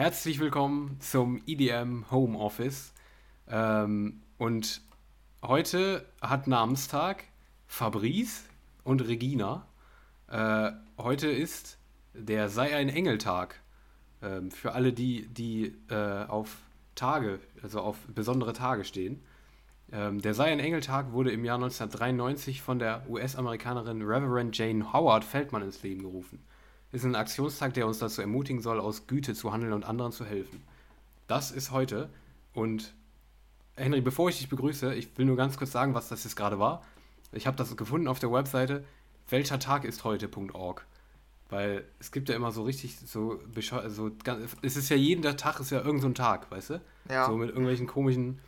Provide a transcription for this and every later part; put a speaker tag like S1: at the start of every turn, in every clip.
S1: Herzlich willkommen zum EDM Home Office. Ähm, und heute hat Namenstag Fabrice und Regina. Äh, heute ist der Sei ein Engeltag. Ähm, für alle, die, die äh, auf Tage, also auf besondere Tage stehen. Ähm, der Sei ein Engeltag wurde im Jahr 1993 von der US-Amerikanerin Reverend Jane Howard Feldman ins Leben gerufen ist ein Aktionstag, der uns dazu ermutigen soll, aus Güte zu handeln und anderen zu helfen. Das ist heute. Und Henry, bevor ich dich begrüße, ich will nur ganz kurz sagen, was das jetzt gerade war. Ich habe das gefunden auf der Webseite welcher Tag ist heute.org. Weil es gibt ja immer so richtig so, so es ist ja jeden Tag ist ja irgendein so Tag, weißt du? Ja. So mit irgendwelchen komischen,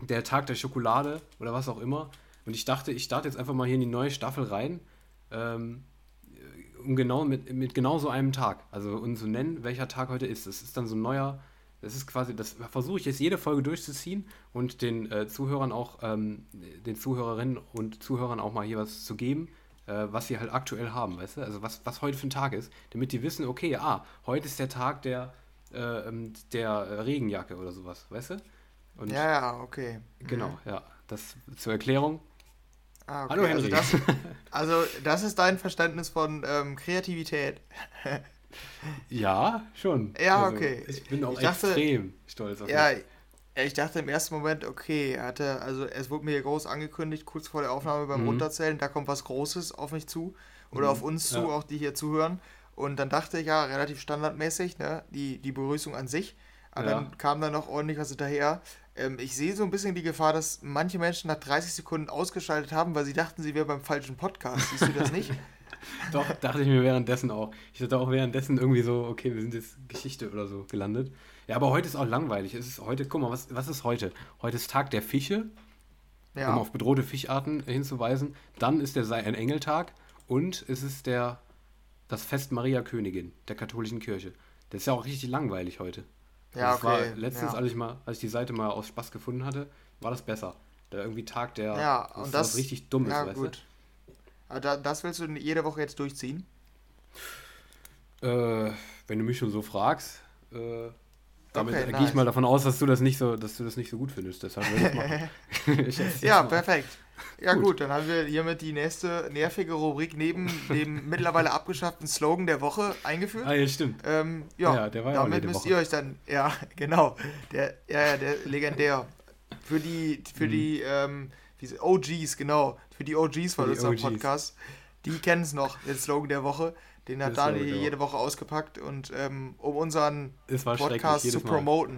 S1: der Tag der Schokolade oder was auch immer. Und ich dachte, ich starte jetzt einfach mal hier in die neue Staffel rein. Ähm, um genau mit, mit genau so einem Tag. Also und zu nennen, welcher Tag heute ist. Das ist dann so ein neuer, das ist quasi, das versuche ich jetzt jede Folge durchzuziehen und den äh, Zuhörern auch, ähm, den Zuhörerinnen und Zuhörern auch mal hier was zu geben, äh, was sie halt aktuell haben, weißt du? Also was, was heute für ein Tag ist, damit die wissen, okay, ah, heute ist der Tag der, äh, ähm, der Regenjacke oder sowas, weißt du?
S2: Und ja, ja, okay.
S1: Genau, mhm. ja. Das zur Erklärung.
S2: Ah, okay. Hallo also Henry. Also das, also das ist dein Verständnis von ähm, Kreativität.
S1: ja, schon.
S2: Ja, also, okay.
S1: Ich bin auch ich dachte, extrem stolz
S2: auf ja, mich. Ja, ich dachte im ersten Moment, okay, er hatte, also es wurde mir hier groß angekündigt, kurz vor der Aufnahme beim mhm. Runterzählen, da kommt was Großes auf mich zu oder mhm. auf uns zu, ja. auch die hier zuhören. Und dann dachte ich, ja, relativ standardmäßig, ne, die, die Begrüßung an sich. Aber ja. dann kam da noch ordentlich was hinterher. Ähm, ich sehe so ein bisschen die Gefahr, dass manche Menschen nach 30 Sekunden ausgeschaltet haben, weil sie dachten, sie wären beim falschen Podcast. Siehst du das nicht?
S1: Doch, dachte ich mir währenddessen auch. Ich dachte auch währenddessen irgendwie so, okay, wir sind jetzt Geschichte oder so gelandet. Ja, aber heute ist auch langweilig. Es ist heute, guck mal, was, was ist heute? Heute ist Tag der Fische, ja. um auf bedrohte Fischarten hinzuweisen. Dann ist der Sei ein Engeltag und es ist der, das Fest Maria Königin der katholischen Kirche. Das ist ja auch richtig langweilig heute. Ja, okay. War letztens, ja. als, ich mal, als ich die Seite mal aus Spaß gefunden hatte, war das besser. Da irgendwie Tag der
S2: ja, und das,
S1: was richtig dumm ist, ja, weißt gut.
S2: du? Da, das willst du jede Woche jetzt durchziehen?
S1: Äh, wenn du mich schon so fragst, äh, damit okay, nice. gehe ich mal davon aus, dass du das nicht so, dass du das nicht so gut findest. Deshalb würde ich
S2: machen. ja, mal. perfekt. Ja gut. gut. dann haben wir hiermit die nächste nervige Rubrik neben dem mittlerweile abgeschafften Slogan der Woche eingeführt.
S1: Ah, ja, stimmt.
S2: Ähm, ja, ja, der war ja damit müsst Woche. ihr euch dann, ja, genau, der, ja, ja, der legendär. Für die, für hm. die, ähm, OGs, genau, für die OGs von unserem Podcast, die kennen es noch, den Slogan der Woche. Den hat Dani jede Woche ausgepackt und ähm, um unseren Podcast zu promoten.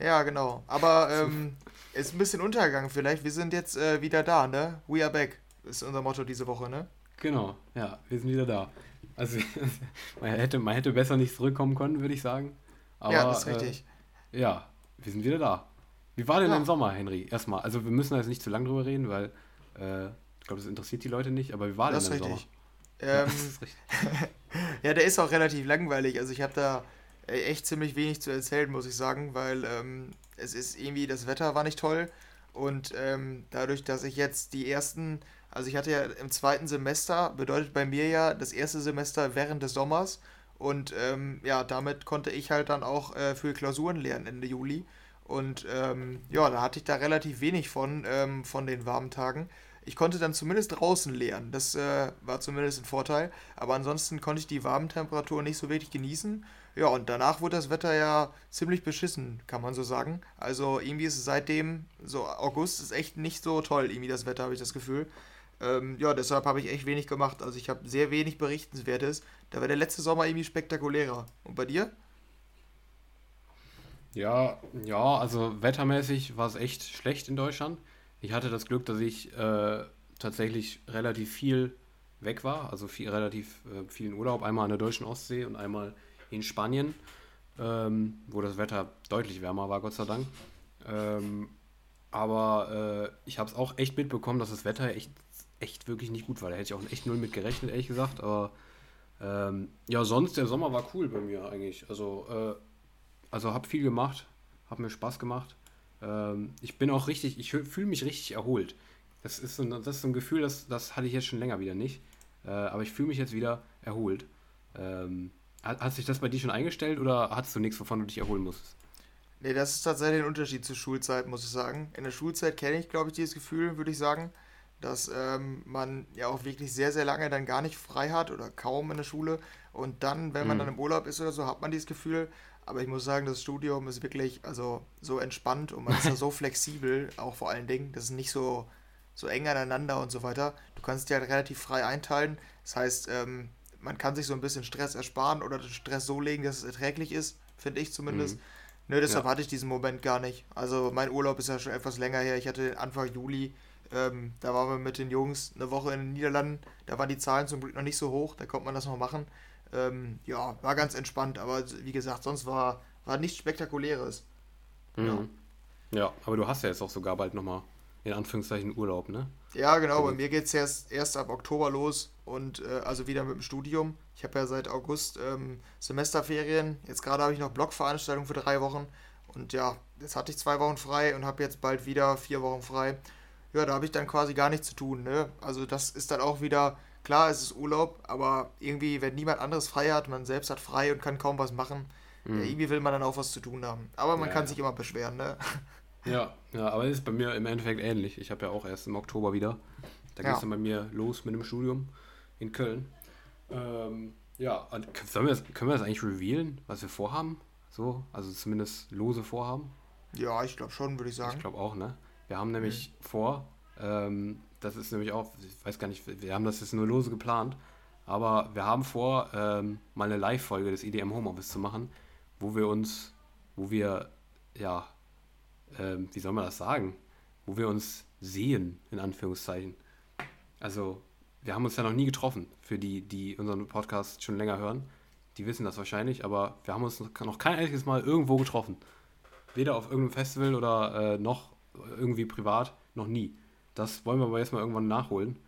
S2: Ja, genau. Aber ähm, ist ein bisschen untergegangen vielleicht. Wir sind jetzt äh, wieder da, ne? We are back. Ist unser Motto diese Woche, ne?
S1: Genau, ja, wir sind wieder da. Also man hätte, man hätte besser nicht zurückkommen können, würde ich sagen.
S2: Aber, ja, das ist richtig.
S1: Äh, ja, wir sind wieder da. Wie war denn ja. im Sommer, Henry? Erstmal, also wir müssen da jetzt nicht zu lange drüber reden, weil äh, ich glaube, das interessiert die Leute nicht, aber wie war das denn im richtig.
S2: Sommer? Ähm, ja, der ist auch relativ langweilig. Also ich habe da äh, echt ziemlich wenig zu erzählen, muss ich sagen, weil ähm, es ist irgendwie, das Wetter war nicht toll. Und ähm, dadurch, dass ich jetzt die ersten, also ich hatte ja im zweiten Semester, bedeutet bei mir ja das erste Semester während des Sommers. Und ähm, ja, damit konnte ich halt dann auch äh, für Klausuren lernen Ende Juli. Und ähm, ja, da hatte ich da relativ wenig von, ähm, von den warmen Tagen. Ich konnte dann zumindest draußen lernen, das äh, war zumindest ein Vorteil, aber ansonsten konnte ich die warmen Temperaturen nicht so wirklich genießen ja, und danach wurde das Wetter ja ziemlich beschissen, kann man so sagen. Also irgendwie ist es seitdem, so August ist echt nicht so toll, irgendwie das Wetter, habe ich das Gefühl. Ähm, ja, deshalb habe ich echt wenig gemacht. Also ich habe sehr wenig Berichtenswertes. Da war der letzte Sommer irgendwie spektakulärer. Und bei dir?
S1: Ja, ja, also wettermäßig war es echt schlecht in Deutschland. Ich hatte das Glück, dass ich äh, tatsächlich relativ viel weg war, also viel, relativ äh, viel in Urlaub, einmal an der deutschen Ostsee und einmal in Spanien, ähm, wo das Wetter deutlich wärmer war, Gott sei Dank. Ähm, aber äh, ich habe es auch echt mitbekommen, dass das Wetter echt, echt wirklich nicht gut war. Da hätte ich auch echt null mit gerechnet, ehrlich gesagt. Aber ähm, ja, sonst der Sommer war cool bei mir eigentlich. Also, äh, also habe viel gemacht, habe mir Spaß gemacht. Ähm, ich bin auch richtig, ich fühle mich richtig erholt. Das ist, so, das ist so ein Gefühl, das, das hatte ich jetzt schon länger wieder nicht. Äh, aber ich fühle mich jetzt wieder erholt. Ähm, Hat, hat sich das bei dir schon eingestellt oder hattest du nichts, wovon du dich erholen musstest?
S2: Nee, das ist tatsächlich ein Unterschied zur Schulzeit, muss ich sagen. In der Schulzeit kenne ich, glaube ich, dieses Gefühl, würde ich sagen, dass ähm, man ja auch wirklich sehr, sehr lange dann gar nicht frei hat oder kaum in der Schule. Und dann, wenn man
S1: Mhm.
S2: dann im Urlaub ist oder so, hat man dieses Gefühl. Aber ich muss sagen, das Studium ist wirklich also so entspannt und man ist da so flexibel, auch vor allen Dingen. Das ist nicht so, so eng aneinander und so weiter. Du kannst dir halt relativ frei einteilen. Das heißt, ähm, man kann sich so ein bisschen Stress ersparen oder den Stress so legen, dass es erträglich ist, finde ich zumindest.
S1: Mhm.
S2: Nö, deshalb
S1: Ja.
S2: hatte ich diesen Moment gar nicht. Also mein Urlaub ist ja schon etwas länger her. Ich hatte Anfang Juli, ähm, da waren wir mit den Jungs eine Woche in den Niederlanden. Da waren die Zahlen zum Glück noch nicht so hoch, da konnte man das noch machen. Ähm, ja, war ganz entspannt, aber wie gesagt, sonst war, war nichts Spektakuläres. Ja.
S1: Mhm. Ja, aber du hast ja jetzt auch sogar bald nochmal in Anführungszeichen Urlaub, ne?
S2: Ja, genau, bei
S1: Also-
S2: mir geht es erst, erst ab Oktober los und äh, also wieder mit dem Studium. Ich habe ja seit August ähm, Semesterferien. Jetzt gerade habe ich noch Blockveranstaltungen für drei Wochen. Und ja, jetzt hatte ich zwei Wochen frei und habe jetzt bald wieder vier Wochen frei. Ja, da habe ich dann quasi gar nichts zu tun, ne? Also das ist dann auch wieder, klar, es ist Urlaub, aber irgendwie, wenn niemand anderes frei hat, man selbst hat frei und kann kaum was machen, ja,
S1: Mhm.
S2: irgendwie will man dann auch was zu tun haben. Aber man
S1: Ja,
S2: kann
S1: ja.
S2: sich immer beschweren, ne?
S1: Ja, ja, aber es ist bei mir im Endeffekt ähnlich. Ich habe ja auch erst im Oktober wieder. Da geht es dann bei mir los mit dem Studium in Köln. Ähm, ja, sollen wir das, können wir das eigentlich revealen, was wir vorhaben? So, also zumindest lose vorhaben?
S2: Ja, ich glaube schon, würde ich
S1: Ich
S2: sagen.
S1: glaube auch, ne? Wir haben nämlich vor, ähm, das ist nämlich auch, ich weiß gar nicht, wir haben das jetzt nur lose geplant, aber wir haben vor, ähm, mal eine Live-Folge des EDM Homeoffice zu machen, wo wir uns, wo wir, ja, ähm, wie soll man das sagen, wo wir uns sehen, in Anführungszeichen. Also, wir haben uns ja noch nie getroffen, für die, die unseren Podcast schon länger hören. Die wissen das wahrscheinlich, aber wir haben uns noch kein einziges Mal irgendwo getroffen. Weder auf irgendeinem Festival oder äh, noch irgendwie privat, noch nie. Das wollen wir aber jetzt mal irgendwann nachholen.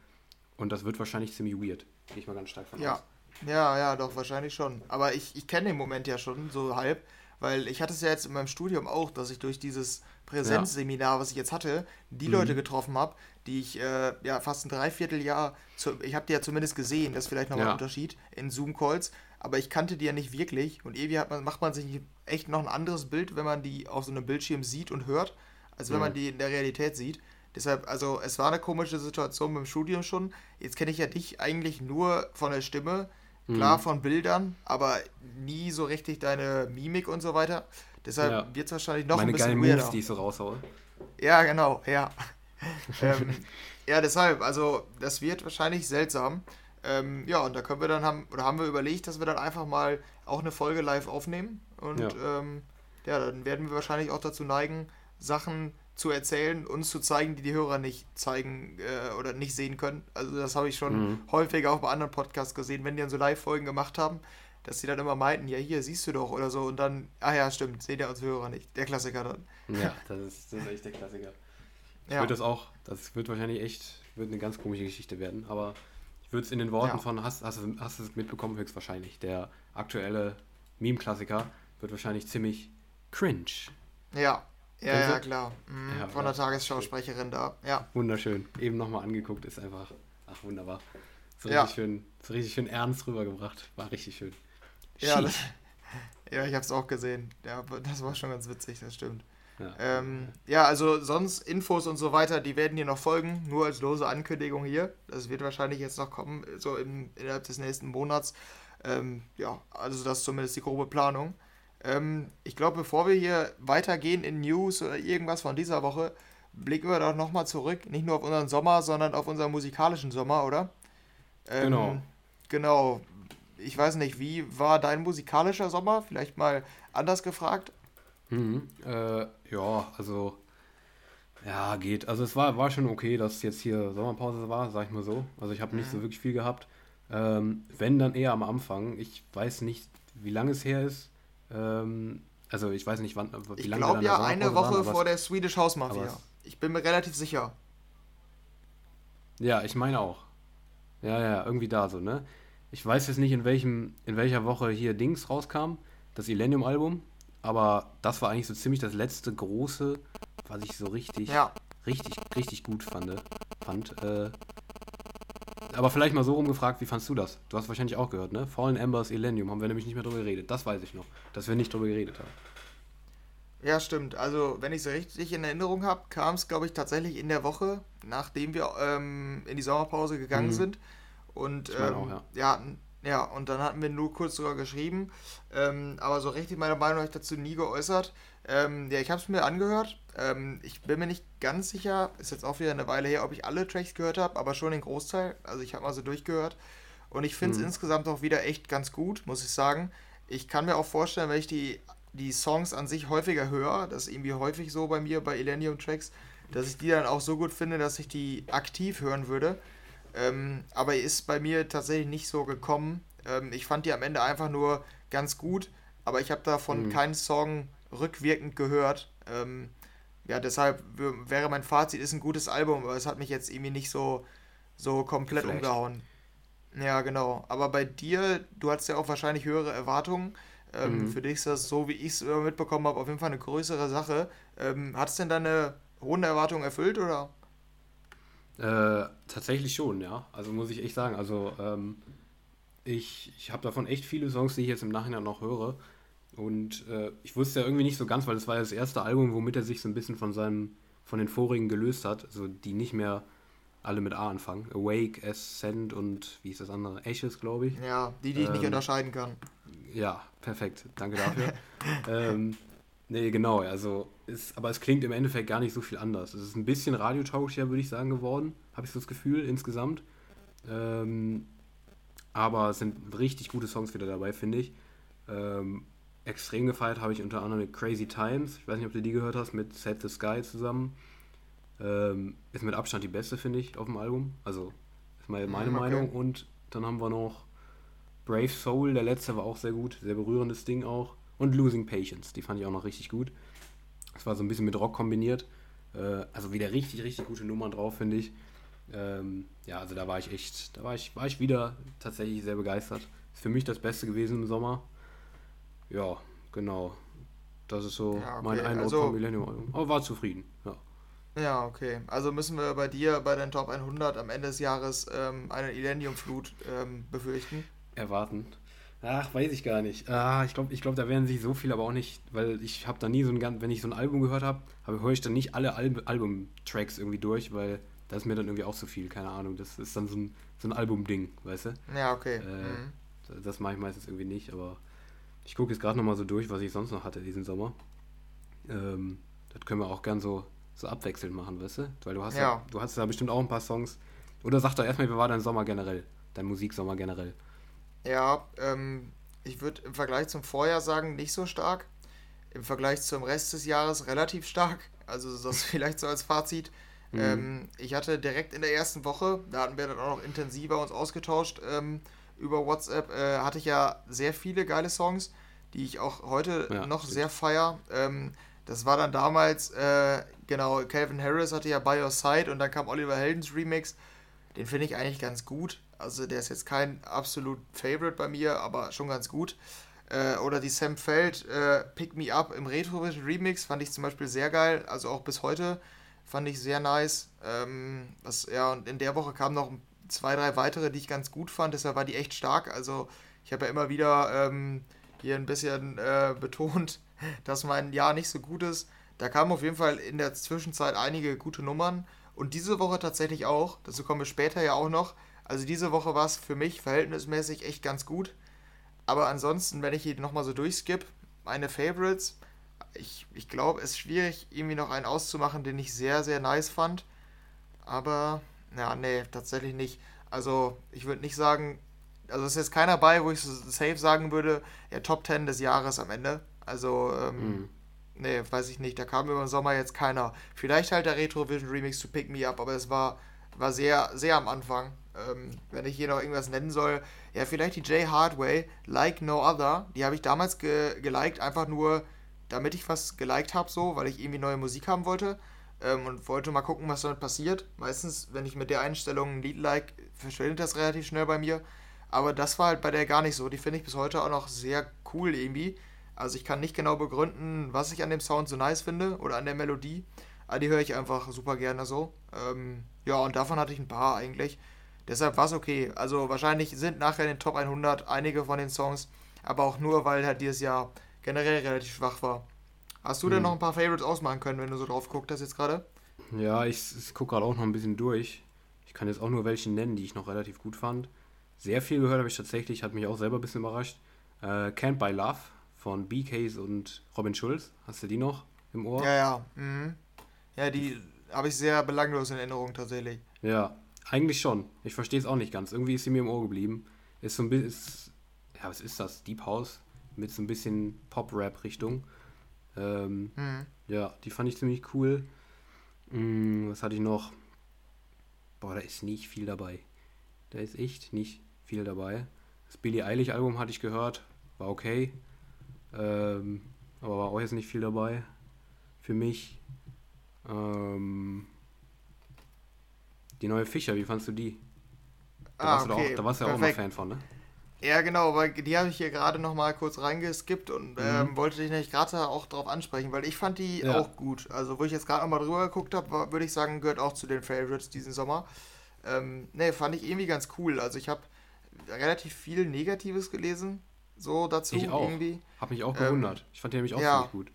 S1: Und das wird wahrscheinlich ziemlich weird. Gehe ich mal ganz stark von
S2: Ja,
S1: aus.
S2: ja, ja, doch, wahrscheinlich schon. Aber ich, ich kenne den Moment ja schon so halb, weil ich hatte es ja jetzt in meinem Studium auch, dass ich durch dieses Präsenzseminar, was ich jetzt hatte, die
S1: Mhm.
S2: Leute getroffen habe, die ich äh, ja fast ein Dreivierteljahr, zu, ich habe die ja zumindest gesehen, das ist vielleicht nochmal
S1: Ja.
S2: ein Unterschied, in Zoom-Calls, aber ich kannte die ja nicht wirklich und irgendwie hat man, macht man sich echt noch ein anderes Bild, wenn man die auf so einem Bildschirm sieht und hört, als wenn
S1: Mhm.
S2: man die in der Realität sieht. Deshalb, also es war eine komische Situation beim Studium schon. Jetzt kenne ich ja dich eigentlich nur von der Stimme, klar
S1: Mhm.
S2: von Bildern, aber nie so richtig deine Mimik und so weiter. Deshalb
S1: Ja.
S2: wird es wahrscheinlich noch
S1: Meine
S2: ein bisschen
S1: geilen
S2: weirder.
S1: Moves, die ich so raushaue.
S2: Ja, genau, ja. ähm, ja, deshalb, also das wird wahrscheinlich seltsam. Ähm, ja, und da können wir dann haben, oder haben wir überlegt, dass wir dann einfach mal auch eine Folge live aufnehmen. Und
S1: Ja.
S2: ja, ähm, ja dann werden wir wahrscheinlich auch dazu neigen, Sachen zu erzählen, uns zu zeigen, die die Hörer nicht zeigen äh, oder nicht sehen können. Also das habe ich schon
S1: Mhm.
S2: häufiger auch bei anderen Podcasts gesehen, wenn die dann so Live-Folgen gemacht haben, dass sie dann immer meinten, ja hier, siehst du doch oder so. Und dann, ah ja, stimmt, sehen ja unsere Hörer nicht. Der Klassiker dann.
S1: Ja, das ist, das ist echt der Klassiker. Ich
S2: Ja.
S1: würde das auch, das wird wahrscheinlich echt, wird eine ganz komische Geschichte werden, aber ich würde es in den Worten
S2: Ja.
S1: von, hast, hast, hast du es mitbekommen, höchstwahrscheinlich. Der aktuelle Meme-Klassiker wird wahrscheinlich ziemlich cringe.
S2: Ja, ja, ja, klar. Mhm,
S1: Ja,
S2: von der Tagesschausprecherin da. Ja,
S1: Wunderschön. Eben nochmal angeguckt, ist einfach, ach wunderbar. So
S2: Ja.
S1: richtig, schön, so richtig schön ernst rübergebracht. War richtig schön.
S2: ja, das, ja ich habe es auch gesehen. Ja, das war schon ganz witzig, das stimmt.
S1: Ja.
S2: Ähm, ja, also sonst Infos und so weiter, die werden hier noch folgen, nur als lose Ankündigung hier. Das wird wahrscheinlich jetzt noch kommen, so im, innerhalb des nächsten Monats. Ähm, ja, also das ist zumindest die grobe Planung. Ähm, ich glaube, bevor wir hier weitergehen in News oder irgendwas von dieser Woche, blicken wir doch nochmal zurück, nicht nur auf unseren Sommer, sondern auf unseren musikalischen Sommer, oder? Ähm,
S1: Genau.
S2: Genau. Ich weiß nicht, wie war dein musikalischer Sommer? Vielleicht mal anders gefragt.
S1: Mhm. Äh, ja, also, ja, geht. Also es war, war schon okay, dass jetzt hier Sommerpause war, sag ich mal so. Also ich habe nicht so
S2: Mhm.
S1: wirklich viel gehabt. Ähm, wenn, dann eher am Anfang. Ich weiß nicht, wie lange es her ist. Ähm, also ich weiß nicht, wann, wie
S2: Ich
S1: lange wir
S2: glaube ja eine Woche
S1: waren,
S2: vor der Swedish House Mafia. Ich bin mir relativ sicher.
S1: Ja, ich meine auch. Ja, ja, irgendwie da so, ne? Ich weiß jetzt nicht, in welchem, in welcher Woche hier Dings rauskam, das Illenium-Album, aber das war eigentlich so ziemlich das letzte große, was ich so richtig,
S2: Ja,
S1: richtig, richtig gut fand. fand äh, Aber vielleicht mal so rumgefragt, wie fandst du das? Du hast wahrscheinlich auch gehört, ne? Fallen Embers Elenium haben wir nämlich nicht mehr drüber geredet. Das weiß ich noch, dass wir nicht drüber geredet haben.
S2: Ja, stimmt. Also, wenn ich es richtig in Erinnerung habe, kam es, glaube ich, tatsächlich in der Woche, nachdem wir ähm, in die Sommerpause gegangen mhm. sind. Und ähm, auch, ja. ja. ja, und dann hatten wir nur kurz sogar geschrieben. Ähm, aber so richtig meine Meinung habe ich dazu nie geäußert. Ähm, ja, ich habe es mir angehört. Ähm, ich bin mir nicht ganz sicher, ist jetzt auch wieder eine Weile her, ob ich alle Tracks gehört habe, aber schon den Großteil. Also ich habe mal so durchgehört. Und ich finde es mhm. insgesamt auch wieder echt ganz gut, muss ich sagen. Ich kann mir auch vorstellen, wenn ich die, die Songs an sich häufiger höre, das ist irgendwie häufig so bei mir, bei Elenium Tracks, dass ich die dann auch so gut finde, dass ich die aktiv hören würde. Ähm, aber ist bei mir tatsächlich nicht so gekommen. Ähm, ich fand die am Ende einfach nur ganz gut, aber ich habe davon mhm. keinen Song rückwirkend gehört. Ähm, ja, deshalb wäre mein Fazit, ist ein gutes Album, aber es hat mich jetzt irgendwie nicht so, so komplett Vielleicht. umgehauen. Ja, genau. Aber bei dir, du hattest ja auch wahrscheinlich höhere Erwartungen. Ähm, mhm. Für dich ist das, so wie ich es mitbekommen habe, auf jeden Fall eine größere Sache. Ähm, hat es denn deine hohen Erwartungen erfüllt oder?
S1: Äh, tatsächlich schon, ja. Also muss ich echt sagen. Also ähm, ich, ich habe davon echt viele Songs, die ich jetzt im Nachhinein noch höre. Und äh, ich wusste ja irgendwie nicht so ganz, weil es war ja das erste Album, womit er sich so ein bisschen von seinem, von den vorigen gelöst hat, also die nicht mehr alle mit A anfangen. Awake, Ascend und wie ist das andere? Ashes, glaube ich.
S2: Ja, die, die ich ähm, nicht unterscheiden kann.
S1: Ja, perfekt. Danke dafür. ähm, nee, genau, also ist, aber es klingt im Endeffekt gar nicht so viel anders. Es ist ein bisschen radiotauglicher, würde ich sagen, geworden, habe ich so das Gefühl insgesamt. Ähm, aber es sind richtig gute Songs wieder dabei, finde ich. Ähm, extrem gefeiert habe ich unter anderem Crazy Times. Ich weiß nicht, ob du die gehört hast, mit Set the Sky zusammen. Ähm, ist mit Abstand die beste, finde ich, auf dem Album. Also, ist mal meine okay. Meinung. Und dann haben wir noch Brave Soul, der letzte war auch sehr gut, sehr berührendes Ding auch. Und Losing Patience, die fand ich auch noch richtig gut. Das war so ein bisschen mit Rock kombiniert. Äh, also wieder richtig, richtig gute Nummern drauf, finde ich. Ähm, ja, also da war ich echt, da war ich, war ich wieder tatsächlich sehr begeistert. Ist für mich das Beste gewesen im Sommer. Ja, genau. Das ist so ja, okay. mein Eindruck also, vom Millennium. Aber war zufrieden, ja.
S2: Ja, okay. Also müssen wir bei dir bei den Top 100 am Ende des Jahres ähm, eine Millennium-Flut ähm, befürchten?
S1: Erwarten. Ach, weiß ich gar nicht. Ah, ich glaube, ich glaub, da werden sich so viele aber auch nicht, weil ich habe da nie so ein ganz, wenn ich so ein Album gehört habe, habe höre ich dann nicht alle Al Album-Tracks irgendwie durch, weil das ist mir dann irgendwie auch zu viel, keine Ahnung. Das ist dann so ein, so ein Album-Ding, weißt du?
S2: Ja, okay. Äh,
S1: mhm. Das mache ich meistens irgendwie nicht, aber ich gucke jetzt gerade nochmal so durch, was ich sonst noch hatte diesen Sommer. Ähm, das können wir auch gern so, so abwechselnd machen, weißt du? Weil du hast ja. ja du hast ja bestimmt auch ein paar Songs. Oder sag doch erstmal, wie war dein Sommer generell? Dein Musiksommer generell?
S2: Ja, ähm, ich würde im Vergleich zum Vorjahr sagen, nicht so stark. Im Vergleich zum Rest des Jahres relativ stark. Also das vielleicht so als Fazit. Mhm. Ähm, ich hatte direkt in der ersten Woche, da hatten wir dann auch noch intensiver uns ausgetauscht, ähm, über WhatsApp äh, hatte ich ja sehr viele geile Songs, die ich auch heute ja, noch stimmt. sehr feier. Ähm, das war dann damals, äh, genau, Calvin Harris hatte ja By Your Side und dann kam Oliver Heldens Remix. Den finde ich eigentlich ganz gut. Also der ist jetzt kein absolut Favorite bei mir, aber schon ganz gut. Äh, oder die Sam Feld äh, Pick Me Up im Retrovision Remix fand ich zum Beispiel sehr geil. Also auch bis heute fand ich sehr nice. Ähm, was, ja, und in der Woche kamen noch ein zwei, drei weitere, die ich ganz gut fand. Deshalb war die echt stark. Also ich habe ja immer wieder ähm, hier ein bisschen äh, betont, dass mein Jahr nicht so gut ist. Da kamen auf jeden Fall in der Zwischenzeit einige gute Nummern. Und diese Woche tatsächlich auch. Dazu kommen wir später ja auch noch. Also diese Woche war es für mich verhältnismäßig echt ganz gut. Aber ansonsten, wenn ich hier nochmal so durchskippe, meine Favorites, ich, ich glaube, es ist schwierig, irgendwie noch einen auszumachen, den ich sehr, sehr nice fand. Aber ja, nee, tatsächlich nicht. Also, ich würde nicht sagen, also es ist jetzt keiner bei, wo ich so safe sagen würde, ja, Top 10 des Jahres am Ende. Also, ähm, mhm. nee, weiß ich nicht. Da kam über den Sommer jetzt keiner. Vielleicht halt der Retrovision Remix zu Pick Me Up, aber es war, war sehr, sehr am Anfang. Ähm, wenn ich hier noch irgendwas nennen soll, ja, vielleicht die J Hardway, Like No Other. Die habe ich damals ge geliked, einfach nur, damit ich was geliked habe, so, weil ich irgendwie neue Musik haben wollte ähm, und wollte mal gucken, was damit passiert. Meistens, wenn ich mit der Einstellung ein Lied like, verschwindet das relativ schnell bei mir. Aber das war halt bei der gar nicht so. Die finde ich bis heute auch noch sehr cool irgendwie. Also ich kann nicht genau begründen, was ich an dem Sound so nice finde oder an der Melodie. Aber die höre ich einfach super gerne so. Ähm, ja, und davon hatte ich ein paar eigentlich. Deshalb war es okay. Also wahrscheinlich sind nachher in den Top 100 einige von den Songs, aber auch nur, weil halt dieses Jahr generell relativ schwach war. Hast du hm. denn noch ein paar Favorites ausmachen können, wenn du so drauf guckt hast jetzt gerade?
S1: Ja, ich, ich gucke gerade auch noch ein bisschen durch. Ich kann jetzt auch nur welche nennen, die ich noch relativ gut fand. Sehr viel gehört habe ich tatsächlich, hat mich auch selber ein bisschen überrascht. Äh, Can't Buy Love von BKs und Robin Schulz. Hast du die noch im Ohr?
S2: Ja, ja. Mhm. Ja, die habe ich sehr belanglos in Erinnerung tatsächlich.
S1: Ja, eigentlich schon. Ich verstehe es auch nicht ganz. Irgendwie ist sie mir im Ohr geblieben. Ist so ein bisschen. Ja, was ist das? Deep House mit so ein bisschen Pop-Rap-Richtung. Ähm, mhm. Ja, die fand ich ziemlich cool. Hm, was hatte ich noch? Boah, da ist nicht viel dabei. Da ist echt nicht viel dabei. Das Billie Eilish Album hatte ich gehört. War okay. Ähm, aber war auch jetzt nicht viel dabei. Für mich. Ähm, die neue Fischer, wie fandst du die? Da ah, warst, okay. auch, da warst du ja auch mal Fan von, ne?
S2: Ja, genau, weil die habe ich hier gerade noch mal kurz reingeskippt und mhm. ähm, wollte dich nämlich gerade auch darauf ansprechen, weil ich fand die ja. auch gut. Also, wo ich jetzt gerade noch mal drüber geguckt habe, würde ich sagen, gehört auch zu den Favorites diesen Sommer. Ähm, ne, fand ich irgendwie ganz cool. Also, ich habe relativ viel Negatives gelesen, so dazu
S1: ich auch. irgendwie. Hab mich auch gewundert. Ähm, ich fand die nämlich auch ja, ziemlich gut.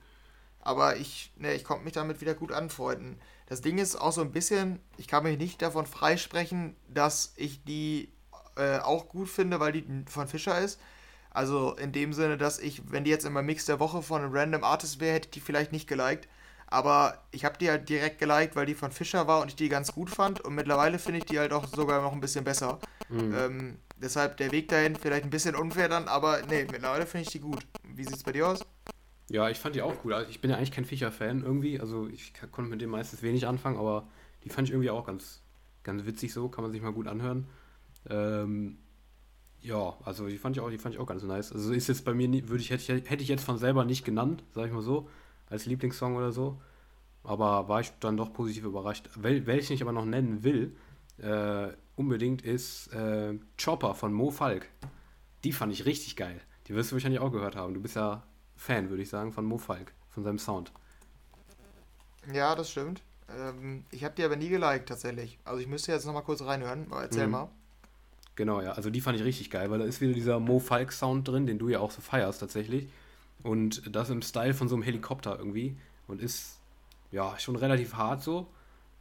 S2: Aber ich, ne, ich konnte mich damit wieder gut anfreunden. Das Ding ist auch so ein bisschen, ich kann mich nicht davon freisprechen, dass ich die äh, auch gut finde, weil die von Fischer ist. Also in dem Sinne, dass ich, wenn die jetzt immer Mix der Woche von einem Random Artist wäre, hätte ich die vielleicht nicht geliked. Aber ich habe die halt direkt geliked, weil die von Fischer war und ich die ganz gut fand. Und mittlerweile finde ich die halt auch sogar noch ein bisschen besser. Mhm. Ähm, deshalb der Weg dahin vielleicht ein bisschen unfair dann, aber nee, mittlerweile finde ich die gut. Wie sieht es bei dir aus?
S1: Ja, ich fand die auch cool. Also ich bin ja eigentlich kein Fischer-Fan irgendwie. Also ich konnte mit dem meistens wenig anfangen, aber die fand ich irgendwie auch ganz, ganz witzig so. Kann man sich mal gut anhören. Ähm, ja, also die fand ich auch, die fand ich auch ganz nice. Also ist jetzt bei mir, würde ich, hätte ich, hätte ich jetzt von selber nicht genannt, sag ich mal so, als Lieblingssong oder so. Aber war ich dann doch positiv überrascht. Wel, welchen ich aber noch nennen will, äh, unbedingt ist äh, Chopper von Mo Falk. Die fand ich richtig geil. Die wirst du wahrscheinlich auch gehört haben. Du bist ja Fan, würde ich sagen, von Mo Falk, von seinem Sound.
S2: Ja, das stimmt. Ähm, ich habe die aber nie geliked, tatsächlich. Also ich müsste jetzt nochmal kurz reinhören, aber erzähl mhm. mal.
S1: Genau, ja. Also die fand ich richtig geil, weil da ist wieder dieser Mo Falk Sound drin, den du ja auch so feierst tatsächlich. Und das im Style von so einem Helikopter irgendwie. Und ist ja schon relativ hart so.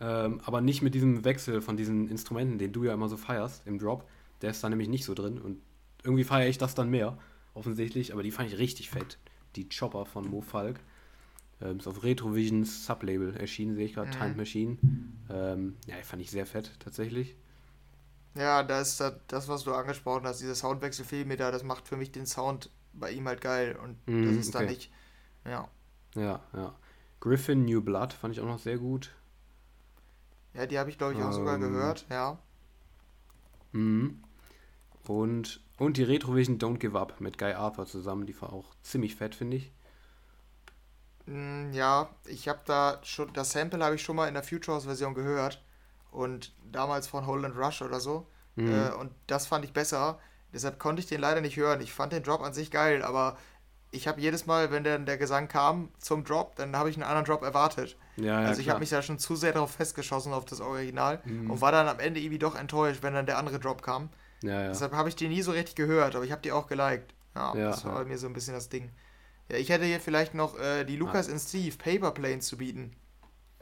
S1: Ähm, aber nicht mit diesem Wechsel von diesen Instrumenten, den du ja immer so feierst im Drop. Der ist da nämlich nicht so drin. Und irgendwie feiere ich das dann mehr, offensichtlich. Aber die fand ich richtig fett. Die Chopper von Mo Falk. Ähm, ist auf Retrovisions Sublabel erschienen, sehe ich gerade. Mhm. Time Machine. Ähm, ja, fand ich sehr fett tatsächlich.
S2: Ja, das ist das, was du angesprochen hast, dieser Soundwechsel fehlt mir da, das macht für mich den Sound bei ihm halt geil und mm, das ist okay. dann nicht, ja.
S1: Ja, ja. Griffin New Blood fand ich auch noch sehr gut.
S2: Ja, die habe ich glaube ich auch ähm, sogar gehört, ja.
S1: Mhm. Und, und die Retrovision Don't Give Up mit Guy Arthur zusammen, die war auch ziemlich fett, finde ich.
S2: Mm, ja, ich habe da schon, das Sample habe ich schon mal in der Future House Version gehört und damals von Holland Rush oder so. Mhm. Äh, und das fand ich besser. Deshalb konnte ich den leider nicht hören. Ich fand den Drop an sich geil, aber ich habe jedes Mal, wenn der, der Gesang kam zum Drop, dann habe ich einen anderen Drop erwartet. Ja, ja, also ich habe mich da schon zu sehr darauf festgeschossen auf das Original mhm. und war dann am Ende irgendwie doch enttäuscht, wenn dann der andere Drop kam. Ja, Deshalb habe ich den nie so richtig gehört, aber ich habe die auch geliked. Ja, das war mir so ein bisschen das Ding. Ja, ich hätte hier vielleicht noch äh, die Lucas in Steve Paper Planes zu bieten.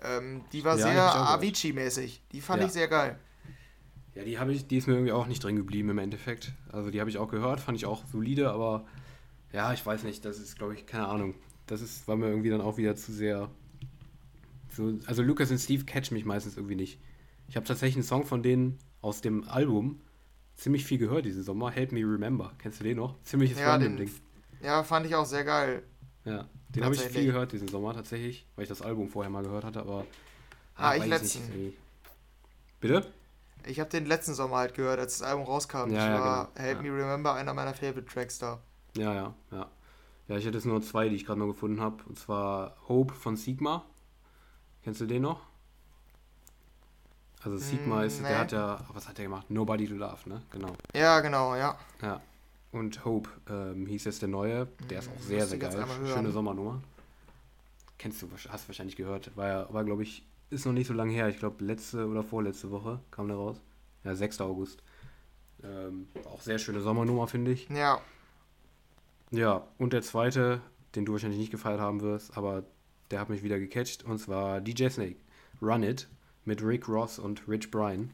S2: Ähm, die war ja, sehr Avicii-mäßig. Die fand ja. ich sehr geil.
S1: Ja, die habe ich, die ist mir irgendwie auch nicht drin geblieben im Endeffekt. Also die habe ich auch gehört, fand ich auch solide, aber ja, ich weiß nicht, das ist, glaube ich, keine Ahnung. Das ist, war mir irgendwie dann auch wieder zu sehr. So, also Lucas und Steve catch mich meistens irgendwie nicht. Ich habe tatsächlich einen Song von denen aus dem Album ziemlich viel gehört diesen Sommer. Help Me Remember. Kennst du den noch? Ziemliches
S2: ja, Ding. Ja, fand ich auch sehr geil.
S1: Ja, den habe ich viel gehört diesen Sommer tatsächlich, weil ich das Album vorher mal gehört hatte, aber.
S2: Ah, ich letzten.
S1: Bitte?
S2: Ich habe den letzten Sommer halt gehört, als das Album rauskam. Ja, ja, war genau. Help ja. Me Remember einer meiner Favorite Tracks da.
S1: Ja, ja, ja. Ja, ich hätte jetzt nur zwei, die ich gerade noch gefunden habe. Und zwar Hope von Sigma. Kennst du den noch? Also Sigma mm, ist, nee. der hat ja, was hat der gemacht? Nobody to Love, ne? Genau.
S2: Ja, genau, ja.
S1: Ja, und Hope ähm, hieß jetzt der neue. Der ist auch sehr, Musst sehr geil. Schöne Sommernummer. Kennst du, hast du wahrscheinlich gehört. War, ja, war glaube ich, ist noch nicht so lange her. Ich glaube, letzte oder vorletzte Woche kam der raus. Ja, 6. August. Ähm, auch sehr schöne Sommernummer, finde ich.
S2: Ja.
S1: Ja, und der zweite, den du wahrscheinlich nicht gefeiert haben wirst, aber der hat mich wieder gecatcht, und zwar DJ Snake. Run It mit Rick Ross und Rich Brian.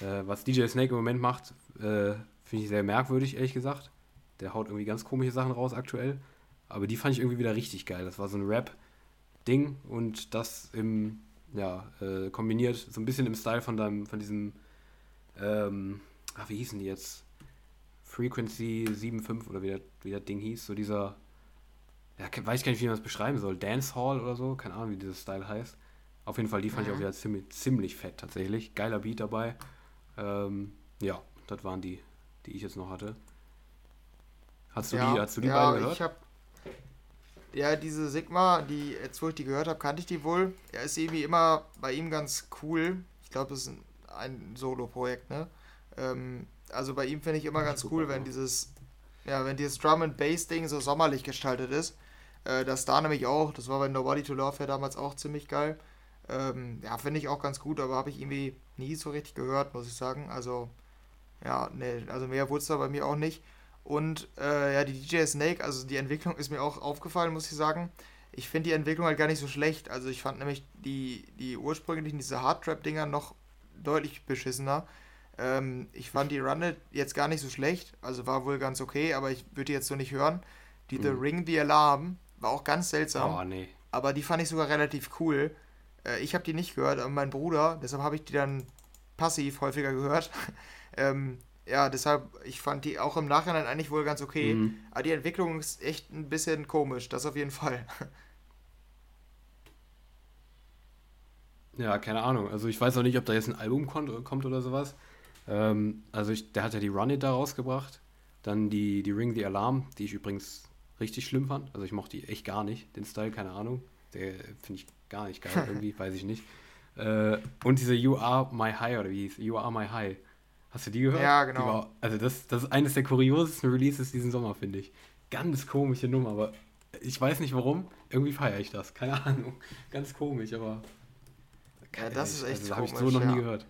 S1: Äh, was DJ Snake im Moment macht, äh, finde ich sehr merkwürdig, ehrlich gesagt. Der haut irgendwie ganz komische Sachen raus aktuell. Aber die fand ich irgendwie wieder richtig geil. Das war so ein Rap-Ding und das im, ja, äh, kombiniert so ein bisschen im Style von deinem, von diesem, ähm, ach, wie hießen die jetzt? Frequency 7.5 oder wie, der, wie das Ding hieß, so dieser, ja, weiß ich gar nicht, wie man das beschreiben soll, Dancehall oder so, keine Ahnung, wie dieser Style heißt. Auf jeden Fall, die fand mhm. ich auch mhm. wieder ziemlich, ziemlich fett tatsächlich. Geiler Beat dabei. Ähm, ja, das waren die, die ich jetzt noch hatte. Hast du ja, die, hast du die ja, beiden gehört? Ich hab,
S2: ja, diese Sigma, die jetzt wo ich die gehört habe, kannte ich die wohl. Er ist irgendwie immer bei ihm ganz cool. Ich glaube, das ist ein, ein Solo-Projekt, ne? Ähm, also bei ihm finde ich immer ganz cool, wenn dieses, ja, wenn dieses Drum and Bass Ding so sommerlich gestaltet ist. Äh, das da nämlich auch, das war bei Nobody to Love ja damals auch ziemlich geil. Ähm, ja, finde ich auch ganz gut, aber habe ich irgendwie nie so richtig gehört, muss ich sagen. Also, ja, ne, also mehr wurde es da bei mir auch nicht. Und äh, ja, die DJ Snake, also die Entwicklung ist mir auch aufgefallen, muss ich sagen. Ich finde die Entwicklung halt gar nicht so schlecht. Also ich fand nämlich die, die ursprünglichen, diese Hardtrap-Dinger noch deutlich beschissener. Ähm, ich fand die Run jetzt gar nicht so schlecht, also war wohl ganz okay, aber ich würde die jetzt so nicht hören. Die hm. The Ring, The Alarm, war auch ganz seltsam. Oh, nee. Aber die fand ich sogar relativ cool. Äh, ich habe die nicht gehört, aber mein Bruder, deshalb habe ich die dann passiv häufiger gehört. ähm, ja, deshalb, ich fand die auch im Nachhinein eigentlich wohl ganz okay. Mhm. Aber die Entwicklung ist echt ein bisschen komisch, das auf jeden Fall.
S1: Ja, keine Ahnung. Also ich weiß auch nicht, ob da jetzt ein Album kommt oder sowas. Ähm, also ich, der hat ja die Run It da rausgebracht. Dann die, die Ring the Alarm, die ich übrigens richtig schlimm fand. Also ich mochte die echt gar nicht, den Style, keine Ahnung. Der finde ich gar nicht geil irgendwie, weiß ich nicht. Äh, und diese You Are My High oder wie hieß You Are My High. Hast du die gehört?
S2: Ja, genau.
S1: War, also das, das ist eines der kuriosesten Releases diesen Sommer, finde ich. Ganz komische Nummer, aber ich weiß nicht warum. Irgendwie feiere ich das. Keine Ahnung. Ganz komisch, aber.
S2: Ja, das ist echt
S1: also, habe ich so noch ja. nie gehört.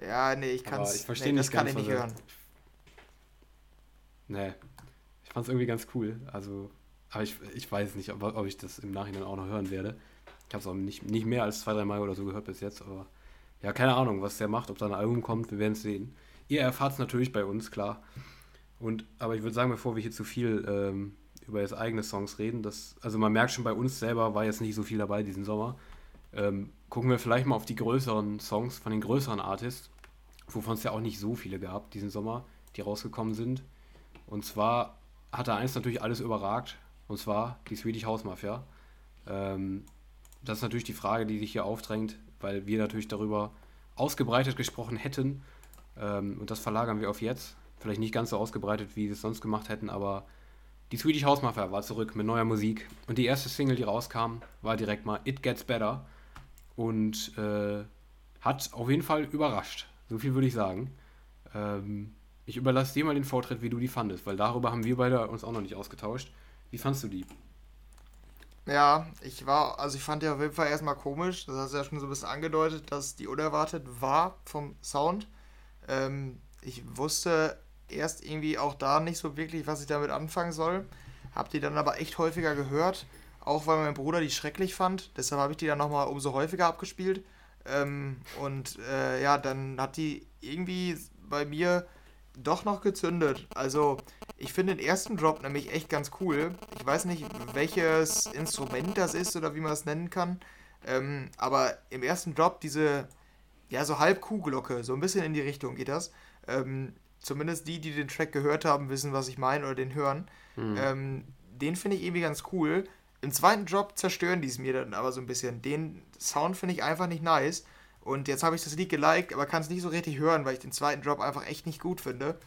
S2: Ja, nee, ich kann es.
S1: Ich verstehe nee,
S2: nicht
S1: das ganz, kann ich nicht hören. Nee. Ich fand es irgendwie ganz cool. Also, aber ich, ich weiß nicht, ob, ob ich das im Nachhinein auch noch hören werde. Ich habe es auch nicht, nicht mehr als zwei, drei Mal oder so gehört bis jetzt, aber ja, keine Ahnung, was der macht, ob da ein Album kommt, wir werden es sehen. Ihr erfahrt es natürlich bei uns, klar. Und, aber ich würde sagen, bevor wir hier zu viel ähm, über jetzt eigene Songs reden, das, also man merkt schon, bei uns selber war jetzt nicht so viel dabei diesen Sommer. Ähm, gucken wir vielleicht mal auf die größeren Songs von den größeren Artists, wovon es ja auch nicht so viele gab diesen Sommer, die rausgekommen sind. Und zwar hat da eins natürlich alles überragt, und zwar die Swedish House Mafia. Ähm, das ist natürlich die Frage, die sich hier aufdrängt, weil wir natürlich darüber ausgebreitet gesprochen hätten. Ähm, und das verlagern wir auf jetzt. Vielleicht nicht ganz so ausgebreitet, wie wir es sonst gemacht hätten, aber die Swedish House Mafia war zurück mit neuer Musik. Und die erste Single, die rauskam, war direkt mal It Gets Better. Und äh, hat auf jeden Fall überrascht. So viel würde ich sagen. Ähm, ich überlasse dir mal den Vortritt, wie du die fandest, weil darüber haben wir beide uns auch noch nicht ausgetauscht. Wie fandest du die?
S2: Ja, ich war, also ich fand die auf jeden Fall erstmal komisch. Das hast du ja schon so ein bisschen angedeutet, dass die unerwartet war vom Sound. Ähm, ich wusste erst irgendwie auch da nicht so wirklich, was ich damit anfangen soll. Hab die dann aber echt häufiger gehört, auch weil mein Bruder die schrecklich fand. Deshalb habe ich die dann nochmal umso häufiger abgespielt. Ähm, und äh, ja, dann hat die irgendwie bei mir doch noch gezündet. Also, ich finde den ersten Drop nämlich echt ganz cool. Ich weiß nicht, welches Instrument das ist oder wie man es nennen kann. Ähm, aber im ersten Drop diese, ja, so halb Kuhglocke, so ein bisschen in die Richtung geht das. Ähm, zumindest die, die den Track gehört haben, wissen, was ich meine oder den hören. Mhm. Ähm, den finde ich irgendwie ganz cool. Im zweiten Drop zerstören die es mir dann aber so ein bisschen. Den Sound finde ich einfach nicht nice. Und jetzt habe ich das Lied geliked, aber kann es nicht so richtig hören, weil ich den zweiten Drop einfach echt nicht gut finde.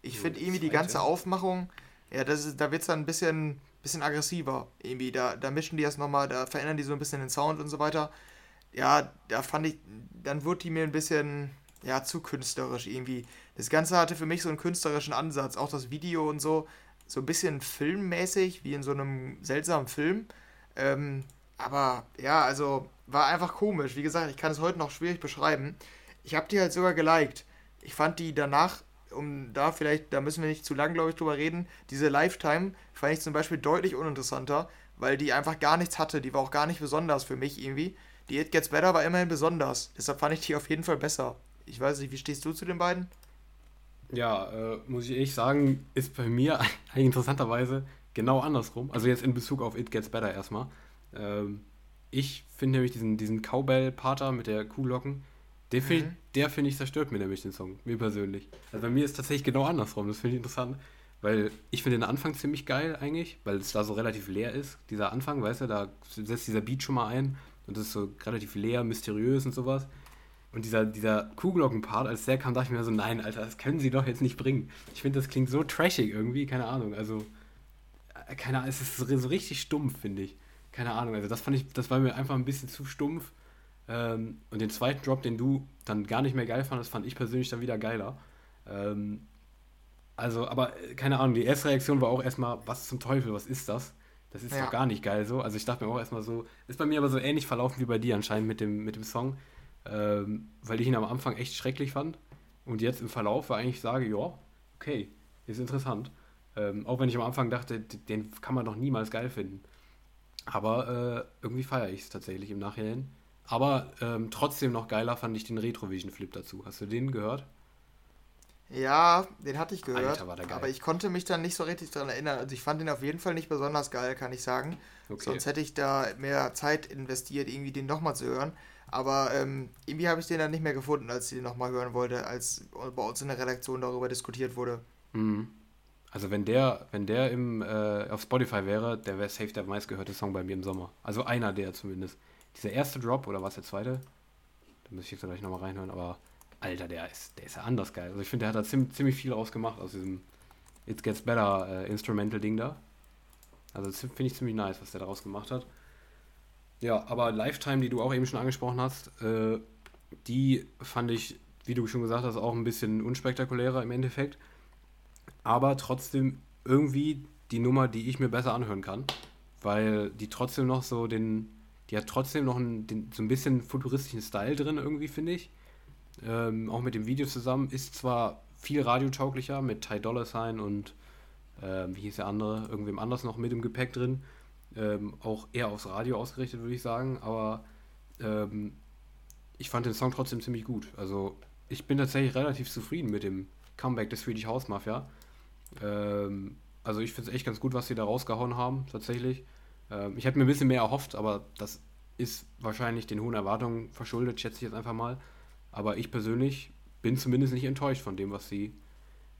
S2: Ich so, finde irgendwie die ganze Aufmachung, ja, das ist, da wird es dann ein bisschen, bisschen aggressiver. Irgendwie, da, da mischen die das nochmal, da verändern die so ein bisschen den Sound und so weiter. Ja, da fand ich, dann wurde die mir ein bisschen, ja, zu künstlerisch irgendwie. Das Ganze hatte für mich so einen künstlerischen Ansatz, auch das Video und so, so ein bisschen filmmäßig, wie in so einem seltsamen Film. Ähm, aber ja, also war einfach komisch. Wie gesagt, ich kann es heute noch schwierig beschreiben. ich habe die halt sogar geliked. Ich fand die danach, um da vielleicht, da müssen wir nicht zu lang, glaube ich, drüber reden, diese Lifetime fand ich zum Beispiel deutlich uninteressanter, weil die einfach gar nichts hatte. Die war auch gar nicht besonders für mich irgendwie. Die It Gets Better war immerhin besonders. Deshalb fand ich die auf jeden Fall besser. Ich weiß nicht, wie stehst du zu den beiden?
S1: Ja, äh, muss ich ehrlich sagen, ist bei mir interessanterweise genau andersrum. Also jetzt in Bezug auf It Gets Better erstmal. Ähm, ich finde nämlich diesen, diesen Cowbell-Pater mit der Kuhglocken, der finde mhm. Der, find ich, zerstört mir nämlich den Song, mir persönlich. Also bei mir ist tatsächlich genau andersrum, das finde ich interessant, weil ich finde den Anfang ziemlich geil eigentlich, weil es da so relativ leer ist, dieser Anfang, weißt du, da setzt dieser Beat schon mal ein und das ist so relativ leer, mysteriös und sowas. Und dieser, dieser Kuhglocken-Part, als der kam, dachte ich mir so, nein, Alter, das können sie doch jetzt nicht bringen. Ich finde, das klingt so trashig irgendwie, keine Ahnung, also, äh, keine Ahnung, es ist so richtig stumpf, finde ich. Keine Ahnung, also das fand ich, das war mir einfach ein bisschen zu stumpf ähm, und den zweiten Drop, den du dann gar nicht mehr geil fandest, fand ich persönlich dann wieder geiler. Ähm, also, aber äh, keine Ahnung, die erste Reaktion war auch erstmal, was zum Teufel, was ist das? Das ist ja. doch gar nicht geil so. Also ich dachte mir auch erstmal so, ist bei mir aber so ähnlich verlaufen wie bei dir anscheinend mit dem, mit dem Song, ähm, weil ich ihn am Anfang echt schrecklich fand. Und jetzt im Verlauf war eigentlich sage, ja, okay, ist interessant. Ähm, auch wenn ich am Anfang dachte, den kann man doch niemals geil finden. Aber äh, irgendwie feiere ich es tatsächlich im Nachhinein. Aber ähm, trotzdem noch geiler fand ich den Retrovision Flip dazu. Hast du den gehört?
S2: Ja, den hatte ich gehört. Alter, aber ich konnte mich dann nicht so richtig daran erinnern. Also ich fand den auf jeden Fall nicht besonders geil, kann ich sagen. Okay. Sonst hätte ich da mehr Zeit investiert, irgendwie den nochmal zu hören. Aber ähm, irgendwie habe ich den dann nicht mehr gefunden, als ich den nochmal hören wollte, als bei uns in der Redaktion darüber diskutiert wurde.
S1: Mhm. Also wenn der, wenn der im, äh, auf Spotify wäre, der wäre safe der meistgehörte Song bei mir im Sommer. Also einer der zumindest dieser erste Drop oder was der zweite? Da muss ich jetzt gleich nochmal reinhören, aber Alter, der ist, der ist ja anders geil. Also ich finde, der hat da ziemlich, ziemlich viel rausgemacht aus diesem It Gets Better äh, Instrumental-Ding da. Also finde ich ziemlich nice, was der daraus gemacht hat. Ja, aber Lifetime, die du auch eben schon angesprochen hast, äh, die fand ich, wie du schon gesagt hast, auch ein bisschen unspektakulärer im Endeffekt. Aber trotzdem irgendwie die Nummer, die ich mir besser anhören kann, weil die trotzdem noch so den, die hat trotzdem noch einen, den, so ein bisschen futuristischen Style drin, irgendwie, finde ich. Ähm, auch mit dem Video zusammen. Ist zwar viel radiotauglicher mit Ty Dollar Sign und äh, wie hieß der andere, irgendwem anders noch mit im Gepäck drin. Ähm, auch eher aufs Radio ausgerichtet, würde ich sagen. Aber ähm, ich fand den Song trotzdem ziemlich gut. Also ich bin tatsächlich relativ zufrieden mit dem Comeback des Swedish House Mafia. Ähm, also ich finde es echt ganz gut, was sie da rausgehauen haben, tatsächlich. Ähm, ich hätte mir ein bisschen mehr erhofft, aber das ist wahrscheinlich den hohen Erwartungen verschuldet, schätze ich jetzt einfach mal. Aber ich persönlich bin zumindest nicht enttäuscht von dem, was sie,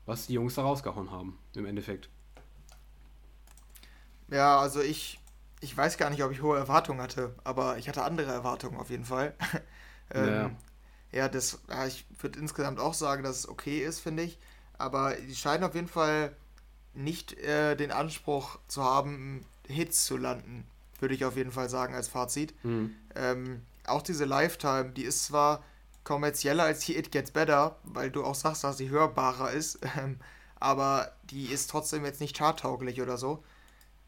S1: was die Jungs da rausgehauen haben, im Endeffekt.
S2: Ja, also ich, ich weiß gar nicht, ob ich hohe Erwartungen hatte, aber ich hatte andere Erwartungen auf jeden Fall. ähm, ja. ja, das, ja, ich würde insgesamt auch sagen, dass es okay ist, finde ich. Aber die scheinen auf jeden Fall nicht äh, den Anspruch zu haben, Hits zu landen, würde ich auf jeden Fall sagen als Fazit. Mhm. Ähm, auch diese Lifetime, die ist zwar kommerzieller als die It Gets Better, weil du auch sagst, dass sie hörbarer ist, ähm, aber die ist trotzdem jetzt nicht charttauglich oder so.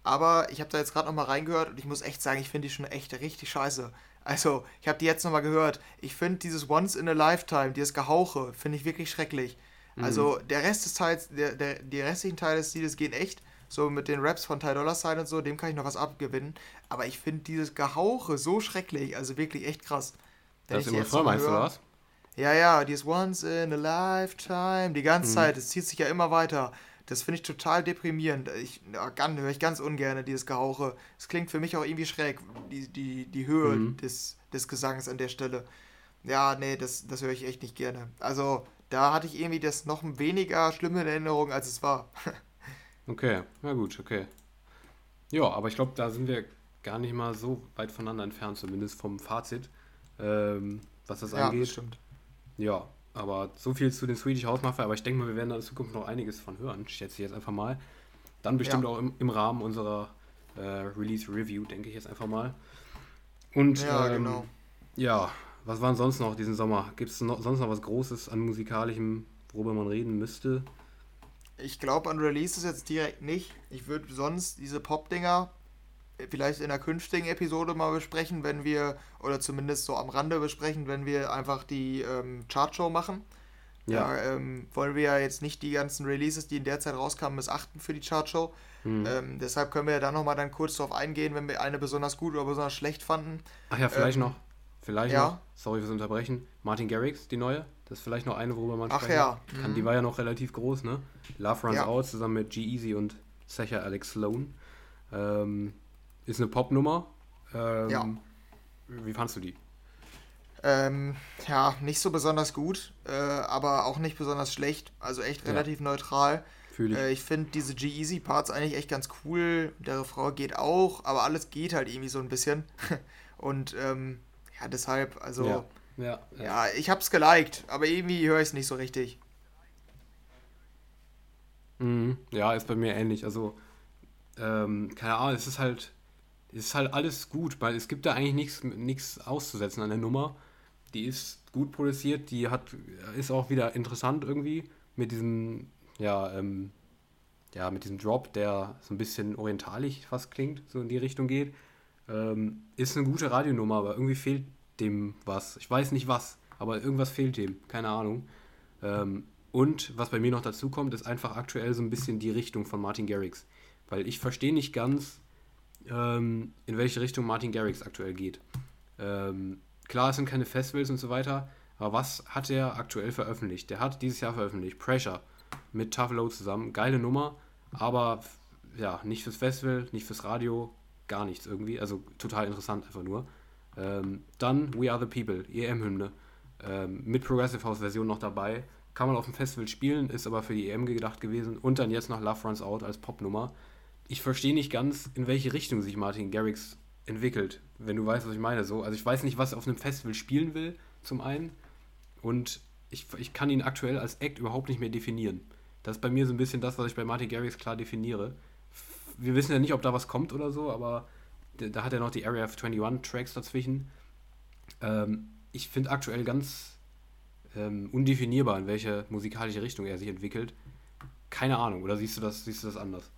S2: Aber ich habe da jetzt gerade nochmal reingehört und ich muss echt sagen, ich finde die schon echt richtig scheiße. Also, ich habe die jetzt nochmal gehört. Ich finde dieses Once in a Lifetime, dieses Gehauche, finde ich wirklich schrecklich. Mhm. Also, der Rest des Teils, der, der, die restlichen Teile des Liedes gehen echt so mit den Raps von Ty Dollar Sign und so, dem kann ich noch was abgewinnen. Aber ich finde dieses Gehauche so schrecklich, also wirklich echt krass. Wenn das ist immer voll meinst du was? Ja, ja, dieses Once in a Lifetime, die ganze mhm. Zeit, es zieht sich ja immer weiter. Das finde ich total deprimierend. Ich höre ich ganz ungern, dieses Gehauche. Es klingt für mich auch irgendwie schräg, die, die, die Höhe mhm. des, des Gesangs an der Stelle. Ja, nee, das, das höre ich echt nicht gerne. Also, da hatte ich irgendwie das noch weniger schlimme in Erinnerung, als es war.
S1: Okay, na gut, okay. Ja, aber ich glaube, da sind wir gar nicht mal so weit voneinander entfernt, zumindest vom Fazit, ähm, was das ja, angeht. Das stimmt. Ja, aber so viel zu den Swedish House Mafia, aber ich denke mal, wir werden da in Zukunft noch einiges von hören, schätze ich jetzt einfach mal. Dann bestimmt ja. auch im, im, Rahmen unserer äh, Release Review, denke ich jetzt einfach mal. Und ja, ähm, genau. Ja, was waren sonst noch diesen Sommer? Gibt es sonst noch was Großes an musikalischem, worüber man reden müsste?
S2: Ich glaube an Releases jetzt direkt nicht. Ich würde sonst diese Pop-Dinger vielleicht in einer künftigen Episode mal besprechen, wenn wir, oder zumindest so am Rande besprechen, wenn wir einfach die ähm, Chartshow machen. Ja. Da ähm, wollen wir ja jetzt nicht die ganzen Releases, die in der Zeit rauskamen, missachten für die Chartshow. Mhm. Ähm, deshalb können wir ja da nochmal dann kurz drauf eingehen, wenn wir eine besonders gut oder besonders schlecht fanden.
S1: Ach ja, vielleicht ähm, noch. Vielleicht ja. noch. Sorry fürs Unterbrechen. Martin Garrix, die neue. Das ist vielleicht noch eine, worüber man
S2: Ach ja.
S1: kann. Mhm. Die war ja noch relativ groß, ne? Love Runs ja. Out zusammen mit G-Easy und Sacha Alex Sloan. Ähm, ist eine Popnummer. Ähm, ja. Wie fandst du die?
S2: Ähm, ja, nicht so besonders gut, äh, aber auch nicht besonders schlecht. Also echt relativ ja. neutral. Fühl ich. Äh, ich finde diese G-Easy-Parts eigentlich echt ganz cool. Der Frau geht auch, aber alles geht halt irgendwie so ein bisschen. Und ähm, ja, deshalb, also. Ja, ja, ja. ja ich hab's geliked, aber irgendwie höre ich es nicht so richtig.
S1: Mhm. Ja, ist bei mir ähnlich. Also, ähm, keine Ahnung, es ist halt, es ist halt alles gut, weil es gibt da eigentlich nichts auszusetzen an der Nummer die ist gut produziert, die hat, ist auch wieder interessant irgendwie mit diesem, ja, ähm, ja, mit diesem Drop, der so ein bisschen orientalisch fast klingt, so in die Richtung geht. Ähm, ist eine gute Radionummer, aber irgendwie fehlt dem was. Ich weiß nicht was, aber irgendwas fehlt dem, keine Ahnung. Ähm, und was bei mir noch dazu kommt, ist einfach aktuell so ein bisschen die Richtung von Martin Garrix. Weil ich verstehe nicht ganz, ähm, in welche Richtung Martin Garrix aktuell geht. Ähm, Klar, es sind keine Festivals und so weiter, aber was hat er aktuell veröffentlicht? Der hat dieses Jahr veröffentlicht Pressure mit Tough Low zusammen. Geile Nummer, aber ja, nicht fürs Festival, nicht fürs Radio, gar nichts irgendwie. Also total interessant einfach nur. Ähm, dann We Are the People, EM-Hymne, ähm, mit Progressive House-Version noch dabei. Kann man auf dem Festival spielen, ist aber für die EM gedacht gewesen. Und dann jetzt noch Love Runs Out als Popnummer. Ich verstehe nicht ganz, in welche Richtung sich Martin Garrix entwickelt, wenn du weißt, was ich meine. So, also ich weiß nicht, was er auf einem Festival spielen will, zum einen. Und ich, ich kann ihn aktuell als Act überhaupt nicht mehr definieren. Das ist bei mir so ein bisschen das, was ich bei Martin Garrix klar definiere. Wir wissen ja nicht, ob da was kommt oder so, aber da hat er noch die Area 21 Tracks dazwischen. Ähm, ich finde aktuell ganz ähm, undefinierbar, in welche musikalische Richtung er sich entwickelt. Keine Ahnung, oder siehst du das, siehst du das anders?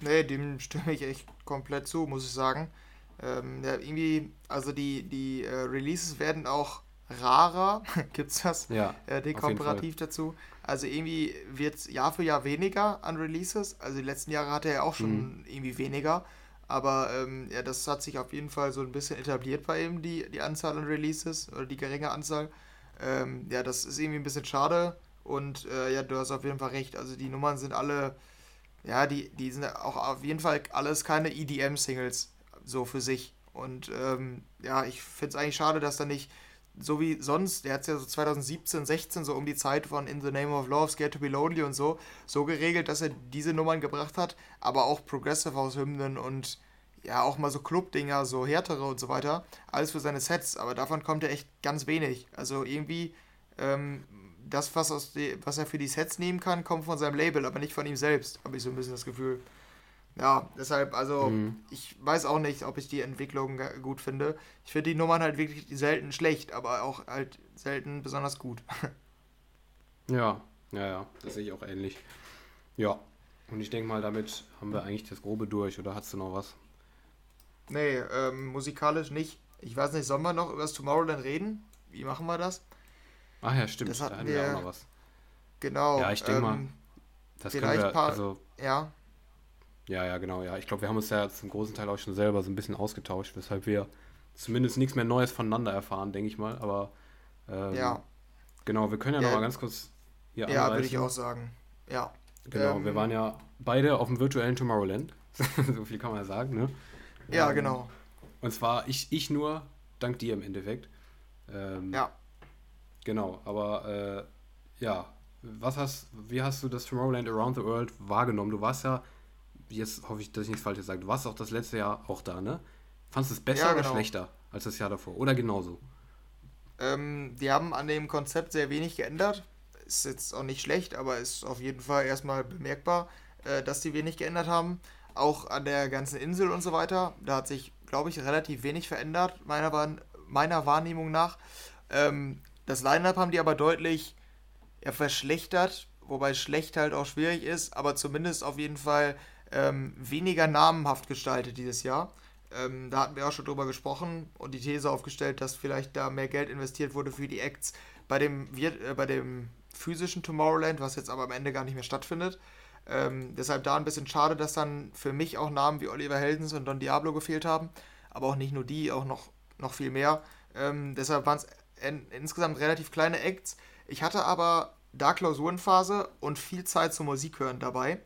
S2: Nee, dem stimme ich echt komplett zu, muss ich sagen. Ähm, ja, irgendwie, also die, die äh, Releases werden auch rarer, gibt's das? Ja. Äh, die komparativ dazu. Also irgendwie wird es Jahr für Jahr weniger an Releases. Also die letzten Jahre hatte er auch schon mhm. irgendwie weniger. Aber ähm, ja, das hat sich auf jeden Fall so ein bisschen etabliert bei ihm, die, die Anzahl an Releases oder die geringe Anzahl. Ähm, ja, das ist irgendwie ein bisschen schade. Und äh, ja, du hast auf jeden Fall recht. Also die Nummern sind alle ja, die, die sind auch auf jeden Fall alles keine EDM-Singles so für sich. Und ähm, ja, ich finde es eigentlich schade, dass da nicht so wie sonst, der hat es ja so 2017, 16 so um die Zeit von In the Name of Love, Scared to be Lonely und so, so geregelt, dass er diese Nummern gebracht hat, aber auch Progressive House Hymnen und ja, auch mal so Club-Dinger, so härtere und so weiter, alles für seine Sets, aber davon kommt er echt ganz wenig. Also irgendwie ähm, das, was, aus die, was er für die Sets nehmen kann, kommt von seinem Label, aber nicht von ihm selbst, habe ich so ein bisschen das Gefühl. Ja, deshalb, also, mhm. ich weiß auch nicht, ob ich die Entwicklung gut finde. Ich finde die Nummern halt wirklich selten schlecht, aber auch halt selten besonders gut.
S1: ja, ja, ja, das sehe ich auch ähnlich. Ja, und ich denke mal, damit haben wir eigentlich das Grobe durch, oder hast du noch was?
S2: Nee, ähm, musikalisch nicht. Ich weiß nicht, sollen wir noch über das Tomorrowland reden? Wie machen wir das?
S1: Ach ja, stimmt. Das hatten da wir, wir auch noch was.
S2: Genau.
S1: Ja, ich denke ähm, mal, das können wir, paar, also, ja. Ja, ja, genau, ja. Ich glaube, wir haben uns ja zum großen Teil auch schon selber so ein bisschen ausgetauscht, weshalb wir zumindest nichts mehr Neues voneinander erfahren, denke ich mal. Aber ähm, ja. Genau, wir können ja, ja. noch mal ganz kurz
S2: hier Ja, würde ich auch sagen. Ja.
S1: Genau, ähm, wir waren ja beide auf dem virtuellen Tomorrowland. so viel kann man ja sagen, ne?
S2: Ja, ähm, genau.
S1: Und zwar ich, ich nur, dank dir im Endeffekt. Ähm, ja. Genau, aber äh, ja, was hast, wie hast du das Tomorrowland Around the World wahrgenommen? Du warst ja, jetzt hoffe ich, dass ich nichts Falsches sage, du warst auch das letzte Jahr auch da, ne? Fandest du es besser ja, genau. oder schlechter als das Jahr davor? Oder genauso?
S2: Ähm, die haben an dem Konzept sehr wenig geändert. Ist jetzt auch nicht schlecht, aber ist auf jeden Fall erstmal bemerkbar, äh, dass die wenig geändert haben. Auch an der ganzen Insel und so weiter. Da hat sich, glaube ich, relativ wenig verändert, meiner, meiner Wahrnehmung nach. Ähm, das Line-Up haben die aber deutlich ja, verschlechtert, wobei schlecht halt auch schwierig ist, aber zumindest auf jeden Fall ähm, weniger namenhaft gestaltet dieses Jahr. Ähm, da hatten wir auch schon drüber gesprochen und die These aufgestellt, dass vielleicht da mehr Geld investiert wurde für die Acts bei dem, äh, bei dem physischen Tomorrowland, was jetzt aber am Ende gar nicht mehr stattfindet. Ähm, deshalb da ein bisschen schade, dass dann für mich auch Namen wie Oliver Heldens und Don Diablo gefehlt haben. Aber auch nicht nur die, auch noch, noch viel mehr. Ähm, deshalb waren es insgesamt relativ kleine Acts. Ich hatte aber da Klausurenphase und viel Zeit zum Musik hören dabei.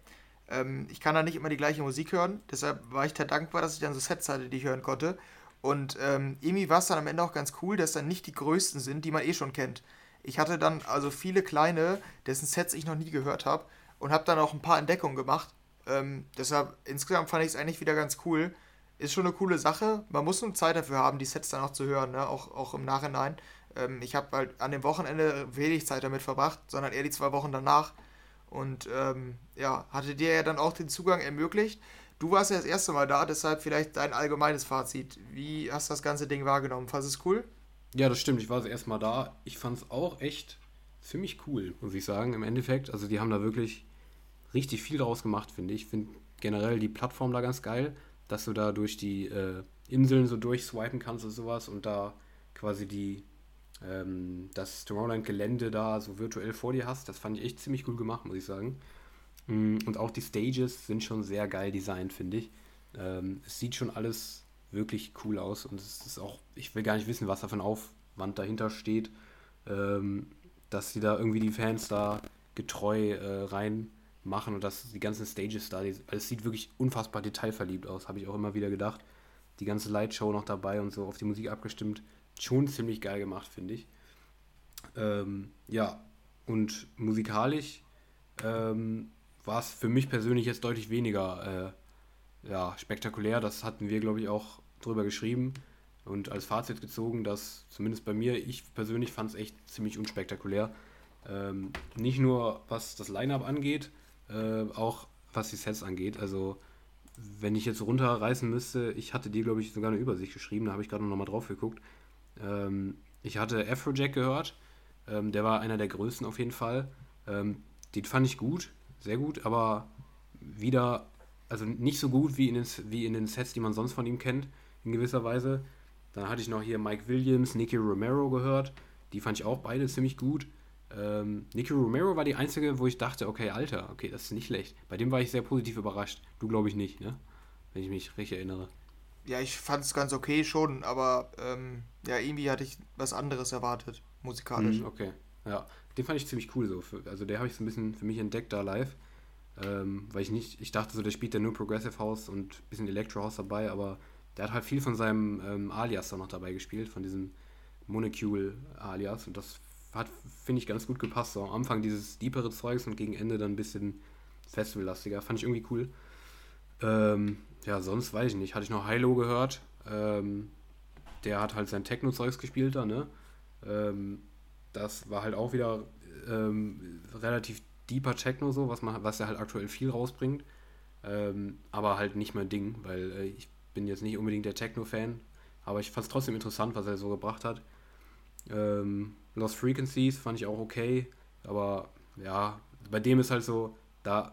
S2: Ähm, ich kann da nicht immer die gleiche Musik hören, deshalb war ich da dankbar, dass ich dann so Sets hatte, die ich hören konnte. Und ähm, irgendwie war es dann am Ende auch ganz cool, dass dann nicht die größten sind, die man eh schon kennt. Ich hatte dann also viele kleine, dessen Sets ich noch nie gehört habe und habe dann auch ein paar Entdeckungen gemacht. Ähm, deshalb insgesamt fand ich es eigentlich wieder ganz cool. Ist schon eine coole Sache. Man muss nur Zeit dafür haben, die Sets dann auch zu hören, ne? auch, auch im Nachhinein. Ähm, ich habe halt an dem Wochenende wenig Zeit damit verbracht, sondern eher die zwei Wochen danach. Und ähm, ja, hatte dir ja dann auch den Zugang ermöglicht. Du warst ja das erste Mal da, deshalb vielleicht dein allgemeines Fazit. Wie hast du das ganze Ding wahrgenommen? Fandest du es cool?
S1: Ja, das stimmt. Ich war das erste Mal da. Ich fand es auch echt ziemlich cool, muss ich sagen, im Endeffekt. Also die haben da wirklich richtig viel draus gemacht, finde ich. Ich finde generell die Plattform da ganz geil, dass du da durch die äh, Inseln so durchswipen kannst und sowas und da quasi die ähm, das Tomorrowland-Gelände da so virtuell vor dir hast. Das fand ich echt ziemlich cool gemacht, muss ich sagen. Mm, und auch die Stages sind schon sehr geil designt, finde ich. Ähm, es sieht schon alles wirklich cool aus und es ist auch, ich will gar nicht wissen, was da für ein Aufwand dahinter steht, ähm, dass sie da irgendwie die Fans da getreu äh, reinmachen und dass die ganzen Stages da, die, es sieht wirklich unfassbar detailverliebt aus, habe ich auch immer wieder gedacht. Die ganze Lightshow noch dabei und so auf die Musik abgestimmt schon ziemlich geil gemacht, finde ich. Ähm, ja, und musikalisch ähm, war es für mich persönlich jetzt deutlich weniger äh, ja, spektakulär. Das hatten wir, glaube ich, auch drüber geschrieben und als Fazit gezogen, dass zumindest bei mir, ich persönlich fand es echt ziemlich unspektakulär. Ähm, nicht nur was das Line-Up angeht, äh, auch was die Sets angeht. Also wenn ich jetzt runterreißen müsste, ich hatte dir, glaube ich, sogar eine Übersicht geschrieben, da habe ich gerade noch mal drauf geguckt. Ähm, ich hatte Afrojack gehört. Ähm, der war einer der größten auf jeden Fall. Ähm, den fand ich gut, sehr gut, aber wieder, also nicht so gut wie in, den, wie in den Sets, die man sonst von ihm kennt, in gewisser Weise. Dann hatte ich noch hier Mike Williams, Nicky Romero gehört. Die fand ich auch beide ziemlich gut. Ähm, Nicky Romero war die einzige, wo ich dachte, okay, Alter, okay, das ist nicht schlecht. Bei dem war ich sehr positiv überrascht. Du glaube ich nicht, ne? Wenn ich mich richtig erinnere
S2: ja, ich fand es ganz okay schon, aber ähm, ja, irgendwie hatte ich was anderes erwartet, musikalisch.
S1: Mhm, okay, ja. Den fand ich ziemlich cool so. Also der habe ich so ein bisschen für mich entdeckt da live. Ähm, weil ich nicht, ich dachte so, der spielt ja nur Progressive House und ein bisschen Electro House dabei, aber der hat halt viel von seinem ähm, Alias da noch dabei gespielt, von diesem Monocule Alias und das hat, finde ich, ganz gut gepasst. So am Anfang dieses deepere Zeugs und gegen Ende dann ein bisschen festivallastiger. Fand ich irgendwie cool. Ähm, ja, sonst weiß ich nicht. Hatte ich noch Hilo gehört. Ähm, der hat halt sein Techno-Zeugs gespielt da, ne? Ähm, das war halt auch wieder ähm, relativ deeper Techno so, was man, was er halt aktuell viel rausbringt. Ähm, aber halt nicht mein Ding, weil äh, ich bin jetzt nicht unbedingt der Techno-Fan. Aber ich fand es trotzdem interessant, was er so gebracht hat. Ähm, Lost Frequencies fand ich auch okay. Aber ja, bei dem ist halt so, da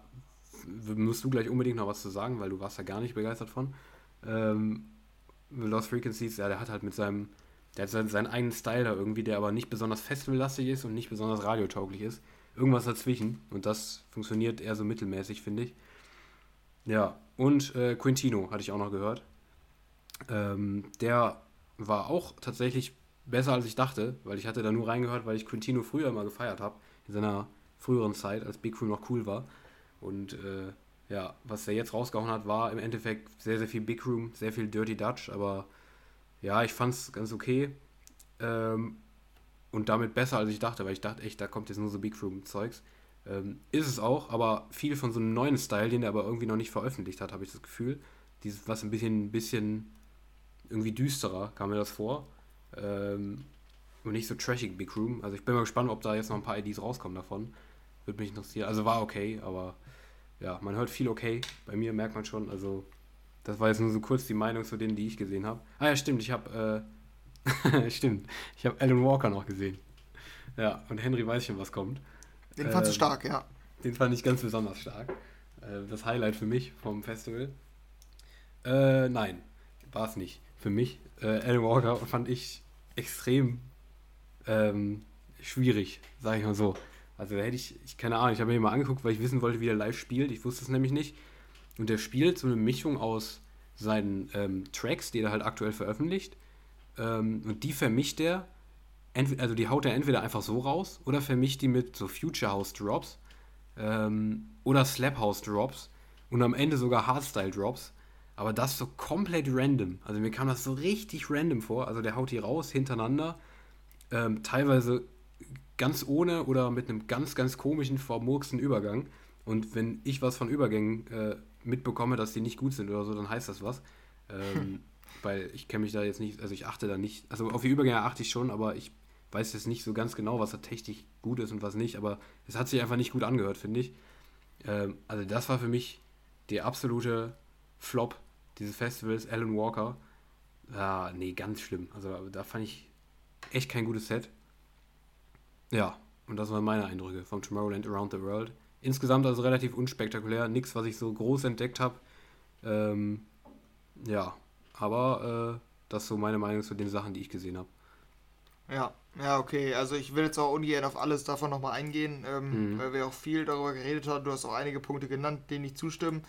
S1: musst du gleich unbedingt noch was zu sagen, weil du warst ja gar nicht begeistert von. Ähm, Lost Frequencies, ja, der hat halt mit seinem, der hat seinen, seinen eigenen Style da irgendwie, der aber nicht besonders festivallastig ist und nicht besonders radiotauglich ist. Irgendwas dazwischen. Und das funktioniert eher so mittelmäßig, finde ich. Ja, und äh, Quintino hatte ich auch noch gehört. Ähm, der war auch tatsächlich besser als ich dachte, weil ich hatte da nur reingehört, weil ich Quintino früher mal gefeiert habe, in seiner früheren Zeit, als Big Crew noch cool war. Und äh, ja, was er jetzt rausgehauen hat, war im Endeffekt sehr, sehr viel Big Room, sehr viel Dirty Dutch, aber ja, ich fand es ganz okay. Ähm, und damit besser, als ich dachte, weil ich dachte echt, da kommt jetzt nur so Big Room-Zeugs. Ähm, ist es auch, aber viel von so einem neuen Style, den er aber irgendwie noch nicht veröffentlicht hat, habe ich das Gefühl. Dieses, was ein bisschen, bisschen irgendwie düsterer, kam mir das vor. Ähm, und nicht so trashig Big Room. Also ich bin mal gespannt, ob da jetzt noch ein paar IDs rauskommen davon. Würde mich interessieren. Also war okay, aber ja, man hört viel okay. Bei mir merkt man schon, also das war jetzt nur so kurz die Meinung zu denen, die ich gesehen habe. Ah ja, stimmt, ich habe, äh, stimmt, ich habe Alan Walker noch gesehen. Ja, und Henry weiß schon, was kommt.
S2: Den fand ähm, du stark, ja.
S1: Den fand ich ganz besonders stark. äh, das Highlight für mich vom Festival. Äh, nein, war es nicht. Für mich, äh, Alan Walker fand ich extrem ähm, schwierig, sage ich mal so. Also da hätte ich, ich keine Ahnung, ich habe mir mal angeguckt, weil ich wissen wollte, wie der live spielt. Ich wusste es nämlich nicht. Und der spielt so eine Mischung aus seinen ähm, Tracks, die er halt aktuell veröffentlicht. Ähm, und die vermischt er, also die haut er entweder einfach so raus oder vermischt die mit so Future House Drops ähm, oder Slap House Drops und am Ende sogar Hardstyle Drops. Aber das so komplett random. Also mir kam das so richtig random vor. Also der haut die raus hintereinander. Ähm, teilweise ganz ohne oder mit einem ganz, ganz komischen, vermurksten Übergang. Und wenn ich was von Übergängen äh, mitbekomme, dass die nicht gut sind oder so, dann heißt das was. Ähm, weil ich kenne mich da jetzt nicht, also ich achte da nicht, also auf die Übergänge achte ich schon, aber ich weiß jetzt nicht so ganz genau, was da technisch gut ist und was nicht, aber es hat sich einfach nicht gut angehört, finde ich. Ähm, also das war für mich der absolute Flop dieses Festivals, Alan Walker. Ja, nee, ganz schlimm. Also da fand ich echt kein gutes Set. Ja, und das waren meine Eindrücke vom Tomorrowland Around the World. Insgesamt also relativ unspektakulär, nichts, was ich so groß entdeckt habe. Ähm, ja, aber äh, das ist so meine Meinung zu den Sachen, die ich gesehen habe.
S2: Ja, ja, okay. Also ich will jetzt auch ungern auf alles davon nochmal eingehen, ähm, mhm. weil wir auch viel darüber geredet haben. Du hast auch einige Punkte genannt, denen ich zustimme.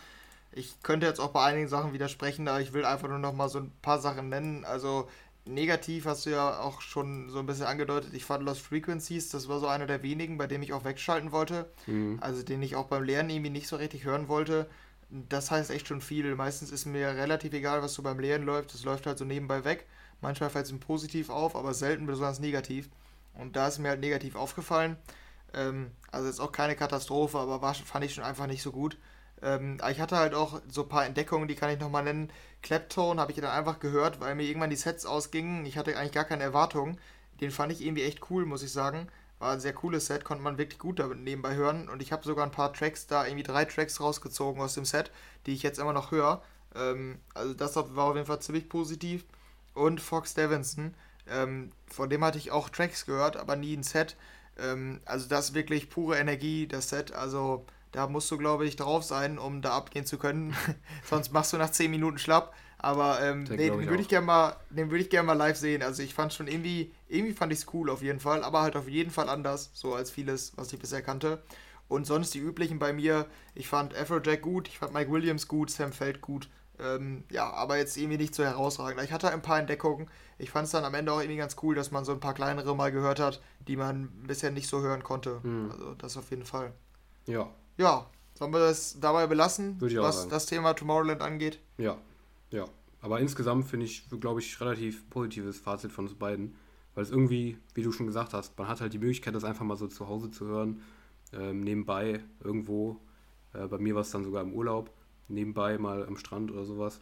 S2: Ich könnte jetzt auch bei einigen Sachen widersprechen, aber ich will einfach nur nochmal so ein paar Sachen nennen. Also negativ hast du ja auch schon so ein bisschen angedeutet. Ich fand Lost Frequencies, das war so einer der wenigen, bei dem ich auch wegschalten wollte. Mhm. Also den ich auch beim Lernen irgendwie nicht so richtig hören wollte. Das heißt echt schon viel. Meistens ist mir relativ egal, was so beim Lernen läuft. Das läuft halt so nebenbei weg. Manchmal fällt es mir positiv auf, aber selten besonders negativ. Und da ist mir halt negativ aufgefallen. Ähm, also jetzt auch keine Katastrophe, aber war, fand ich schon einfach nicht so gut. Ähm, ich hatte halt auch so ein paar Entdeckungen, die kann ich nochmal nennen. Claptone habe ich dann einfach gehört, weil mir irgendwann die Sets ausgingen. Ich hatte eigentlich gar keine Erwartungen. Den fand ich irgendwie echt cool, muss ich sagen. War ein sehr cooles Set, konnte man wirklich gut damit nebenbei hören. Und ich habe sogar ein paar Tracks da, irgendwie drei Tracks rausgezogen aus dem Set, die ich jetzt immer noch höre. Ähm, also das war auf jeden Fall ziemlich positiv. Und Fox Davidson, ähm, von dem hatte ich auch Tracks gehört, aber nie ein Set. Ähm, also das wirklich pure Energie, das Set. Also da musst du, glaube ich, drauf sein, um da abgehen zu können. Sonst machst du nach 10 Minuten schlapp. Aber ähm, nee, den würde ich gerne mal, den würde ich gerne mal live sehen. Also ich fand schon irgendwie, irgendwie fand ich es cool auf jeden Fall, aber halt auf jeden Fall anders, so als vieles, was ich bisher kannte. Und sonst die üblichen bei mir, ich fand Afrojack gut, ich fand Mike Williams gut, Sam Feld gut. Ähm, ja, aber jetzt irgendwie nicht so herausragend. Ich hatte ein paar Entdeckungen. Ich fand es dann am Ende auch irgendwie ganz cool, dass man so ein paar kleinere mal gehört hat, die man bisher nicht so hören konnte. Hm. Also das auf jeden Fall. Ja, ja, sollen wir das dabei belassen, was sagen. das Thema Tomorrowland angeht?
S1: Ja, ja. Aber insgesamt finde ich, glaube ich, relativ positives Fazit von uns beiden. Weil es irgendwie, wie du schon gesagt hast, man hat halt die Möglichkeit, das einfach mal so zu Hause zu hören. Ähm, nebenbei irgendwo. Äh, bei mir war es dann sogar im Urlaub. Nebenbei mal am Strand oder sowas.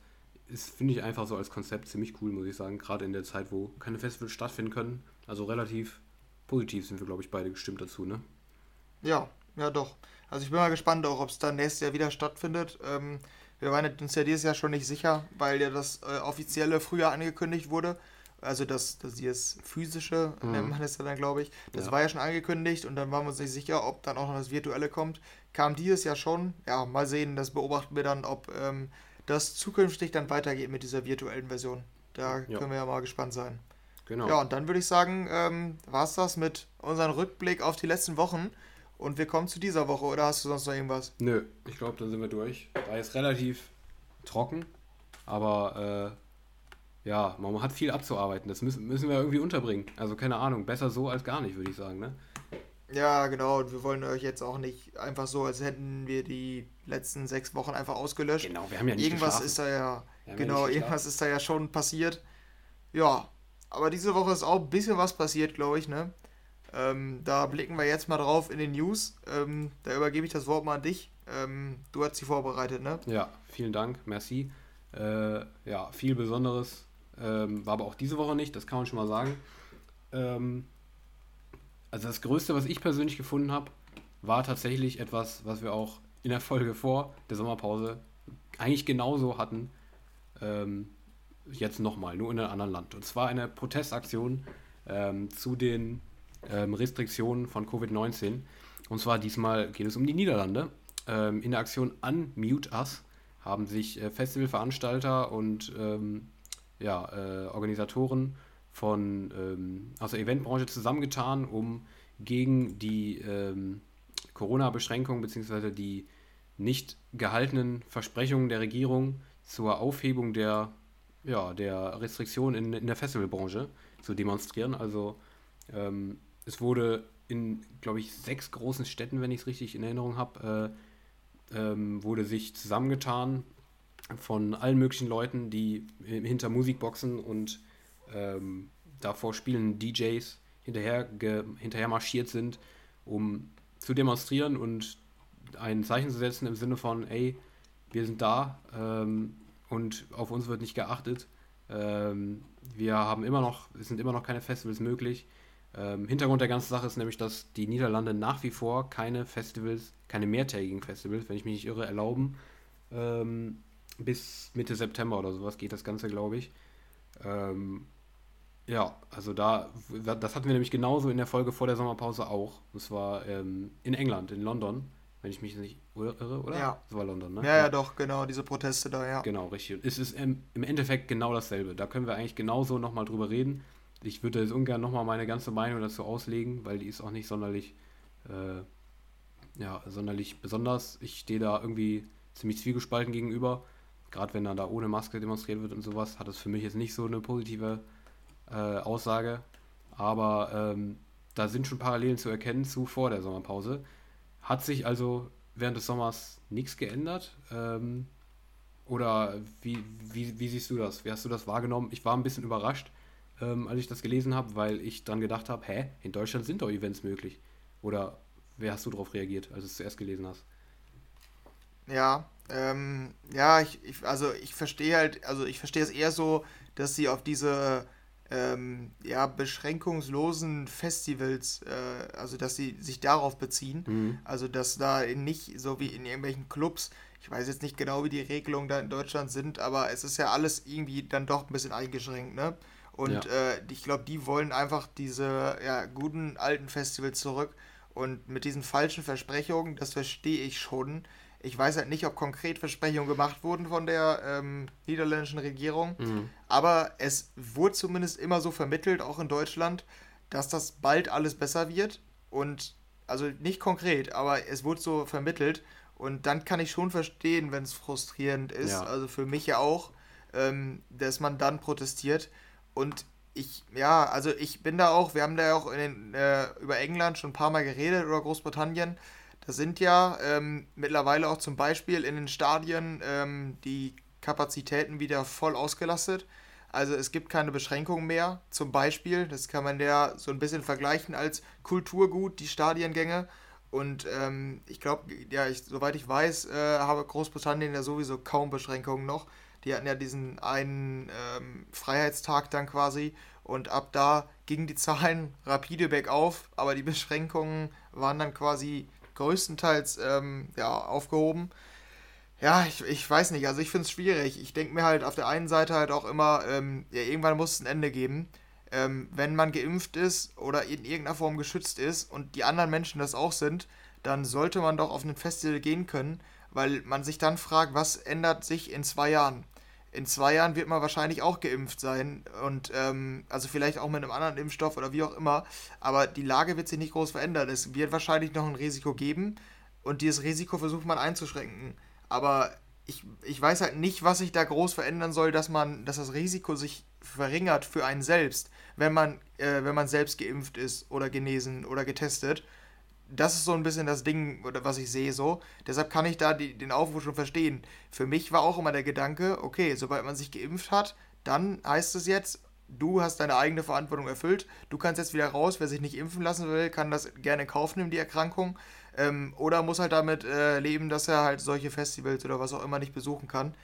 S1: Ist, finde ich einfach so als Konzept ziemlich cool, muss ich sagen. Gerade in der Zeit, wo keine Festivals stattfinden können. Also relativ positiv sind wir, glaube ich, beide gestimmt dazu, ne?
S2: Ja, ja doch. Also ich bin mal gespannt auch, ob es dann nächstes Jahr wieder stattfindet. Ähm, wir waren uns ja dieses Jahr schon nicht sicher, weil ja das äh, offizielle früher angekündigt wurde. Also das, das dieses physische, mhm. nennt man es ja dann, glaube ich. Das ja. war ja schon angekündigt und dann waren wir uns nicht sicher, ob dann auch noch das virtuelle kommt. Kam dieses Jahr schon. Ja, mal sehen, das beobachten wir dann, ob ähm, das zukünftig dann weitergeht mit dieser virtuellen Version. Da ja. können wir ja mal gespannt sein. Genau. Ja, und dann würde ich sagen, ähm, war es das mit unserem Rückblick auf die letzten Wochen. Und wir kommen zu dieser Woche, oder hast du sonst noch irgendwas?
S1: Nö, ich glaube, dann sind wir durch. War jetzt relativ trocken, aber äh, ja, man hat viel abzuarbeiten. Das müssen, müssen wir irgendwie unterbringen. Also keine Ahnung, besser so als gar nicht, würde ich sagen, ne?
S2: Ja, genau. Und wir wollen euch jetzt auch nicht einfach so, als hätten wir die letzten sechs Wochen einfach ausgelöscht. Genau, wir haben ja nicht Irgendwas geschlafen. ist da ja, genau, ja irgendwas ist da ja schon passiert. Ja, aber diese Woche ist auch ein bisschen was passiert, glaube ich, ne? Ähm, da blicken wir jetzt mal drauf in den News. Ähm, da übergebe ich das Wort mal an dich. Ähm, du hast sie vorbereitet, ne?
S1: Ja, vielen Dank, merci. Äh, ja, viel Besonderes ähm, war aber auch diese Woche nicht, das kann man schon mal sagen. Ähm, also das Größte, was ich persönlich gefunden habe, war tatsächlich etwas, was wir auch in der Folge vor der Sommerpause eigentlich genauso hatten. Ähm, jetzt nochmal, nur in einem anderen Land. Und zwar eine Protestaktion zu den ähm, Restriktionen von Covid-19. Und zwar diesmal geht es um die Niederlande. ähm, in der Aktion Unmute Us haben sich äh, Festivalveranstalter und ähm, ja, äh, Organisatoren von ähm, aus der Eventbranche zusammengetan, um gegen die ähm, Corona-Beschränkungen bzw. die nicht gehaltenen Versprechungen der Regierung zur Aufhebung der, ja, der Restriktionen in, in der Festivalbranche zu demonstrieren. Also ähm, es wurde in, glaube ich, sechs großen Städten, wenn ich es richtig in Erinnerung habe, äh, ähm, wurde sich zusammengetan von allen möglichen Leuten, die hinter Musikboxen und ähm, davor spielenden DJs hinterher, hinterher marschiert sind, um zu demonstrieren und ein Zeichen zu setzen im Sinne von, ey, wir sind da ähm, und auf uns wird nicht geachtet. Ähm, wir haben immer noch, es sind immer noch keine Festivals möglich. Ähm, Hintergrund der ganzen Sache ist nämlich, dass die Niederlande nach wie vor keine Festivals, keine mehrtägigen Festivals, wenn ich mich nicht irre, erlauben. Ähm, bis Mitte September oder sowas geht das Ganze, glaube ich. Ähm, ja, also da, das hatten wir nämlich genauso in der Folge vor der Sommerpause auch. Das war ähm, in England, in London, wenn ich mich nicht irre, oder?
S2: Ja.
S1: Das war London,
S2: ne? Ja, ja, doch, genau, diese Proteste da, ja.
S1: Genau, richtig. Es ist im, im Endeffekt genau dasselbe. Da können wir eigentlich genauso nochmal drüber reden. Ich würde jetzt ungern nochmal meine ganze Meinung dazu auslegen, weil die ist auch nicht sonderlich, äh, ja, sonderlich besonders. Ich stehe da irgendwie ziemlich zwiegespalten gegenüber. Gerade wenn dann da ohne Maske demonstriert wird und sowas, hat das für mich jetzt nicht so eine positive äh, Aussage. Aber ähm, da sind schon Parallelen zu erkennen zu vor der Sommerpause. Hat sich also während des Sommers nichts geändert? Ähm, oder wie, wie, wie siehst du das? Wie hast du das wahrgenommen? Ich war ein bisschen überrascht, ähm, als ich das gelesen habe, weil ich dann gedacht habe, hä, in Deutschland sind doch Events möglich. Oder wer hast du darauf reagiert, als du es zuerst gelesen hast?
S2: Ja, ähm, ja, ich, ich, also ich verstehe halt, also ich verstehe es eher so, dass sie auf diese ähm, ja, beschränkungslosen Festivals, äh, also dass sie sich darauf beziehen. Mhm. Also dass da nicht so wie in irgendwelchen Clubs, ich weiß jetzt nicht genau, wie die Regelungen da in Deutschland sind, aber es ist ja alles irgendwie dann doch ein bisschen eingeschränkt, ne? Und ja. äh, ich glaube, die wollen einfach diese ja, guten alten Festivals zurück. Und mit diesen falschen Versprechungen, das verstehe ich schon, ich weiß halt nicht, ob konkret Versprechungen gemacht wurden von der ähm, niederländischen Regierung, mhm. aber es wurde zumindest immer so vermittelt, auch in Deutschland, dass das bald alles besser wird. Und also nicht konkret, aber es wurde so vermittelt. Und dann kann ich schon verstehen, wenn es frustrierend ist, ja. also für mich ja auch, ähm, dass man dann protestiert. Und ich, ja, also ich bin da auch, wir haben da ja auch den, äh, über England schon ein paar Mal geredet oder Großbritannien. Da sind ja ähm, mittlerweile auch zum Beispiel in den Stadien ähm, die Kapazitäten wieder voll ausgelastet. Also es gibt keine Beschränkungen mehr. Zum Beispiel, das kann man ja so ein bisschen vergleichen als Kulturgut, die Stadiengänge. Und ähm, ich glaube, ja, ich, soweit ich weiß, äh, habe Großbritannien ja sowieso kaum Beschränkungen noch. Die hatten ja diesen einen ähm, Freiheitstag dann quasi und ab da gingen die Zahlen rapide bergauf, aber die Beschränkungen waren dann quasi größtenteils ähm, ja, aufgehoben. Ja, ich, ich weiß nicht, also ich finde es schwierig. Ich denke mir halt auf der einen Seite halt auch immer, ähm, ja, irgendwann muss es ein Ende geben. Ähm, wenn man geimpft ist oder in irgendeiner Form geschützt ist und die anderen Menschen das auch sind, dann sollte man doch auf ein Festival gehen können, weil man sich dann fragt, was ändert sich in zwei Jahren? In zwei Jahren wird man wahrscheinlich auch geimpft sein und ähm, also vielleicht auch mit einem anderen Impfstoff oder wie auch immer. Aber die Lage wird sich nicht groß verändern. Es wird wahrscheinlich noch ein Risiko geben und dieses Risiko versucht man einzuschränken. Aber ich, ich weiß halt nicht, was sich da groß verändern soll, dass man, dass das Risiko sich verringert für einen selbst, wenn man, äh, wenn man selbst geimpft ist oder genesen oder getestet das ist so ein bisschen das Ding, oder was ich sehe so. Deshalb kann ich da die, den Aufruf schon verstehen. Für mich war auch immer der Gedanke, okay, sobald man sich geimpft hat, dann heißt es jetzt, du hast deine eigene Verantwortung erfüllt. Du kannst jetzt wieder raus. Wer sich nicht impfen lassen will, kann das gerne in Kauf nehmen, die Erkrankung. Ähm, oder muss halt damit äh, leben, dass er halt solche Festivals oder was auch immer nicht besuchen kann.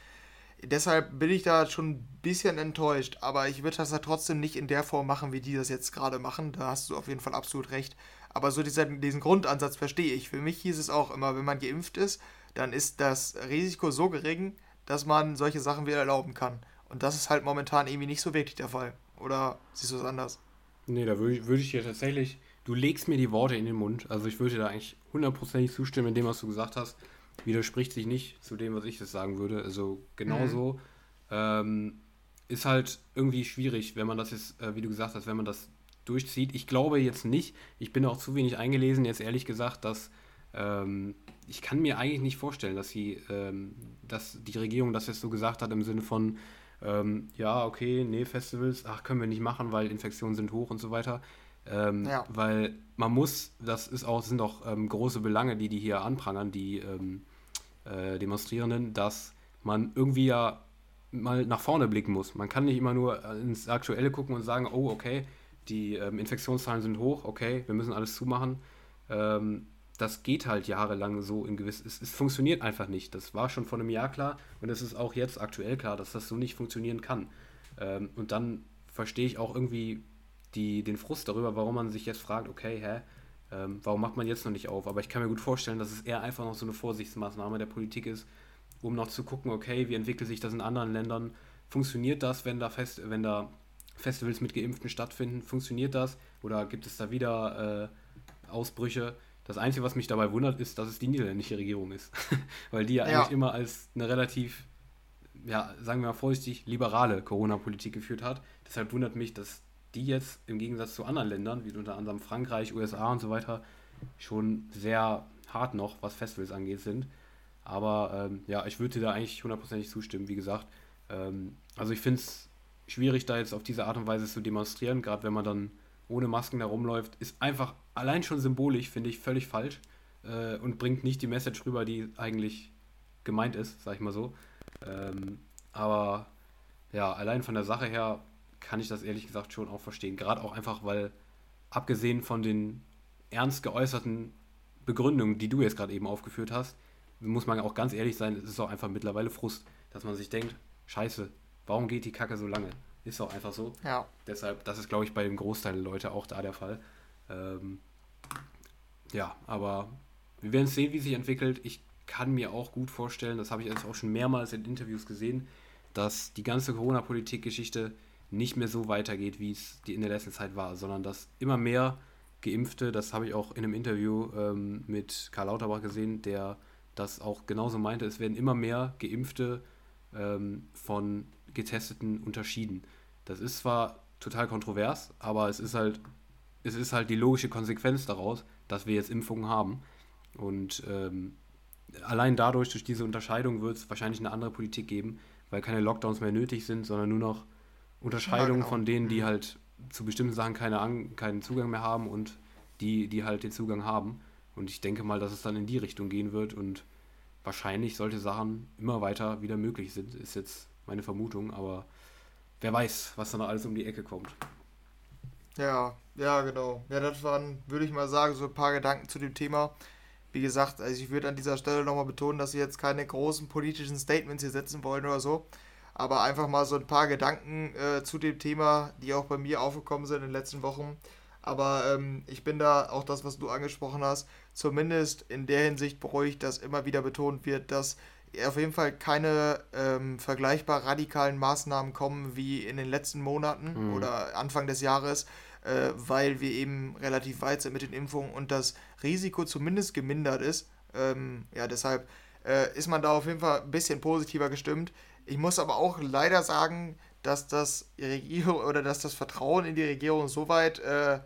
S2: Deshalb bin ich da schon ein bisschen enttäuscht, aber ich würde das ja trotzdem nicht in der Form machen, wie die das jetzt gerade machen. Da hast du auf jeden Fall absolut recht. Aber so dieser, diesen Grundansatz verstehe ich. Für mich hieß es auch immer, wenn man geimpft ist, dann ist das Risiko so gering, dass man solche Sachen wieder erlauben kann. Und das ist halt momentan irgendwie nicht so wirklich der Fall. Oder siehst du es anders?
S1: Nee, da würde ich, würd ich dir tatsächlich, du legst mir die Worte in den Mund. Also ich würde dir da eigentlich hundertprozentig zustimmen in dem, was du gesagt hast. widerspricht sich nicht zu dem, was ich jetzt sagen würde. Also genauso mhm. ähm, ist halt irgendwie schwierig, wenn man das jetzt, äh, wie du gesagt hast, wenn man das durchzieht. Ich glaube jetzt nicht, ich bin auch zu wenig eingelesen, jetzt ehrlich gesagt, dass ähm, ich kann mir eigentlich nicht vorstellen, dass sie, ähm, dass die Regierung das jetzt so gesagt hat im Sinne von, ähm, ja, okay, nee, Festivals, ach, können wir nicht machen, weil Infektionen sind hoch und so weiter. Ähm, ja. Weil man muss, das ist auch, sind auch ähm, große Belange, die die hier anprangern, die ähm, äh, Demonstrierenden, dass man irgendwie ja mal nach vorne blicken muss. Man kann nicht immer nur ins Aktuelle gucken und sagen, oh, okay, die ähm, Infektionszahlen sind hoch, okay, wir müssen alles zumachen. Ähm, das geht halt jahrelang so in gewiss. Es, es, funktioniert einfach nicht. Das war schon vor einem Jahr klar und es ist auch jetzt aktuell klar, dass das so nicht funktionieren kann. Ähm, und dann verstehe ich auch irgendwie die, den Frust darüber, warum man sich jetzt fragt, okay, hä, ähm, warum macht man jetzt noch nicht auf? Aber ich kann mir gut vorstellen, dass es eher einfach noch so eine Vorsichtsmaßnahme der Politik ist, um noch zu gucken, okay, wie entwickelt sich das in anderen Ländern? Funktioniert das, wenn da, Fest, wenn da Festivals mit Geimpften stattfinden? Funktioniert das? Oder gibt es da wieder äh, Ausbrüche? Das Einzige, was mich dabei wundert, ist, dass es die niederländische Regierung ist. Weil die ja, ja, eigentlich immer als eine relativ, ja, sagen wir mal vorsichtig, liberale Corona-Politik geführt hat. Deshalb wundert mich, dass die jetzt im Gegensatz zu anderen Ländern, wie unter anderem Frankreich, USA und so weiter, schon sehr hart noch, was Festivals angeht, sind. Aber ähm, ja, ich würde dir da eigentlich hundertprozentig zustimmen, wie gesagt. Ähm, also ich finde es schwierig, da jetzt auf diese Art und Weise zu demonstrieren, gerade wenn man dann ohne Masken herumläuft, ist einfach allein schon symbolisch, finde ich, völlig falsch äh, und bringt nicht die Message rüber, die eigentlich gemeint ist, sag ich mal so. Ähm, aber ja, allein von der Sache her kann ich das ehrlich gesagt schon auch verstehen. Gerade auch einfach, weil abgesehen von den ernst geäußerten Begründungen, die du jetzt gerade eben aufgeführt hast, muss man auch ganz ehrlich sein, es ist auch einfach mittlerweile Frust, dass man sich denkt, scheiße, warum geht die Kacke so lange? Ist auch einfach so. Ja. Deshalb, das ist, glaube ich, bei dem Großteil der Leute auch da der Fall. Ähm, ja, aber wir werden sehen, wie sich entwickelt. Ich kann mir auch gut vorstellen, das habe ich jetzt auch schon mehrmals in Interviews gesehen, dass die ganze Corona-Politik-Geschichte nicht mehr so weitergeht, wie es in der letzten Zeit war, sondern dass immer mehr Geimpfte, das habe ich auch in einem Interview ähm, mit Karl Lauterbach gesehen, der das auch genauso meinte, es werden immer mehr Geimpfte ähm, von Getesteten unterschieden. Das ist zwar total kontrovers, aber es ist halt, es ist halt die logische Konsequenz daraus, dass wir jetzt Impfungen haben. Und ähm, allein dadurch, durch diese Unterscheidung, wird es wahrscheinlich eine andere Politik geben, weil keine Lockdowns mehr nötig sind, sondern nur noch Unterscheidungen ja, genau. von denen, die mhm. halt zu bestimmten Sachen keine, keinen Zugang mehr haben und die, die halt den Zugang haben. Und ich denke mal, dass es dann in die Richtung gehen wird und wahrscheinlich solche Sachen immer weiter wieder möglich sind, ist jetzt meine Vermutung, aber wer weiß, was da noch alles um die Ecke kommt.
S2: Ja, ja, genau. Ja, das waren, würde ich mal sagen, so ein paar Gedanken zu dem Thema. Wie gesagt, also ich würde an dieser Stelle nochmal betonen, dass wir jetzt keine großen politischen Statements hier setzen wollen oder so, aber einfach mal so ein paar Gedanken äh, zu dem Thema, die auch bei mir aufgekommen sind in den letzten Wochen. Aber ähm, ich bin da auch das, was du angesprochen hast, zumindest in der Hinsicht beruhigt, dass immer wieder betont wird, dass auf jeden Fall keine ähm, vergleichbar radikalen Maßnahmen kommen wie in den letzten Monaten mhm. oder Anfang des Jahres, äh, weil wir eben relativ weit sind mit den Impfungen und das Risiko zumindest gemindert ist. Ähm, ja, deshalb äh, ist man da auf jeden Fall ein bisschen positiver gestimmt. Ich muss aber auch leider sagen, dass das Regierung oder dass das Vertrauen in die Regierung soweit äh,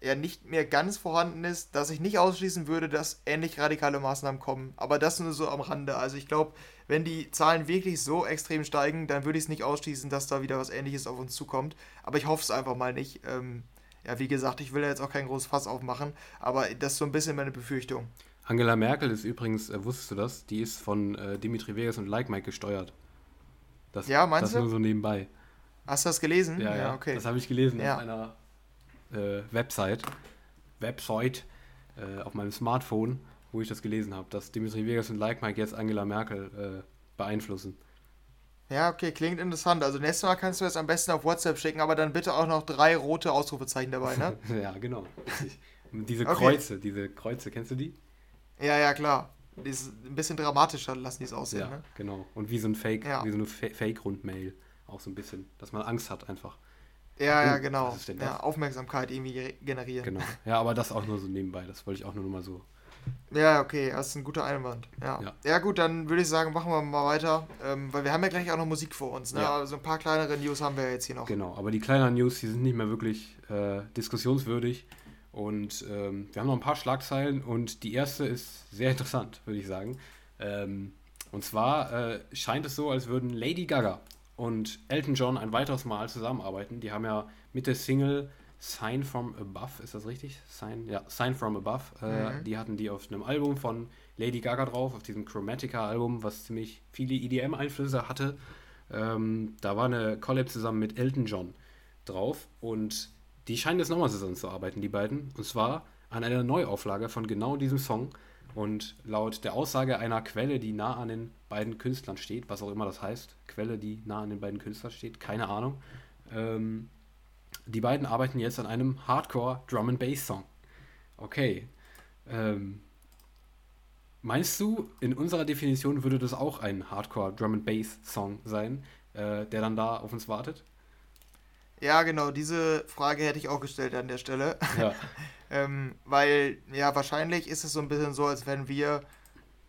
S2: ja nicht mehr ganz vorhanden ist, dass ich nicht ausschließen würde, dass ähnlich radikale Maßnahmen kommen. Aber das nur so am Rande. Also ich glaube, wenn die Zahlen wirklich so extrem steigen, dann würde ich es nicht ausschließen, dass da wieder was ähnliches auf uns zukommt. Aber ich hoffe es einfach mal nicht. Ähm, ja, wie gesagt, ich will ja jetzt auch kein großes Fass aufmachen, aber das ist so ein bisschen meine Befürchtung.
S1: Angela Merkel ist übrigens, äh, wusstest du das? Die ist von äh, Dimitri Vegas und Like Mike gesteuert. Das, ja, meinst das du? Das nur so nebenbei.
S2: Hast du das gelesen?
S1: Ja, ja, okay. Das habe ich gelesen ja. auf einer äh, Website, Website äh, auf meinem Smartphone, wo ich das gelesen habe, dass Dimitri Vegas und Like Mike jetzt Angela Merkel äh, beeinflussen.
S2: Ja, okay, klingt interessant. Also nächstes Mal kannst du das am besten auf WhatsApp schicken, aber dann bitte auch noch drei rote Ausrufezeichen dabei, ne?
S1: ja, genau. diese Kreuze, okay. diese Kreuze, kennst du die?
S2: Ja, ja, klar. Die ist ein bisschen dramatischer lassen die es aussehen, ja, ne?
S1: genau. Und wie so ein Fake, ja. wie so eine Fake-Rundmail. Auch so ein bisschen, dass man Angst hat einfach.
S2: Ja, ja, genau. Ja, Aufmerksamkeit irgendwie generieren.
S1: Genau. Ja, aber das auch nur so nebenbei. Das wollte ich auch nur noch mal so
S2: Ja, okay, das ist ein guter Einwand. Ja, ja. ja gut, dann würde ich sagen, machen wir mal weiter, ähm, weil wir haben ja gleich auch noch Musik vor uns. Ne? Ja. Also ein paar kleinere News haben wir ja jetzt hier noch.
S1: Genau, aber die kleineren News, die sind nicht mehr wirklich äh, diskussionswürdig. Und ähm, wir haben noch ein paar Schlagzeilen und die erste ist sehr interessant, würde ich sagen. Ähm, und zwar äh, scheint es so, als würden Lady Gaga und Elton John ein weiteres Mal zusammenarbeiten. Die haben ja mit der Single Sign from Above, ist das richtig? Sign, ja, Sign from Above. Äh, mhm. Die hatten die auf einem Album von Lady Gaga drauf, auf diesem Chromatica-Album, was ziemlich viele EDM-Einflüsse hatte. Ähm, da war eine Collab zusammen mit Elton John drauf und die scheinen jetzt nochmal zusammenzuarbeiten, die beiden. Und zwar an einer Neuauflage von genau diesem Song. Und laut der Aussage einer Quelle, die nah an den beiden Künstlern steht, was auch immer das heißt, Quelle, die nah an den beiden Künstlern steht, keine Ahnung, ähm, die beiden arbeiten jetzt an einem Hardcore Drum and Bass Song. Okay. Ähm, meinst du, in unserer Definition würde das auch ein Hardcore Drum and Bass Song sein, äh, der dann da auf uns wartet?
S2: Ja, genau, diese Frage hätte ich auch gestellt an der Stelle. Ja. ähm, weil, ja, wahrscheinlich ist es so ein bisschen so, als wenn wir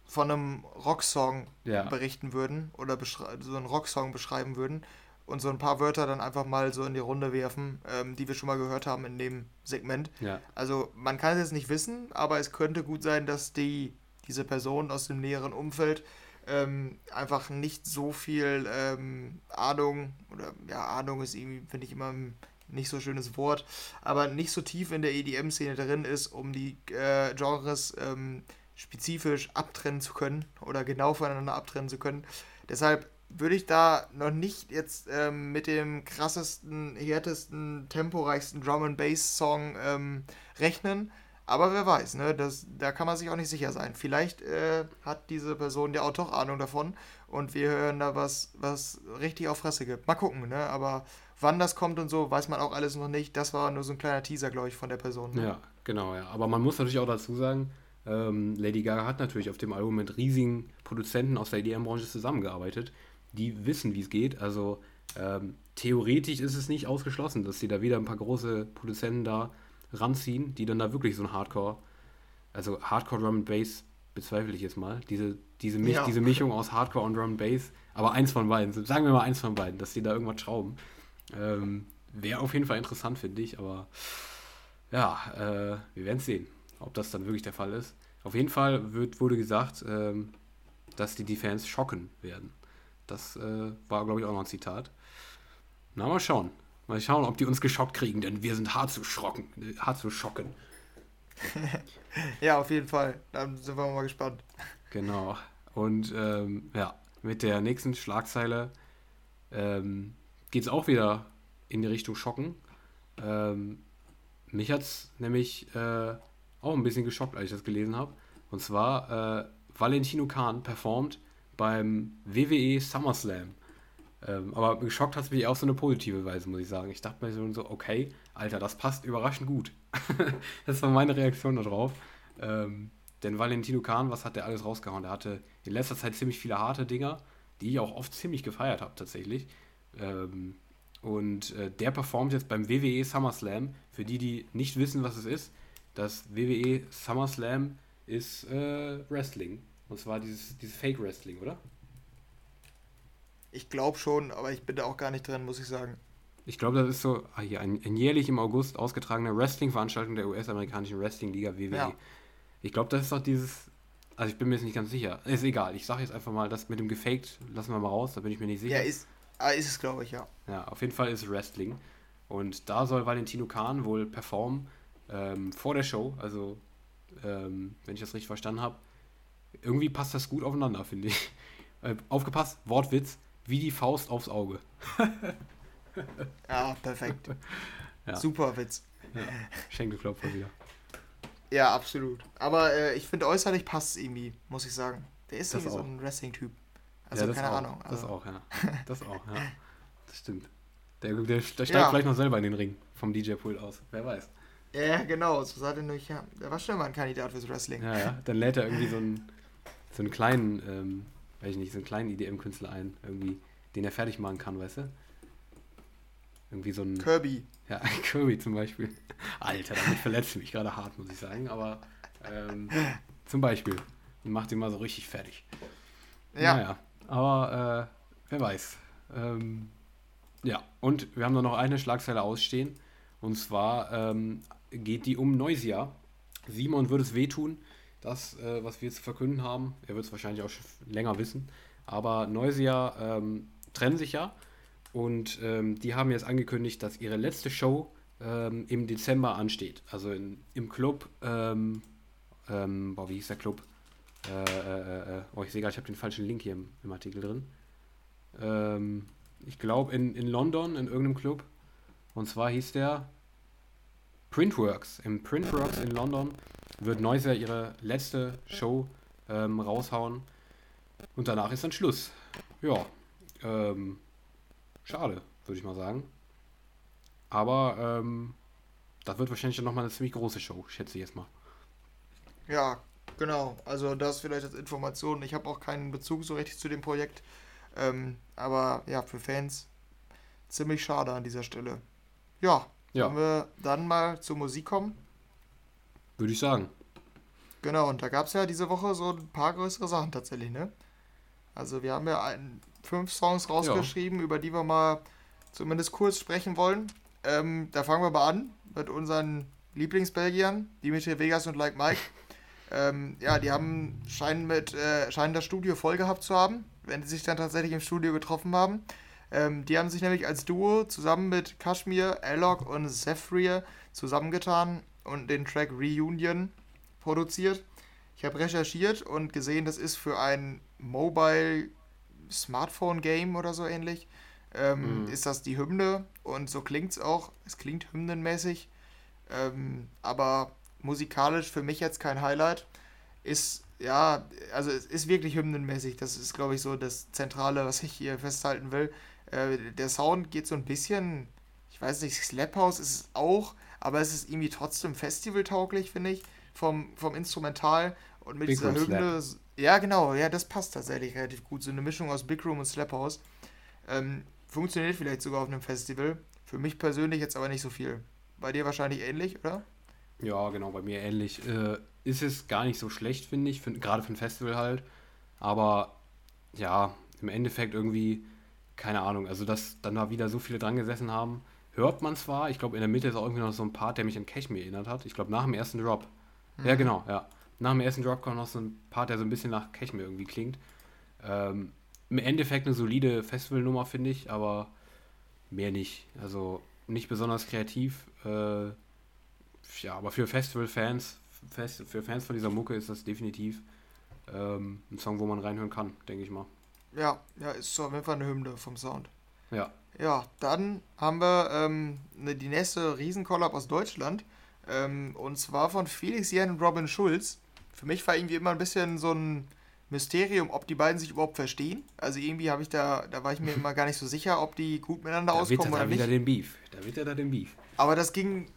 S2: von einem Rocksong ja. berichten würden oder so einen Rocksong beschreiben würden und so ein paar Wörter dann einfach mal so in die Runde werfen, ähm, die wir schon mal gehört haben in dem Segment. Ja. Also man kann es jetzt nicht wissen, aber es könnte gut sein, dass die, diese Person aus dem näheren Umfeld ähm, einfach nicht so viel ähm, Ahnung, oder ja, Ahnung ist irgendwie, finde ich immer ein nicht so schönes Wort, aber nicht so tief in der EDM-Szene drin ist, um die äh, Genres ähm, spezifisch abtrennen zu können oder genau voneinander abtrennen zu können. Deshalb würde ich da noch nicht jetzt ähm, mit dem krassesten, härtesten, temporeichsten Drum and Bass Song ähm, rechnen. Aber wer weiß, ne? Das, da kann man sich auch nicht sicher sein. Vielleicht äh, hat diese Person ja auch doch Ahnung davon und wir hören da was, was richtig auf Fresse gibt. Mal gucken, ne? Aber wann das kommt und so, weiß man auch alles noch nicht. Das war nur so ein kleiner Teaser, glaube ich, von der Person.
S1: Ne? Ja, genau, ja. Aber man muss natürlich auch dazu sagen, ähm, Lady Gaga hat natürlich auf dem Album mit riesigen Produzenten aus der EDM-Branche zusammengearbeitet die wissen, wie es geht. Also ähm, theoretisch ist es nicht ausgeschlossen, dass sie da wieder ein paar große Produzenten da ranziehen, die dann da wirklich so ein Hardcore, also Hardcore Drum and Bass bezweifle ich jetzt mal, diese, diese, Mich ja. diese Mischung aus Hardcore und Drum and Bass, aber eins von beiden, sagen wir mal eins von beiden, dass sie da irgendwas schrauben. Ähm, Wäre auf jeden Fall interessant, finde ich, aber ja, äh, wir werden es sehen, ob das dann wirklich der Fall ist. Auf jeden Fall wird, wurde gesagt, ähm, dass die Defense schocken werden. Das äh, war, glaube ich, auch noch ein Zitat. Na, mal schauen. Mal schauen, ob die uns geschockt kriegen, denn wir sind hart zu schrocken, hart zu schocken.
S2: ja, auf jeden Fall. Dann sind wir mal gespannt.
S1: Genau. Und ähm, ja, mit der nächsten Schlagzeile ähm, geht es auch wieder in die Richtung Schocken. Ähm, mich hat es nämlich äh, auch ein bisschen geschockt, als ich das gelesen habe. Und zwar, äh, Valentino Kahn performt beim WWE SummerSlam. Ähm, aber geschockt hat es mich auf so eine positive Weise, muss ich sagen. Ich dachte mir so, okay, Alter, das passt überraschend gut. das war meine Reaktion darauf. Ähm, denn Valentino Kahn, was hat der alles rausgehauen? Der hatte in letzter Zeit ziemlich viele harte Dinger, die ich auch oft ziemlich gefeiert habe, tatsächlich. Ähm, und äh, der performt jetzt beim WWE SummerSlam. Für die, die nicht wissen, was es ist, das WWE SummerSlam ist äh, Wrestling. Und zwar dieses, dieses Fake Wrestling, oder?
S2: Ich glaube schon, aber ich bin da auch gar nicht drin, muss ich sagen.
S1: Ich glaube, das ist so ah, hier, ein, ein, jährlich im August ausgetragene Wrestling-Veranstaltung der US-amerikanischen Wrestling-Liga WWE. Ja. Ich glaube, das ist doch dieses. Also ich bin mir jetzt nicht ganz sicher. Ist egal. Ich sage jetzt einfach mal, das mit dem gefaked lassen wir mal raus, da bin ich mir nicht sicher.
S2: Ja, ist, ah, ist es, glaube ich, ja.
S1: Ja, auf jeden Fall ist es Wrestling. Und da soll Valentino Kahn wohl performen ähm, vor der Show. Also, ähm, wenn ich das richtig verstanden habe, irgendwie passt das gut aufeinander, finde ich. Äh, aufgepasst, Wortwitz, wie die Faust aufs Auge.
S2: ja, perfekt. Ja. Super Witz.
S1: Ja, Schenkelklopfer wieder.
S2: Ja, absolut. Aber äh, ich finde äußerlich passt es irgendwie, muss ich sagen. Der ist irgendwie so ein Wrestling-Typ. Also ja, keine
S1: auch.
S2: Ahnung.
S1: Also. Das auch, ja. Das auch, ja. Das stimmt. Der, der, der steigt ja. vielleicht noch selber in den Ring vom DJ-Pult aus. Wer weiß.
S2: Ja, genau. So sah der nämlich, ja. Der war schon mal ein Kandidat fürs Wrestling.
S1: Ja, ja. Dann lädt er irgendwie so einen, so einen kleinen, ähm, weiß ich nicht, so einen kleinen IDM-Künstler ein, irgendwie, den er fertig machen kann, weißt du? Irgendwie so ein.
S2: Kirby.
S1: Ja, Kirby zum Beispiel. Alter, damit verletzt mich gerade hart, muss ich sagen. Aber ähm, zum Beispiel. Und macht ihn mal so richtig fertig. Ja. Naja, aber äh, wer weiß. Ähm, ja, und wir haben nur noch eine Schlagzeile ausstehen. Und zwar ähm, geht die um Neusia. Simon würde es wehtun, das, äh, was wir zu verkünden haben. Er wird es wahrscheinlich auch länger wissen. Aber Neusia ähm, trennen sich ja. Und ähm, die haben jetzt angekündigt, dass ihre letzte Show ähm, im Dezember ansteht. Also in, im Club, ähm, ähm, boah, wie hieß der Club? Äh, äh, äh, oh, ich sehe gerade, ich habe den falschen Link hier im, im Artikel drin. Ähm, ich glaube in, in London, in irgendeinem Club. Und zwar hieß der Printworks. Im Printworks in London wird Neuser ihre letzte Show ähm, raushauen. Und danach ist dann Schluss. Ja. Ähm, schade, würde ich mal sagen. Aber ähm, das wird wahrscheinlich dann nochmal eine ziemlich große Show, schätze ich jetzt mal.
S2: Ja, genau. Also das vielleicht als Information. Ich habe auch keinen Bezug so richtig zu dem Projekt. Ähm, aber ja, für Fans ziemlich schade an dieser Stelle. Ja, ja. Wollen wir dann mal zur Musik kommen?
S1: Würde ich sagen.
S2: Genau, und da gab es ja diese Woche so ein paar größere Sachen tatsächlich, ne? Also wir haben ja ein, fünf Songs rausgeschrieben, ja. über die wir mal zumindest kurz sprechen wollen. Ähm, da fangen wir mal an mit unseren Lieblingsbelgiern, Dimitri Vegas und Like Mike. ähm, ja, die haben scheinen mit äh, scheinen das Studio voll gehabt zu haben, wenn sie sich dann tatsächlich im Studio getroffen haben. Ähm, die haben sich nämlich als Duo zusammen mit Kashmir, Alok und Zephyr zusammengetan und den Track Reunion produziert. Ich habe recherchiert und gesehen, das ist für ein Mobile Smartphone Game oder so ähnlich. Ähm, mhm. Ist das die Hymne und so klingt es auch. Es klingt hymnenmäßig, ähm, aber musikalisch für mich jetzt kein Highlight. Ist ja, also es ist wirklich hymnenmäßig. Das ist, glaube ich, so das Zentrale, was ich hier festhalten will. Äh, der Sound geht so ein bisschen, ich weiß nicht, Slap House ist es auch, aber es ist irgendwie trotzdem festivaltauglich, finde ich, vom, vom Instrumental und mit Big dieser Hymne. Ja, genau, ja, das passt tatsächlich relativ gut. So eine Mischung aus Big Room und Slap House. Ähm, funktioniert vielleicht sogar auf einem Festival. Für mich persönlich jetzt aber nicht so viel. Bei dir wahrscheinlich ähnlich, oder?
S1: Ja, genau, bei mir ähnlich. Äh, ist es gar nicht so schlecht, finde ich, gerade für ein Festival halt. Aber ja, im Endeffekt irgendwie keine Ahnung, also dass dann da wieder so viele dran gesessen haben, hört man zwar. Ich glaube, in der Mitte ist auch irgendwie noch so ein Part, der mich an Cashmere erinnert hat. Ich glaube, nach dem ersten Drop. Mhm. Ja, genau, ja. Nach dem ersten Drop kommt noch so ein Part, der so ein bisschen nach Cashmere irgendwie klingt. Ähm, Im Endeffekt eine solide Festivalnummer, finde ich, aber mehr nicht. Also nicht besonders kreativ. Äh, ja, aber für Festival-Fans, für Fans von dieser Mucke ist das definitiv ähm, ein Song, wo man reinhören kann, denke ich mal.
S2: Ja, ja, ist auf jeden Fall eine Hymne vom Sound.
S1: Ja.
S2: Ja, dann haben wir ähm, ne, die nächste Riesenkollab aus Deutschland. Ähm, und zwar von Felix Jan und Robin Schulz. Für mich war irgendwie immer ein bisschen so ein Mysterium, ob die beiden sich überhaupt verstehen. Also irgendwie habe ich da, da war ich mir immer gar nicht so sicher, ob die gut miteinander da auskommen
S1: oder nicht. Da wieder den Beef. Da wird er da den Beef.
S2: Aber das ging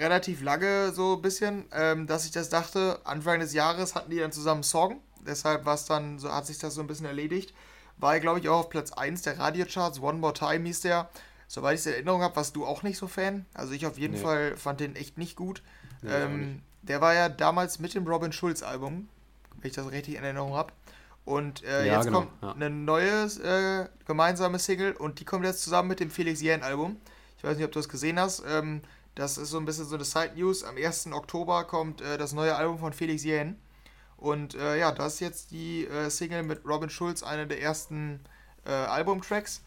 S2: relativ lange so ein bisschen, ähm, dass ich das dachte. Anfang des Jahres hatten die dann zusammen Song. Deshalb war es dann, so hat sich das so ein bisschen erledigt. War, glaube ich, auch auf Platz 1 der Radiocharts. One More Time hieß der. Soweit ich es in Erinnerung habe, warst du auch nicht so Fan. Also ich auf jeden nee. Fall fand den echt nicht gut. Nee, ähm, nicht. Der war ja damals mit dem Robin Schulz Album, wenn ich das richtig in Erinnerung habe. Und äh, ja, jetzt genau. kommt ja. eine neue äh, gemeinsame Single und die kommt jetzt zusammen mit dem Felix Jähn Album. Ich weiß nicht, ob du das gesehen hast. Ähm, das ist so ein bisschen so eine Side News. Am 1. Oktober kommt äh, das neue Album von Felix Jähn. Und äh, ja, das ist jetzt die äh, Single mit Robin Schulz, eine der ersten äh, Albumtracks.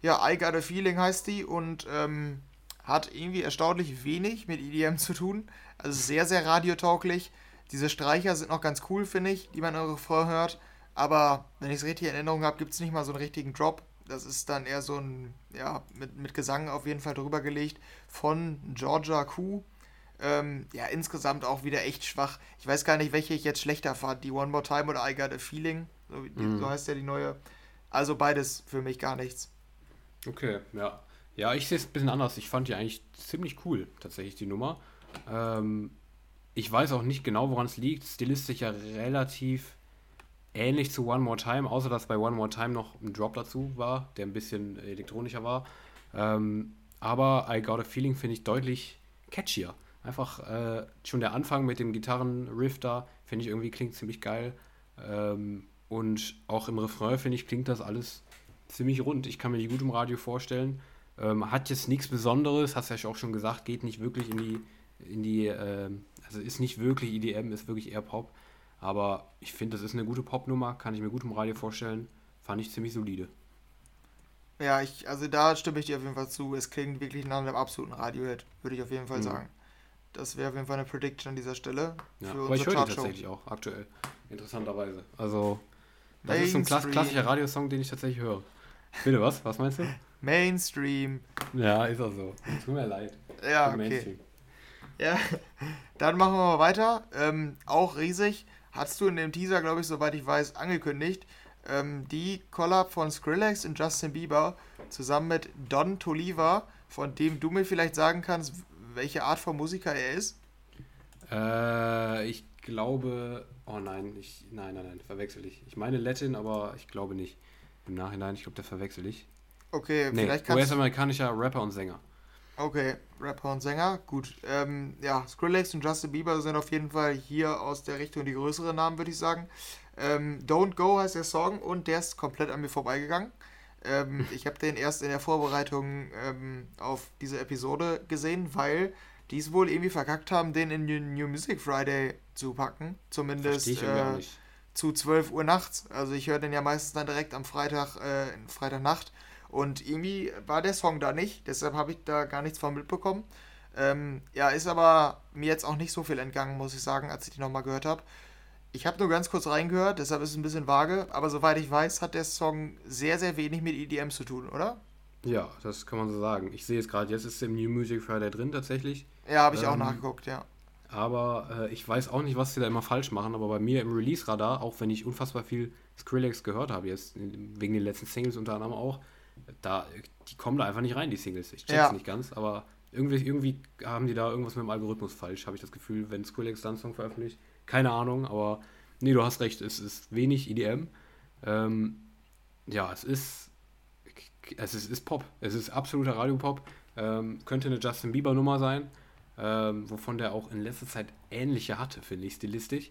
S2: Ja, I Got a Feeling heißt die und ähm, hat irgendwie erstaunlich wenig mit EDM zu tun. Also sehr, sehr radiotauglich. Diese Streicher sind noch ganz cool, finde ich, die man eure Refrain hört. Aber wenn ich es richtig in Erinnerung habe, gibt es nicht mal so einen richtigen Drop. Das ist dann eher so ein, ja, mit, mit Gesang auf jeden Fall drüber gelegt von Georgia Q. Ähm, ja, insgesamt auch wieder echt schwach. Ich weiß gar nicht, welche ich jetzt schlechter fand. Die One More Time oder I Got a Feeling. So, mm. so heißt ja die neue. Also beides für mich gar nichts.
S1: Okay, ja. Ja, ich sehe es ein bisschen anders. Ich fand die eigentlich ziemlich cool, tatsächlich, die Nummer. Ähm, ich weiß auch nicht genau, woran es liegt. Stilistisch ja relativ ähnlich zu One More Time, außer dass bei One More Time noch ein Drop dazu war, der ein bisschen elektronischer war. Ähm, aber I Got a Feeling finde ich deutlich catchier. Einfach äh, schon der Anfang mit dem Gitarrenriff da, finde ich irgendwie klingt ziemlich geil. Ähm, und auch im Refrain, finde ich, klingt das alles ziemlich rund. Ich kann mir die gut im Radio vorstellen. Ähm, hat jetzt nichts Besonderes, hast ja auch schon gesagt, geht nicht wirklich in die, in die, äh, also ist nicht wirklich EDM, ist wirklich eher Pop. Aber ich finde, das ist eine gute Popnummer, kann ich mir gut im Radio vorstellen. Fand ich ziemlich solide.
S2: Ja, ich, also da stimme ich dir auf jeden Fall zu. Es klingt wirklich nach einem absoluten Radiohead, würde ich auf jeden Fall mhm. sagen. Das wäre auf jeden Fall eine Prediction an dieser Stelle.
S1: Ja, aber ich höre die tatsächlich auch aktuell. Interessanterweise. Also, das Mainstream. ist so ein klassischer Radiosong, den ich tatsächlich höre. Bitte was? Was meinst du?
S2: Mainstream.
S1: Ja, ist auch so. Tut mir leid.
S2: Ja, okay. Mainstream. Ja, dann machen wir mal weiter. Ähm, auch riesig. Hast du in dem Teaser, glaube ich, soweit ich weiß, angekündigt. Ähm, die Collab von Skrillex und Justin Bieber zusammen mit Don Toliva, von dem du mir vielleicht sagen kannst, welche Art von Musiker er ist?
S1: Äh, ich glaube. Oh nein, ich, nein, nein, nein, verwechsel ich. Ich meine Latin, aber ich glaube nicht. Im Nachhinein, ich glaube, der verwechsel ich.
S2: Okay,
S1: nee, vielleicht kannst US-amerikanischer Rapper und Sänger.
S2: Okay, Rapper und Sänger, gut. Ähm, ja, Skrillex und Justin Bieber sind auf jeden Fall hier aus der Richtung die größeren Namen, würde ich sagen. Ähm, Don't Go heißt der Song und der ist komplett an mir vorbeigegangen. Ähm, ich habe den erst in der Vorbereitung ähm, auf diese Episode gesehen, weil die es wohl irgendwie verkackt haben, den in New Music Friday zu packen. Zumindest äh, zu 12 Uhr nachts. Also ich höre den ja meistens dann direkt am Freitag, äh, Freitagnacht. Und irgendwie war der Song da nicht, deshalb habe ich da gar nichts von mitbekommen. Ähm, ja, ist aber mir jetzt auch nicht so viel entgangen, muss ich sagen, als ich die nochmal gehört habe. Ich habe nur ganz kurz reingehört, deshalb ist es ein bisschen vage, aber soweit ich weiß, hat der Song sehr, sehr wenig mit EDM zu tun, oder?
S1: Ja, das kann man so sagen. Ich sehe es gerade, jetzt ist im New Music Friday drin tatsächlich.
S2: Ja, habe ich ähm, auch nachgeguckt, ja.
S1: Aber äh, ich weiß auch nicht, was sie da immer falsch machen, aber bei mir im Release-Radar, auch wenn ich unfassbar viel Skrillex gehört habe, jetzt wegen den letzten Singles unter anderem auch, da, die kommen da einfach nicht rein, die Singles. Ich check's ja. nicht ganz, aber irgendwie, irgendwie haben die da irgendwas mit dem Algorithmus falsch, habe ich das Gefühl, wenn Skrillex dann einen Song veröffentlicht. Keine Ahnung, aber nee, du hast recht, es ist wenig EDM. Ähm, ja, es ist, es ist, ist Pop. Es ist absoluter Radiopop. Ähm, könnte eine Justin Bieber Nummer sein, ähm, wovon der auch in letzter Zeit ähnliche hatte, finde ich, stilistisch.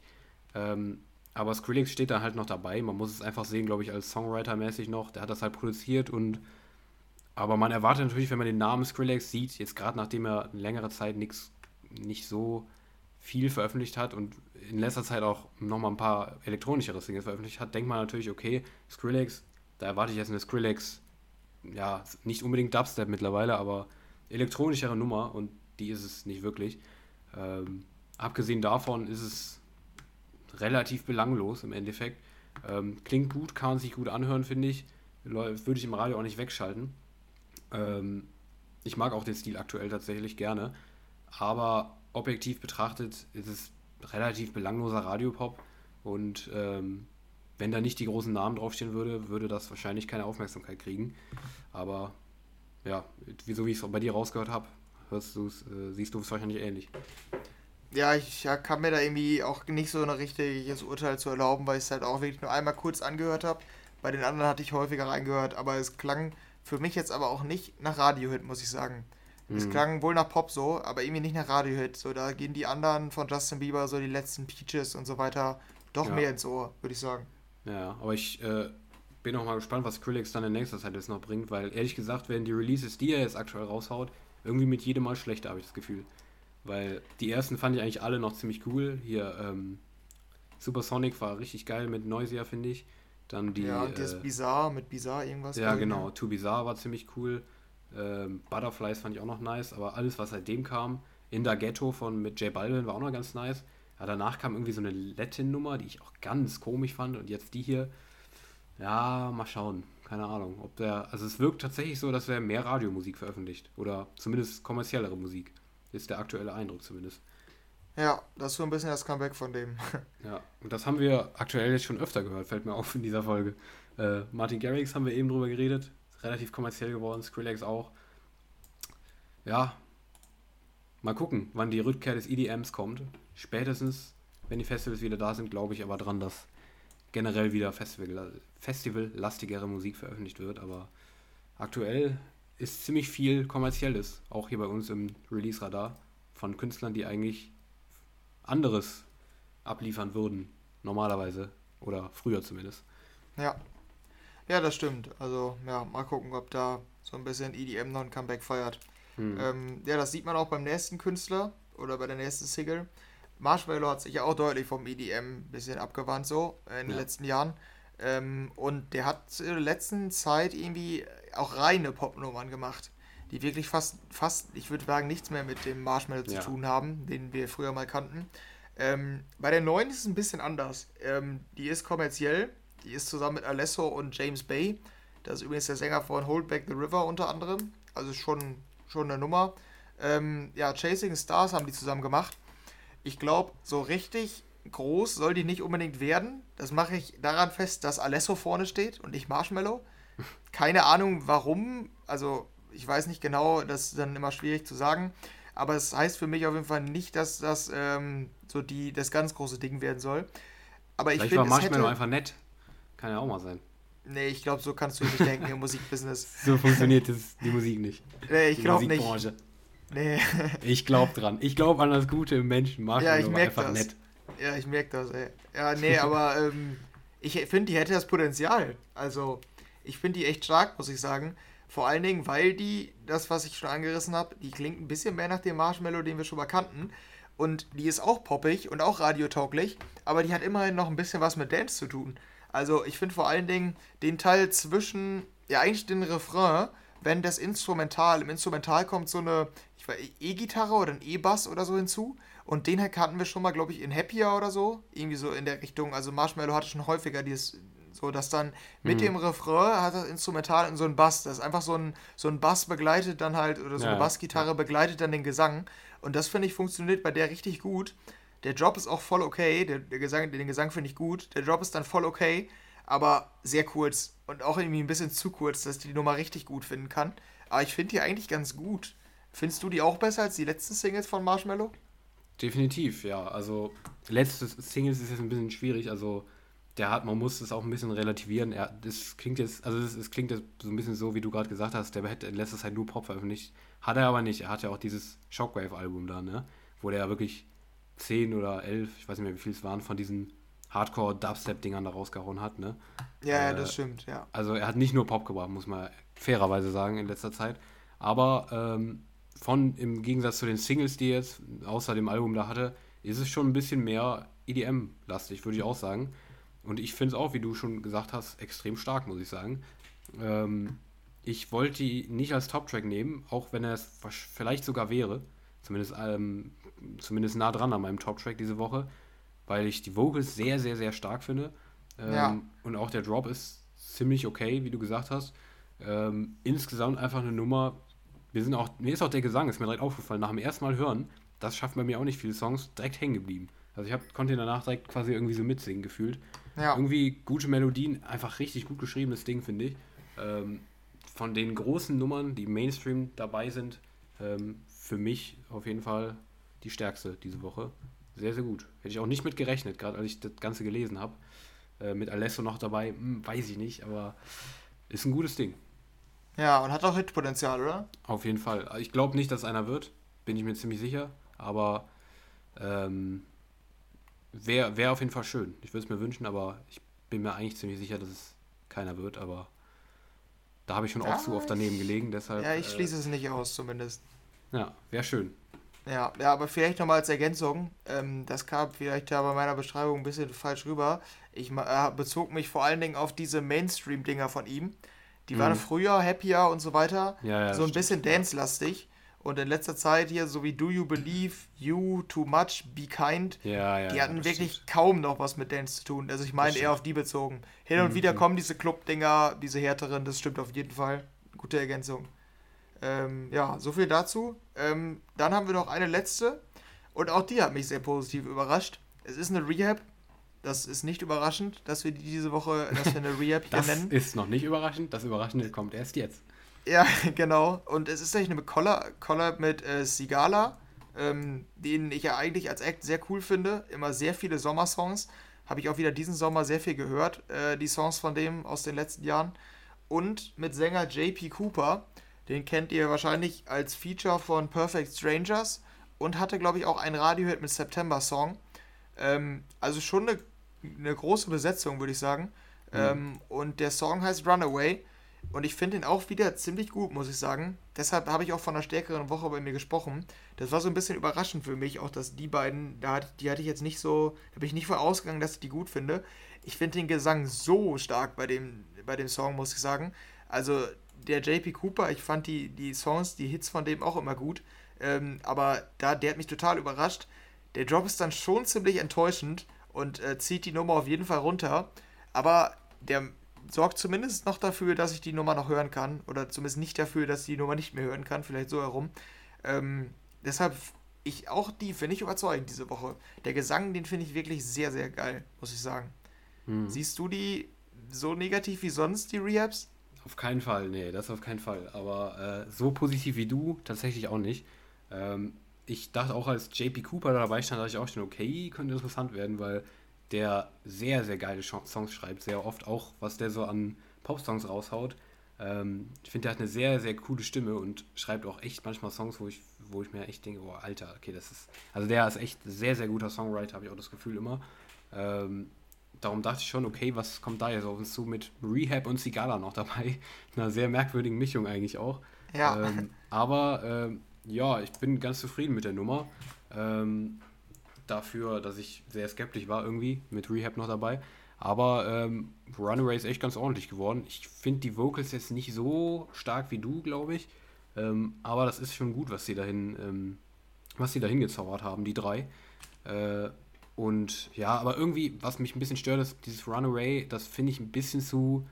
S1: Ähm, aber Skrillex steht da halt noch dabei. Man muss es einfach sehen, glaube ich, als Songwriter-mäßig noch. Der hat das halt produziert und. Aber man erwartet natürlich, wenn man den Namen Skrillex sieht, jetzt gerade nachdem er längere Zeit nichts, nicht so viel veröffentlicht hat und in letzter Zeit auch nochmal ein paar elektronischere Singles veröffentlicht hat, denkt man natürlich, okay, Skrillex, da erwarte ich jetzt eine Skrillex, ja, nicht unbedingt Dubstep mittlerweile, aber elektronischere Nummer und die ist es nicht wirklich. Ähm, abgesehen davon ist es relativ belanglos im Endeffekt. Ähm, klingt gut, kann sich gut anhören, finde ich. Würde ich im Radio auch nicht wegschalten. Ähm, ich mag auch den Stil aktuell tatsächlich gerne. Aber objektiv betrachtet ist es relativ belangloser Radiopop. Und ähm, wenn da nicht die großen Namen draufstehen würde, würde das wahrscheinlich keine Aufmerksamkeit kriegen. Aber ja, so wie ich es bei dir rausgehört habe, äh, siehst du es wahrscheinlich ähnlich
S2: ja, ich ja, kann mir da irgendwie auch nicht so ein richtiges Urteil zu erlauben, weil ich es halt auch wirklich nur einmal kurz angehört habe. Bei den anderen hatte ich häufiger reingehört, aber es klang für mich jetzt aber auch nicht nach Radiohit, muss ich sagen. Mhm. Es klang wohl nach Pop so, aber irgendwie nicht nach Radiohit. So, da gehen die anderen von Justin Bieber, so die letzten Peaches und so weiter, doch ja. mehr ins Ohr, würde ich sagen.
S1: Ja, aber ich äh, bin auch mal gespannt, was Skrillex dann in nächster Zeit jetzt noch bringt, weil ehrlich gesagt werden die Releases, die er jetzt aktuell raushaut, irgendwie mit jedem Mal schlechter, habe ich das Gefühl. Weil die ersten fand ich eigentlich alle noch ziemlich cool. Hier, ähm, Supersonic war richtig geil mit Noisia, finde ich. Dann die.
S2: Ja, das äh, Bizarre mit Bizarre irgendwas.
S1: Ja, genau. Ne? Too Bizarre war ziemlich cool. Ähm, Butterflies fand ich auch noch nice, aber alles, was seitdem kam, In der Ghetto von mit J Balvin war auch noch ganz nice. Ja, danach kam irgendwie so eine Latin-Nummer, die ich auch ganz komisch fand. Und jetzt die hier, ja, mal schauen. Keine Ahnung, ob der. Also es wirkt tatsächlich so, dass er mehr Radiomusik veröffentlicht. Oder zumindest kommerziellere Musik. Ist der aktuelle Eindruck zumindest.
S2: Ja, das ist so ein bisschen das Comeback von dem.
S1: ja, und das haben wir aktuell jetzt schon öfter gehört, fällt mir auf in dieser Folge. Äh, Martin Garrix haben wir eben drüber geredet, relativ kommerziell geworden, Skrillex auch. Ja, mal gucken, wann die Rückkehr des EDMs kommt. Spätestens, wenn die Festivals wieder da sind, glaube ich aber dran, dass generell wieder Festival, Festival-lastigere Musik veröffentlicht wird, aber aktuell ist ziemlich viel kommerzielles, auch hier bei uns im Release-Radar. von Künstlern, die eigentlich anderes abliefern würden, normalerweise. Oder früher zumindest.
S2: Ja. Ja, das stimmt. Also, ja, mal gucken, ob da so ein bisschen EDM noch ein Comeback feiert. Hm. Ähm, ja, das sieht man auch beim nächsten Künstler oder bei der nächsten Single. Marshmallow hat sich ja auch deutlich vom EDM ein bisschen abgewandt, so in den ja. letzten Jahren. Ähm, und der hat in der letzten Zeit irgendwie auch reine Popnummern gemacht, die wirklich fast, fast ich würde sagen, nichts mehr mit dem Marshmallow zu ja. tun haben, den wir früher mal kannten. Ähm, bei der neuen ist es ein bisschen anders. Ähm, die ist kommerziell, die ist zusammen mit Alesso und James Bay. Das ist übrigens der Sänger von Hold Back the River unter anderem. Also schon, schon eine Nummer. Ähm, ja, Chasing Stars haben die zusammen gemacht. Ich glaube, so richtig groß soll die nicht unbedingt werden. Das mache ich daran fest, dass Alesso vorne steht und nicht Marshmallow. Keine Ahnung warum. Also ich weiß nicht genau, das ist dann immer schwierig zu sagen. Aber es das heißt für mich auf jeden Fall nicht, dass das ähm, so die, das ganz große Ding werden soll. Aber Vielleicht ich finde, war
S1: Marshmallow hätte... einfach nett. Kann ja auch mal sein.
S2: Nee, ich glaube, so kannst du nicht denken im Musikbusiness.
S1: So funktioniert das, die Musik nicht.
S2: Nee, ich glaube nicht. Nee.
S1: ich glaube dran. Ich glaube an das Gute im Menschen.
S2: Marshmallow ja, ich merke einfach das. nett. Ja, ich merke das, ey. Ja, nee, aber ähm, ich finde, die hätte das Potenzial. Also, ich finde die echt stark, muss ich sagen. Vor allen Dingen, weil die, das, was ich schon angerissen habe, die klingt ein bisschen mehr nach dem Marshmallow, den wir schon mal kannten. Und die ist auch poppig und auch radiotauglich, aber die hat immerhin noch ein bisschen was mit Dance zu tun. Also ich finde vor allen Dingen den Teil zwischen, ja eigentlich den Refrain, wenn das Instrumental, im Instrumental kommt so eine, ich weiß, E-Gitarre oder ein E-Bass oder so hinzu. Und den hatten wir schon mal, glaube ich, in Happier oder so. Irgendwie so in der Richtung. Also Marshmallow hatte schon häufiger dieses, so dass dann mit mhm. dem Refrain hat das Instrumental in so ein Bass. Das ist einfach so ein, so ein Bass begleitet dann halt, oder so ja, eine Bassgitarre begleitet dann den Gesang. Und das finde ich funktioniert bei der richtig gut. Der Drop ist auch voll okay. Der, der Gesang, den Gesang finde ich gut. Der Drop ist dann voll okay, aber sehr kurz. Und auch irgendwie ein bisschen zu kurz, dass ich die Nummer richtig gut finden kann. Aber ich finde die eigentlich ganz gut. Findest du die auch besser als die letzten Singles von Marshmallow?
S1: Definitiv, ja. Also, letzte Singles ist jetzt ein bisschen schwierig. Also, der hat, man muss es auch ein bisschen relativieren. Er, das klingt jetzt, also es, klingt jetzt so ein bisschen so, wie du gerade gesagt hast, der hätte in letzter Zeit nur Pop veröffentlicht. Hat er aber nicht. Er hat ja auch dieses Shockwave-Album da, ne? Wo der ja wirklich zehn oder elf, ich weiß nicht mehr, wie viel es waren, von diesen Hardcore-Dubstep-Dingern da rausgehauen hat, ne?
S2: Ja, äh, ja, das stimmt, ja.
S1: Also er hat nicht nur Pop gebracht, muss man fairerweise sagen, in letzter Zeit. Aber ähm, von, im Gegensatz zu den Singles, die er jetzt außer dem Album da hatte, ist es schon ein bisschen mehr EDM-lastig, würde ich auch sagen. Und ich finde es auch, wie du schon gesagt hast, extrem stark, muss ich sagen. Ähm, ich wollte die nicht als Top-Track nehmen, auch wenn er es vielleicht sogar wäre. Zumindest, ähm, zumindest nah dran an meinem Top-Track diese Woche, weil ich die Vocals sehr, sehr, sehr stark finde. Ähm, ja. Und auch der Drop ist ziemlich okay, wie du gesagt hast. Ähm, insgesamt einfach eine Nummer. Wir sind auch, mir ist auch der Gesang, ist mir direkt aufgefallen, nach dem ersten Mal hören, das schafft bei mir auch nicht viele Songs, direkt hängen geblieben. Also ich hab, konnte ihn danach direkt quasi irgendwie so mitsingen gefühlt. Ja. Irgendwie gute Melodien, einfach richtig gut geschriebenes Ding, finde ich. Ähm, von den großen Nummern, die Mainstream dabei sind, ähm, für mich auf jeden Fall die stärkste diese Woche. Sehr, sehr gut. Hätte ich auch nicht mit gerechnet, gerade als ich das Ganze gelesen habe. Äh, mit Alesso noch dabei, hm, weiß ich nicht, aber ist ein gutes Ding.
S2: Ja, und hat auch Hitpotenzial, oder?
S1: Auf jeden Fall. Ich glaube nicht, dass einer wird, bin ich mir ziemlich sicher, aber ähm, wäre wär auf jeden Fall schön. Ich würde es mir wünschen, aber ich bin mir eigentlich ziemlich sicher, dass es keiner wird, aber da habe ich schon ja, auch zu oft daneben gelegen, deshalb.
S2: Ja, ich schließe äh, es nicht aus, zumindest.
S1: Ja, wäre schön.
S2: Ja, ja, aber vielleicht nochmal als Ergänzung, ähm, das kam vielleicht ja bei meiner Beschreibung ein bisschen falsch rüber. Ich äh, bezog mich vor allen Dingen auf diese Mainstream-Dinger von ihm. Die mhm. waren früher happier und so weiter, ja, ja, so ein bisschen dance-lastig. Und in letzter Zeit hier, so wie Do You Believe, You, Too Much, Be Kind, ja, ja, die hatten wirklich stimmt. kaum noch was mit Dance zu tun. Also ich meine eher auf die bezogen. Hin und mhm. wieder kommen diese Club-Dinger, diese härteren, das stimmt auf jeden Fall. Gute Ergänzung. Ähm, ja, so viel dazu. Ähm, dann haben wir noch eine letzte. Und auch die hat mich sehr positiv überrascht. Es ist eine Rehab. Das ist nicht überraschend, dass wir die diese Woche, dass wir eine Rehab
S1: hier das nennen. Das ist noch nicht überraschend. Das Überraschende kommt erst jetzt.
S2: Ja, genau. Und es ist eigentlich eine Collab, Collab mit äh, Sigala, ähm, den ich ja eigentlich als Act sehr cool finde. Immer sehr viele Sommersongs. Habe ich auch wieder diesen Sommer sehr viel gehört, äh, die Songs von dem aus den letzten Jahren. Und mit Sänger JP Cooper, den kennt ihr wahrscheinlich als Feature von Perfect Strangers und hatte, glaube ich, auch einen Radiohit mit September Song. Ähm, also schon eine, eine große Besetzung, würde ich sagen. Mhm. Ähm, und der Song heißt Runaway. Und ich finde ihn auch wieder ziemlich gut, muss ich sagen. Deshalb habe ich auch von einer stärkeren Woche bei mir gesprochen. Das war so ein bisschen überraschend für mich, auch dass die beiden, da hat, die hatte ich jetzt nicht so, da bin ich nicht vorausgegangen, dass ich die gut finde. Ich finde den Gesang so stark bei dem, bei dem Song, muss ich sagen. Also der JP Cooper, ich fand die, die Songs, die Hits von dem auch immer gut. Ähm, aber da, der hat mich total überrascht. Der Drop ist dann schon ziemlich enttäuschend und äh, zieht die Nummer auf jeden Fall runter. Aber der sorgt zumindest noch dafür, dass ich die Nummer noch hören kann. Oder zumindest nicht dafür, dass ich die Nummer nicht mehr hören kann. Vielleicht so herum. Ähm, deshalb, ich auch die finde ich überzeugend diese Woche. Der Gesang, den finde ich wirklich sehr, sehr geil, muss ich sagen. Hm. Siehst du die so negativ wie sonst, die Rehabs?
S1: Auf keinen Fall, nee, das auf keinen Fall. Aber äh, so positiv wie du tatsächlich auch nicht. Ähm, ich dachte auch, als JP Cooper dabei stand, dachte ich auch schon, okay, könnte interessant werden, weil der sehr, sehr geile Songs schreibt, sehr oft auch, was der so an Pop-Songs raushaut. Ähm, ich finde, der hat eine sehr, sehr coole Stimme und schreibt auch echt manchmal Songs, wo ich, wo ich mir echt denke, oh, Alter, okay, das ist, also der ist echt sehr, sehr guter Songwriter, habe ich auch das Gefühl immer. Ähm, darum dachte ich schon, okay, was kommt da jetzt auf uns zu mit Rehab und Sigala noch dabei? Einer sehr merkwürdigen Mischung eigentlich auch. Ja. Ähm, aber ähm, ja, ich bin ganz zufrieden mit der Nummer. Ähm, dafür, dass ich sehr skeptisch war irgendwie, mit Rehab noch dabei. Aber ähm, Runaway ist echt ganz ordentlich geworden. Ich finde die Vocals jetzt nicht so stark wie du, glaube ich. Ähm, aber das ist schon gut, was sie dahin, ähm, was sie dahin gezaubert haben, die drei. Äh, und ja, aber irgendwie, was mich ein bisschen stört, ist dieses Runaway, das finde ich ein bisschen zu.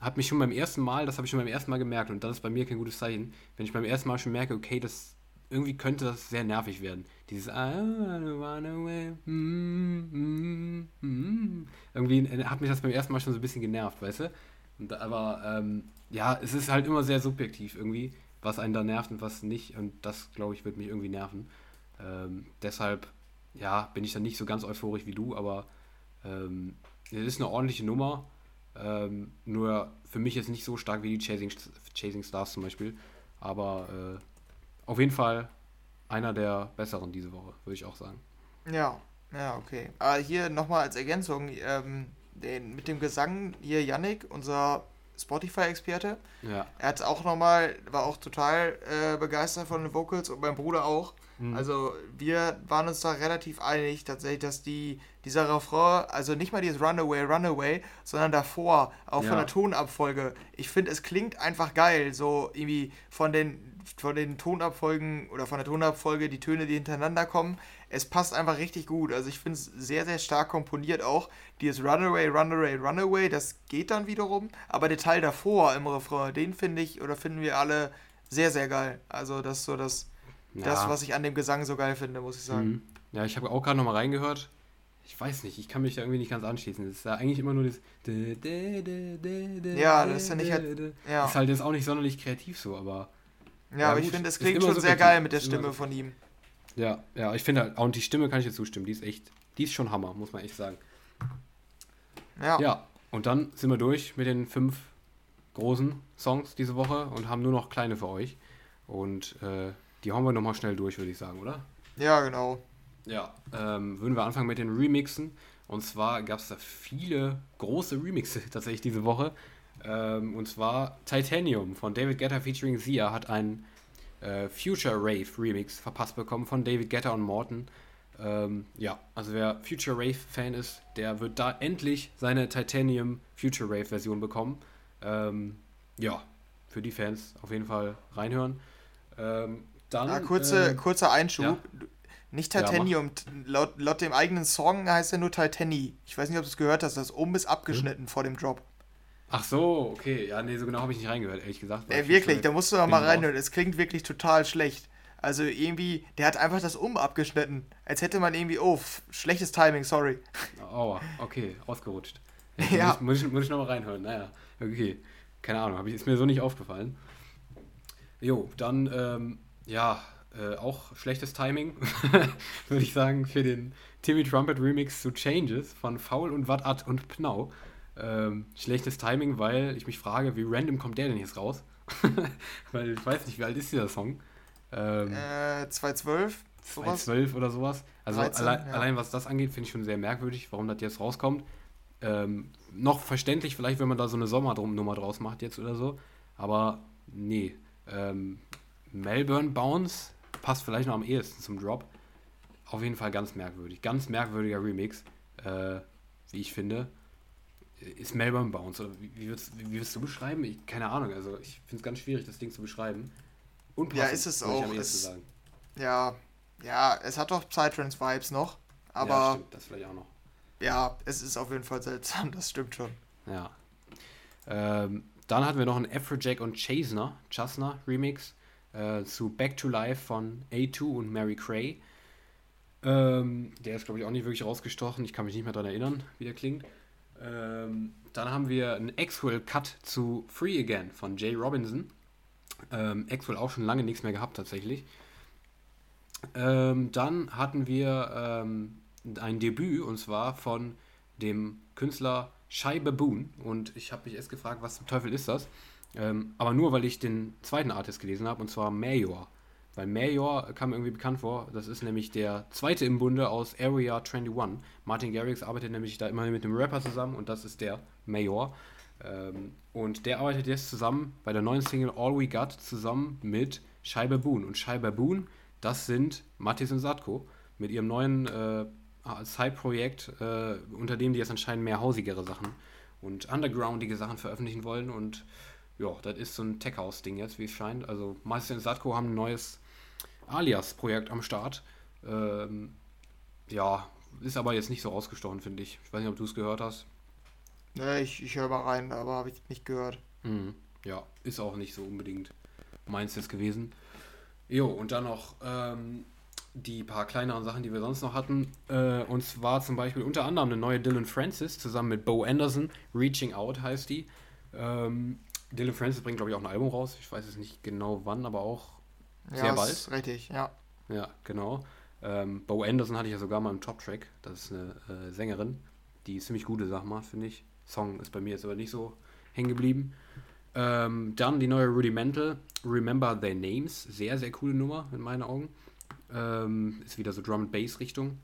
S1: Hat mich schon beim ersten Mal, das habe ich schon beim ersten Mal gemerkt und das ist bei mir kein gutes Zeichen. Wenn ich beim ersten Mal schon merke, okay, das irgendwie könnte das sehr nervig werden. Dieses I wanna run away. Mm, mm, mm. Irgendwie hat mich das beim ersten Mal schon so ein bisschen genervt, weißt du? Und, aber ähm, ja, es ist halt immer sehr subjektiv irgendwie, was einen da nervt und was nicht. Und das, glaube ich, wird mich irgendwie nerven. Ähm, deshalb, ja, bin ich dann nicht so ganz euphorisch wie du, aber ähm, es ist eine ordentliche Nummer. Ähm, nur für mich ist nicht so stark wie die Chasing, Chasing Stars zum Beispiel. Aber äh, auf jeden Fall einer der besseren diese Woche, würde ich auch sagen.
S2: Ja, ja, okay. Aber hier nochmal als Ergänzung, ähm, den, mit dem Gesang hier Yannick, unser Spotify-Experte, ja. er hat auch nochmal, war auch total äh, begeistert von den Vocals und mein Bruder auch. Mhm. Also wir waren uns da relativ einig tatsächlich, dass die, dieser Refrain, also nicht mal dieses Runaway, Runaway, sondern davor, auch ja. von der Tonabfolge, ich finde, es klingt einfach geil, so irgendwie von den von den Tonabfolgen oder von der Tonabfolge die Töne, die hintereinander kommen. Es passt einfach richtig gut. Also ich finde es sehr, sehr stark komponiert auch. Dieses Runaway, Runaway, Runaway, das geht dann wiederum. Aber der Teil davor im Refrain, den finde ich oder finden wir alle sehr, sehr geil. Also das ist so das, ja. das was ich an dem Gesang so geil finde, muss ich sagen. Mhm.
S1: Ja, ich habe auch gerade nochmal reingehört. Ich weiß nicht, ich kann mich da irgendwie nicht ganz anschließen. Das ist ja eigentlich immer nur das. Ja, das ist ja nicht halt. Ja. Ist halt jetzt auch nicht sonderlich kreativ so, aber ja, ja aber gut, ich finde, es klingt schon sehr geil mit der Stimme von ihm. Ja, ja, ich finde halt, auch die Stimme kann ich jetzt zustimmen, die ist echt, die ist schon Hammer, muss man echt sagen. Ja. Ja, und dann sind wir durch mit den fünf großen Songs diese Woche und haben nur noch kleine für euch. Und äh, die hauen wir nochmal schnell durch, würde ich sagen, oder?
S2: Ja, genau.
S1: Ja, ähm, würden wir anfangen mit den Remixen. Und zwar gab es da viele große Remixe tatsächlich diese Woche. Ähm, und zwar Titanium von David Guetta featuring Sia hat einen äh, Future Rave Remix verpasst bekommen von David Guetta und Morton. Ähm, ja, also wer Future Rave Fan ist, der wird da endlich seine Titanium Future Rave Version bekommen. Ähm, ja, für die Fans auf jeden Fall reinhören. Dann,
S2: ah, kurze, äh, kurzer Einschub. Ja? Nicht Titanium, ja, laut, laut dem eigenen Song heißt er nur Titani. Ich weiß nicht, ob du es gehört hast, das Um ist abgeschnitten hm? vor dem Drop.
S1: Ach so, okay. Ja, nee, so genau habe ich nicht reingehört, ehrlich gesagt.
S2: Ey, wirklich, da musst du doch mal reinhören. Es klingt wirklich total schlecht. Also irgendwie, der hat einfach das Um abgeschnitten. Als hätte man irgendwie, oh, schlechtes Timing, sorry.
S1: Oh, okay, ausgerutscht. Ja. Muss, muss, ich, muss ich nochmal reinhören. Naja, okay. Keine Ahnung, ich, ist mir so nicht aufgefallen. Jo, dann, ähm, ja, äh, auch schlechtes Timing, würde ich sagen, für den Timmy Trumpet Remix zu Changes von Faul und Watt und Pnau. Ähm, schlechtes Timing, weil ich mich frage, wie random kommt der denn jetzt raus? weil ich weiß nicht, wie alt ist dieser Song?
S2: Ähm, äh, 2012?
S1: 2012 oder sowas. Also 13, allein, ja. allein, was das angeht, finde ich schon sehr merkwürdig, warum das jetzt rauskommt. Ähm, noch verständlich vielleicht, wenn man da so eine Sommernummer draus macht jetzt oder so. Aber nee. Ähm, Melbourne Bounce passt vielleicht noch am ehesten zum Drop. Auf jeden Fall ganz merkwürdig. Ganz merkwürdiger Remix, äh, wie ich finde. Ist Melbourne Bounce oder wie, wie, würdest, wie würdest du beschreiben? Ich, keine Ahnung, also ich finde es ganz schwierig, das Ding zu beschreiben.
S2: Unpassend, ja, ist es auch. Es, ja, ja, es hat doch Psytrance-Vibes noch, aber. Ja, stimmt, das vielleicht auch noch. Ja, es ist auf jeden Fall seltsam, das stimmt schon.
S1: Ja. Ähm, dann hatten wir noch einen Afrojack und Chasner, Chasner Remix äh, zu Back to Life von A2 und Mary Cray. Ähm, der ist, glaube ich, auch nicht wirklich rausgestochen. Ich kann mich nicht mehr daran erinnern, wie der klingt. Ähm, dann haben wir einen Axwell Cut zu Free Again von Jay Robinson. Ähm, Axwell auch schon lange nichts mehr gehabt, tatsächlich. Ähm, dann hatten wir ähm, ein Debüt und zwar von dem Künstler Shai Baboon. Und ich habe mich erst gefragt, was zum Teufel ist das? Ähm, aber nur, weil ich den zweiten Artist gelesen habe, und zwar Major. Weil Major kam irgendwie bekannt vor. Das ist nämlich der zweite im Bunde aus Area 21. Martin Garrix arbeitet nämlich da immer mit einem Rapper zusammen und das ist der Major. Ähm, und der arbeitet jetzt zusammen bei der neuen Single All We Got zusammen mit Shai Baboon. Und Shai Baboon, das sind Mathis und Satko mit ihrem neuen äh, Side-Projekt, äh, unter dem die jetzt anscheinend mehr hausigere Sachen und undergroundige Sachen veröffentlichen wollen. Und ja, das ist so ein Tech-House-Ding jetzt, wie es scheint. Also Meister und Satko haben ein neues Alias-Projekt am Start. Ähm, ja, ist aber jetzt nicht so ausgestochen, finde ich. Ich weiß nicht, ob du es gehört hast.
S2: Ne, ich, ich höre mal rein, aber habe ich nicht gehört.
S1: Mhm. Ja, ist auch nicht so unbedingt meins jetzt gewesen. Jo, und dann noch ähm, die paar kleineren Sachen, die wir sonst noch hatten. Äh, und zwar zum Beispiel unter anderem eine neue Dylan Francis zusammen mit Bo Anderson. Reaching Out heißt die. Ähm, Dylan Francis bringt, glaube ich, auch ein Album raus. Ich weiß es nicht genau wann, aber auch
S2: sehr ja, bald. Ist richtig, ja.
S1: Ja, genau. Ähm, Bo Anderson hatte ich ja sogar mal im Top-Track. Das ist eine äh, Sängerin, die ziemlich gute Sachen macht, finde ich. Song ist bei mir jetzt aber nicht so hängen geblieben. Ähm, dann die neue Rudimental, Remember Their Names. Sehr, sehr coole Nummer in meinen Augen. Ähm, ist wieder so Drum and Bass Richtung.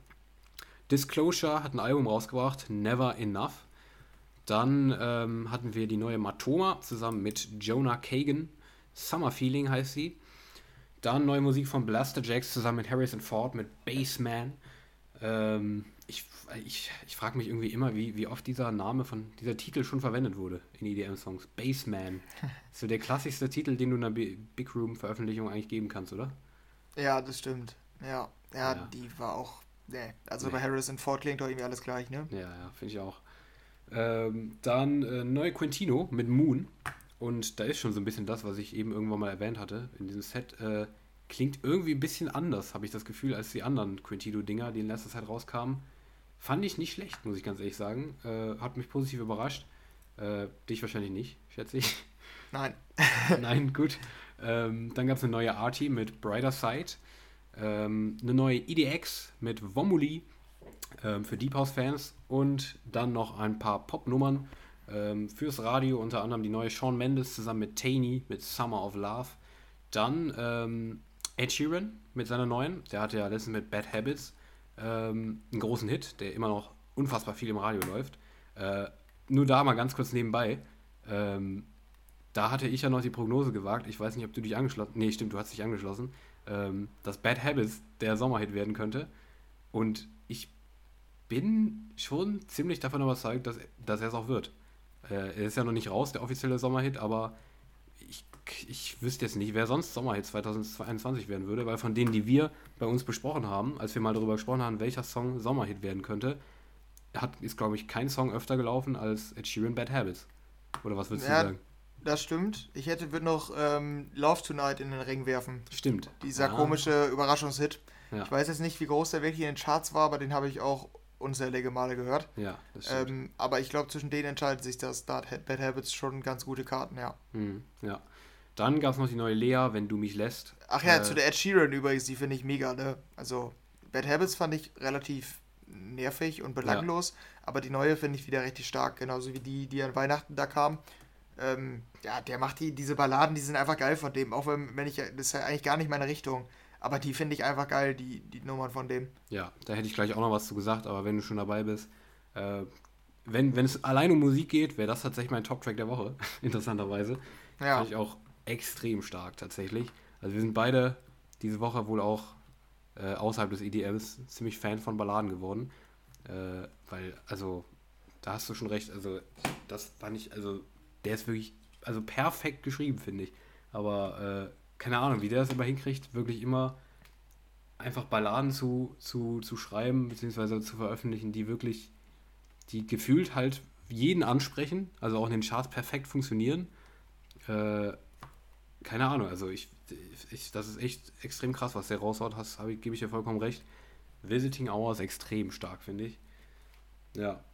S1: Disclosure hat ein Album rausgebracht, Never Enough. Dann ähm, hatten wir die neue Matoma zusammen mit Jonah Kagan. Summer Feeling heißt sie. Dann neue Musik von Blaster Jacks zusammen mit Harrison Ford mit Bassman. Ähm, ich ich, ich frage mich irgendwie immer, wie, wie oft dieser Name von dieser Titel schon verwendet wurde in EDM-Songs. Bassman. so der klassischste Titel, den du in einer Big Room-Veröffentlichung eigentlich geben kannst, oder?
S2: Ja, das stimmt. Ja, ja, ja. die war auch. Nee. Also nee. bei Harrison Ford klingt doch irgendwie alles gleich, ne?
S1: Ja, ja, finde ich auch. Ähm, dann äh, neue Quintino mit Moon. Und da ist schon so ein bisschen das, was ich eben irgendwann mal erwähnt hatte. In diesem Set äh, klingt irgendwie ein bisschen anders, habe ich das Gefühl, als die anderen Quintino-Dinger, die in letzter Zeit rauskamen. Fand ich nicht schlecht, muss ich ganz ehrlich sagen. Äh, hat mich positiv überrascht. Äh, dich wahrscheinlich nicht, schätze ich.
S2: Nein.
S1: Nein, gut. Ähm, dann gab es eine neue Arty mit Brighter Side. Ähm, eine neue EDX mit Womuli ähm, für Deep House-Fans. Und dann noch ein paar Pop-Nummern ähm, fürs Radio. Unter anderem die neue Shawn Mendes zusammen mit Taney mit Summer of Love. Dann ähm, Ed Sheeran mit seiner neuen. Der hatte ja letztens mit Bad Habits ähm, einen großen Hit, der immer noch unfassbar viel im Radio läuft. Äh, nur da mal ganz kurz nebenbei. Ähm, da hatte ich ja noch die Prognose gewagt. Ich weiß nicht, ob du dich angeschlossen Nee, stimmt, du hast dich angeschlossen. Ähm, dass Bad Habits der Sommerhit werden könnte. Und ich bin schon ziemlich davon überzeugt, dass, dass er es auch wird. Äh, er ist ja noch nicht raus, der offizielle Sommerhit, aber ich, ich wüsste jetzt nicht, wer sonst Sommerhit 2021 werden würde, weil von denen, die wir bei uns besprochen haben, als wir mal darüber gesprochen haben, welcher Song Sommerhit werden könnte, hat, ist, glaube ich, kein Song öfter gelaufen als Ed Sheeran Bad Habits. Oder was würdest ja, du sagen?
S2: Das stimmt. Ich hätte würde noch ähm, Love Tonight in den Ring werfen.
S1: Stimmt.
S2: Dieser ja. komische Überraschungshit. Ja. Ich weiß jetzt nicht, wie groß der wirklich in den Charts war, aber den habe ich auch unzählige Male gehört.
S1: Ja, das stimmt. Ähm,
S2: aber ich glaube, zwischen denen entscheidet sich das Start Bad Habits schon ganz gute Karten, ja.
S1: Hm, ja. Dann gab es noch die neue Lea, wenn du mich lässt.
S2: Ach ja, äh, zu der Ed Sheeran übrigens, die finde ich mega, ne? Also, Bad Habits fand ich relativ nervig und belanglos, ja. aber die neue finde ich wieder richtig stark, genauso wie die, die an Weihnachten da kam. Ähm, ja, der macht die, diese Balladen, die sind einfach geil von dem, auch wenn, wenn ich, das ist ja eigentlich gar nicht meine Richtung. Aber die finde ich einfach geil, die, die Nummern von dem.
S1: Ja, da hätte ich gleich auch noch was zu gesagt, aber wenn du schon dabei bist, äh, wenn, wenn es allein um Musik geht, wäre das tatsächlich mein Top-Track der Woche, interessanterweise. Ja. Fand ich auch extrem stark tatsächlich. Also wir sind beide diese Woche wohl auch äh, außerhalb des EDMs ziemlich Fan von Balladen geworden. Äh, weil, also, da hast du schon recht, also das fand ich, also der ist wirklich, also perfekt geschrieben, finde ich. Aber äh, keine Ahnung, wie der das immer hinkriegt, wirklich immer einfach Balladen zu, zu, zu schreiben, beziehungsweise zu veröffentlichen, die wirklich, die gefühlt halt jeden ansprechen, also auch in den Charts perfekt funktionieren. Äh, keine Ahnung, also ich, ich, das ist echt extrem krass, was der raushaut, hast, ich, gebe ich dir vollkommen recht. Visiting Hours extrem stark, finde ich. Ja.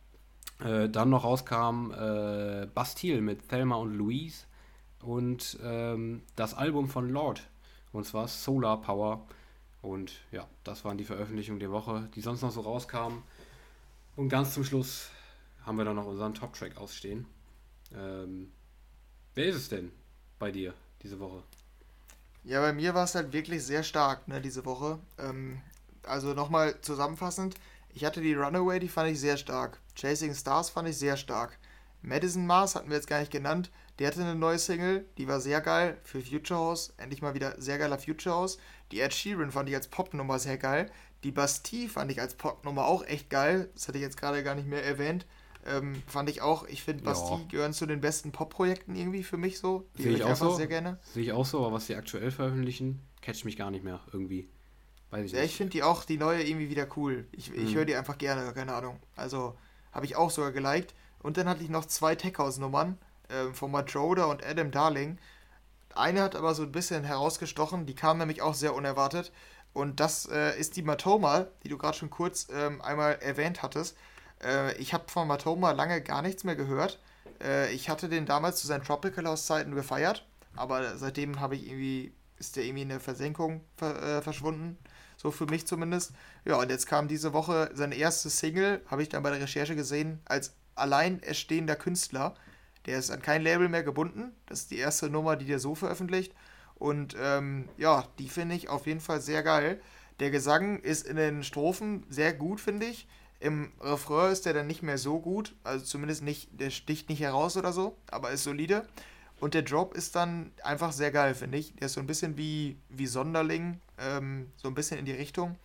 S1: Äh, dann noch rauskam äh, Bastille mit Thelma und Louise und ähm, das Album von Lord, und zwar Solar Power. Und ja, das waren die Veröffentlichungen der Woche, die sonst noch so rauskamen. Und ganz zum Schluss haben wir dann noch unseren Top-Track ausstehen. Ähm, wer ist es denn bei dir diese Woche?
S2: Ja, bei mir war es halt wirklich sehr stark, ne, diese Woche. Ähm, also nochmal zusammenfassend, ich hatte die Runaway, die fand ich sehr stark. Chasing Stars fand ich sehr stark. Madison Mars hatten wir jetzt gar nicht genannt. Die hatte eine neue Single, die war sehr geil für Future House. Endlich mal wieder sehr geiler Future House. Die Ed Sheeran fand ich als Popnummer sehr geil. Die Bastille fand ich als Popnummer auch echt geil. Das hatte ich jetzt gerade gar nicht mehr erwähnt. Ähm, fand ich auch, ich finde Bastille ja. gehören zu den besten Pop-Projekten irgendwie für mich so. Die
S1: Sehe ich auch so. sehr gerne. Sehe ich auch so, aber was die aktuell veröffentlichen, catcht mich gar nicht mehr irgendwie.
S2: Weiß ich ja, nicht. ich finde die auch, die neue irgendwie wieder cool. Ich, mhm. ich höre die einfach gerne, keine Ahnung. Also habe ich auch sogar geliked. Und dann hatte ich noch zwei Tech-House-Nummern äh, von Matroda und Adam Darling. Eine hat aber so ein bisschen herausgestochen, die kam nämlich auch sehr unerwartet. Und das äh, ist die Matoma, die du gerade schon kurz ähm, einmal erwähnt hattest. Äh, ich habe von Matoma lange gar nichts mehr gehört. Äh, ich hatte den damals zu seinen Tropical House Zeiten gefeiert, aber seitdem habe ich irgendwie ist der irgendwie in der Versenkung ver äh, verschwunden, so für mich zumindest. Ja, und jetzt kam diese Woche seine erste Single, habe ich dann bei der Recherche gesehen, als allein erstehender Künstler. Der ist an kein Label mehr gebunden. Das ist die erste Nummer, die der so veröffentlicht. Und ähm, ja, die finde ich auf jeden Fall sehr geil. Der Gesang ist in den Strophen sehr gut, finde ich. Im Refrain ist der dann nicht mehr so gut, also zumindest nicht, der sticht nicht heraus oder so, aber ist solide. Und der Drop ist dann einfach sehr geil, finde ich. Der ist so ein bisschen wie, wie Sonderling, ähm, so ein bisschen in die Richtung.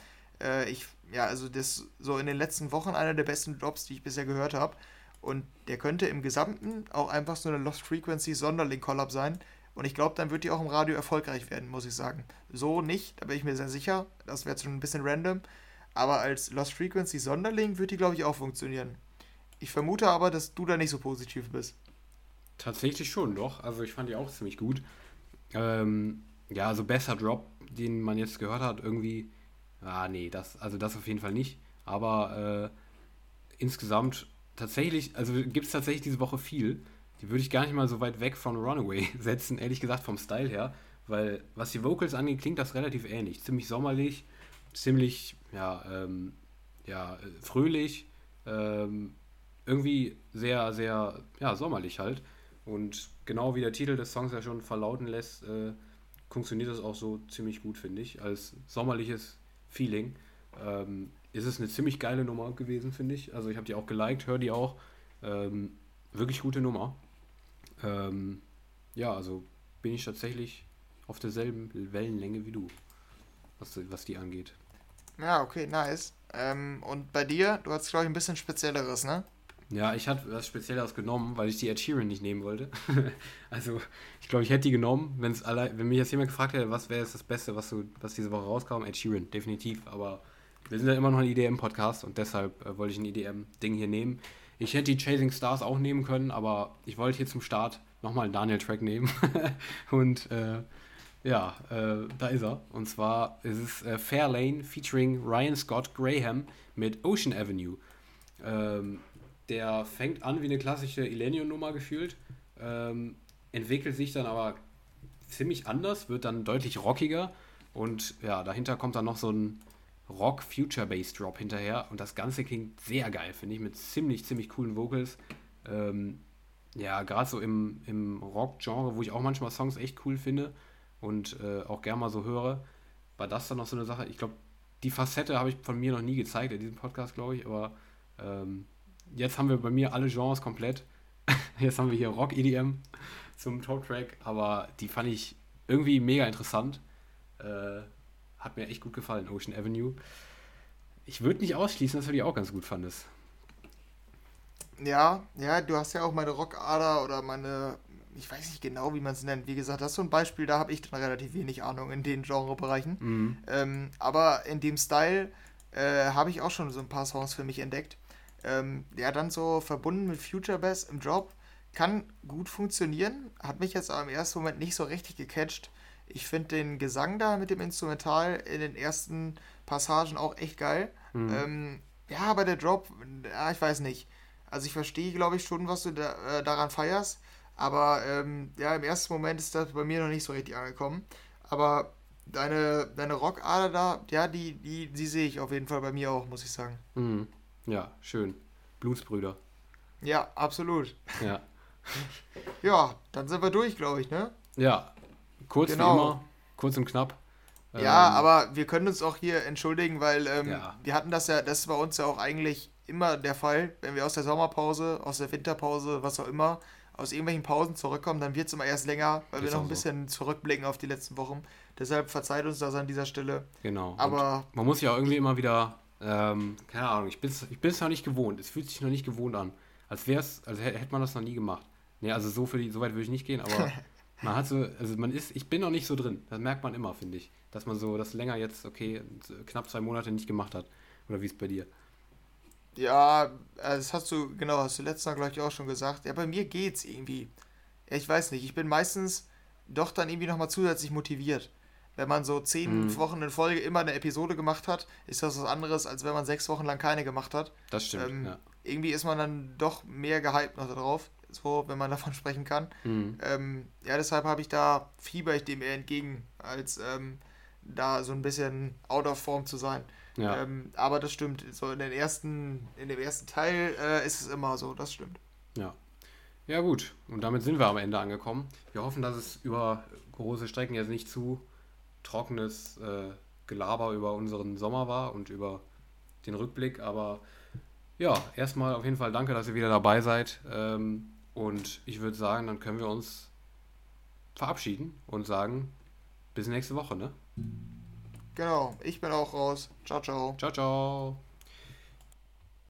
S2: Äh, ich, ja, also das so in den letzten Wochen einer der besten Drops, die ich bisher gehört habe. Und der könnte im Gesamten auch einfach so eine Lost Frequency Sonderling Collab sein. Und ich glaube, dann wird die auch im Radio erfolgreich werden, muss ich sagen. So nicht, da bin ich mir sehr sicher. Das wäre schon ein bisschen random. Aber als Lost Frequency Sonderling wird die, glaube ich, auch funktionieren. Ich vermute aber, dass du da nicht so positiv bist.
S1: Tatsächlich schon, doch. Also ich fand die auch ziemlich gut. Ähm, ja, also besser Drop, den man jetzt gehört hat, irgendwie. Ah, nee, das, also das auf jeden Fall nicht. Aber äh, insgesamt tatsächlich, also gibt es tatsächlich diese Woche viel. Die würde ich gar nicht mal so weit weg von Runaway setzen, ehrlich gesagt, vom Style her. Weil was die Vocals angeht, klingt das relativ ähnlich. Ziemlich sommerlich, ziemlich, ja, ähm, ja, fröhlich, ähm, irgendwie sehr, sehr, ja, sommerlich halt. Und genau wie der Titel des Songs ja schon verlauten lässt, äh, funktioniert das auch so ziemlich gut, finde ich, als sommerliches Feeling. Ähm, ist es eine ziemlich geile Nummer gewesen, finde ich. Also ich habe die auch geliked, höre die auch. Ähm, wirklich gute Nummer. Ähm, ja, also bin ich tatsächlich auf derselben Wellenlänge wie du, was, was die angeht.
S2: Ja, okay, nice. Ähm, und bei dir, du hast, glaube ich, ein bisschen Spezielleres, ne?
S1: Ja, ich hatte was Spezielles genommen, weil ich die Ed Sheeran nicht nehmen wollte. also, ich glaube, ich hätte die genommen, wenn's alle, wenn mich jetzt jemand gefragt hätte, was wäre jetzt das Beste, was, so, was diese Woche rauskam, Ed Sheeran, definitiv. Aber wir sind ja immer noch ein EDM-Podcast und deshalb äh, wollte ich ein EDM-Ding hier nehmen. Ich hätte die Chasing Stars auch nehmen können, aber ich wollte hier zum Start nochmal einen Daniel-Track nehmen. und äh, ja, äh, da ist er. Und zwar ist es äh, Fairlane featuring Ryan Scott Graham mit Ocean Avenue. Ähm, der fängt an wie eine klassische Illenium-Nummer gefühlt, ähm, entwickelt sich dann aber ziemlich anders, wird dann deutlich rockiger und ja, dahinter kommt dann noch so ein Rock-Future-Bass-Drop hinterher und das Ganze klingt sehr geil, finde ich, mit ziemlich, ziemlich coolen Vocals. Ähm, ja, gerade so im, im Rock-Genre, wo ich auch manchmal Songs echt cool finde und äh, auch gerne mal so höre. war das dann noch so eine Sache. Ich glaube, die Facette habe ich von mir noch nie gezeigt in diesem Podcast, glaube ich, aber ähm, jetzt haben wir bei mir alle Genres komplett. Jetzt haben wir hier Rock EDM zum Top Track, aber die fand ich irgendwie mega interessant. Äh, hat mir echt gut gefallen, Ocean Avenue. Ich würde nicht ausschließen, dass du die auch ganz gut fandest.
S2: Ja, ja, du hast ja auch meine Rockader oder meine, ich weiß nicht genau, wie man es nennt. Wie gesagt, das ist so ein Beispiel, da habe ich dann relativ wenig Ahnung in den Genrebereichen. Mhm. Ähm, aber in dem Style äh, habe ich auch schon so ein paar Songs für mich entdeckt. Ähm, ja, dann so verbunden mit Future Bass im Drop kann gut funktionieren. Hat mich jetzt aber im ersten Moment nicht so richtig gecatcht. Ich finde den Gesang da mit dem Instrumental in den ersten Passagen auch echt geil. Mhm. Ähm, ja, aber der Drop, ja, ich weiß nicht. Also ich verstehe, glaube ich, schon, was du da, äh, daran feierst. Aber ähm, ja, im ersten Moment ist das bei mir noch nicht so richtig angekommen. Aber deine, deine Rockader da, ja, die, die, die sehe ich auf jeden Fall bei mir auch, muss ich sagen.
S1: Mhm. Ja, schön. Blutsbrüder.
S2: Ja, absolut. Ja. ja, dann sind wir durch, glaube ich, ne?
S1: Ja, kurz genau. wie immer, kurz und knapp.
S2: Ja, ähm, aber wir können uns auch hier entschuldigen, weil ähm, ja. wir hatten das ja, das ist bei uns ja auch eigentlich immer der Fall, wenn wir aus der Sommerpause, aus der Winterpause, was auch immer, aus irgendwelchen Pausen zurückkommen, dann wird es immer erst länger, weil ist wir noch ein bisschen so. zurückblicken auf die letzten Wochen. Deshalb verzeiht uns das an dieser Stelle.
S1: Genau. Aber und man muss ja irgendwie immer wieder, ähm, keine Ahnung, ich bin es ich noch nicht gewohnt. Es fühlt sich noch nicht gewohnt an. Als wäre es, als hätte man das noch nie gemacht. Nee, also so, für die, so weit würde ich nicht gehen, aber man hat so, also man ist, ich bin noch nicht so drin. Das merkt man immer, finde ich. Dass man so das länger jetzt, okay, knapp zwei Monate nicht gemacht hat. Oder wie es bei dir?
S2: Ja, das hast du, genau, hast du letztes Mal, glaube ich, auch schon gesagt. Ja, bei mir geht's irgendwie. Ja, ich weiß nicht, ich bin meistens doch dann irgendwie nochmal zusätzlich motiviert. Wenn man so zehn mhm. Wochen in Folge immer eine Episode gemacht hat, ist das was anderes, als wenn man sechs Wochen lang keine gemacht hat.
S1: Das stimmt,
S2: ähm, ja. Irgendwie ist man dann doch mehr gehypt noch darauf so, wenn man davon sprechen kann. Mhm. Ähm, ja, deshalb habe ich da, fieber ich dem eher entgegen, als ähm, da so ein bisschen out of form zu sein. Ja. Ähm, aber das stimmt, so in, den ersten, in dem ersten Teil äh, ist es immer so, das stimmt.
S1: Ja. Ja, gut. Und damit sind wir am Ende angekommen. Wir hoffen, dass es über große Strecken jetzt nicht zu trockenes äh, Gelaber über unseren Sommer war und über den Rückblick. Aber ja, erstmal auf jeden Fall danke, dass ihr wieder dabei seid. Ähm, und ich würde sagen, dann können wir uns verabschieden und sagen, bis nächste Woche, ne?
S2: Genau, ich bin auch raus. Ciao, ciao.
S1: Ciao, ciao.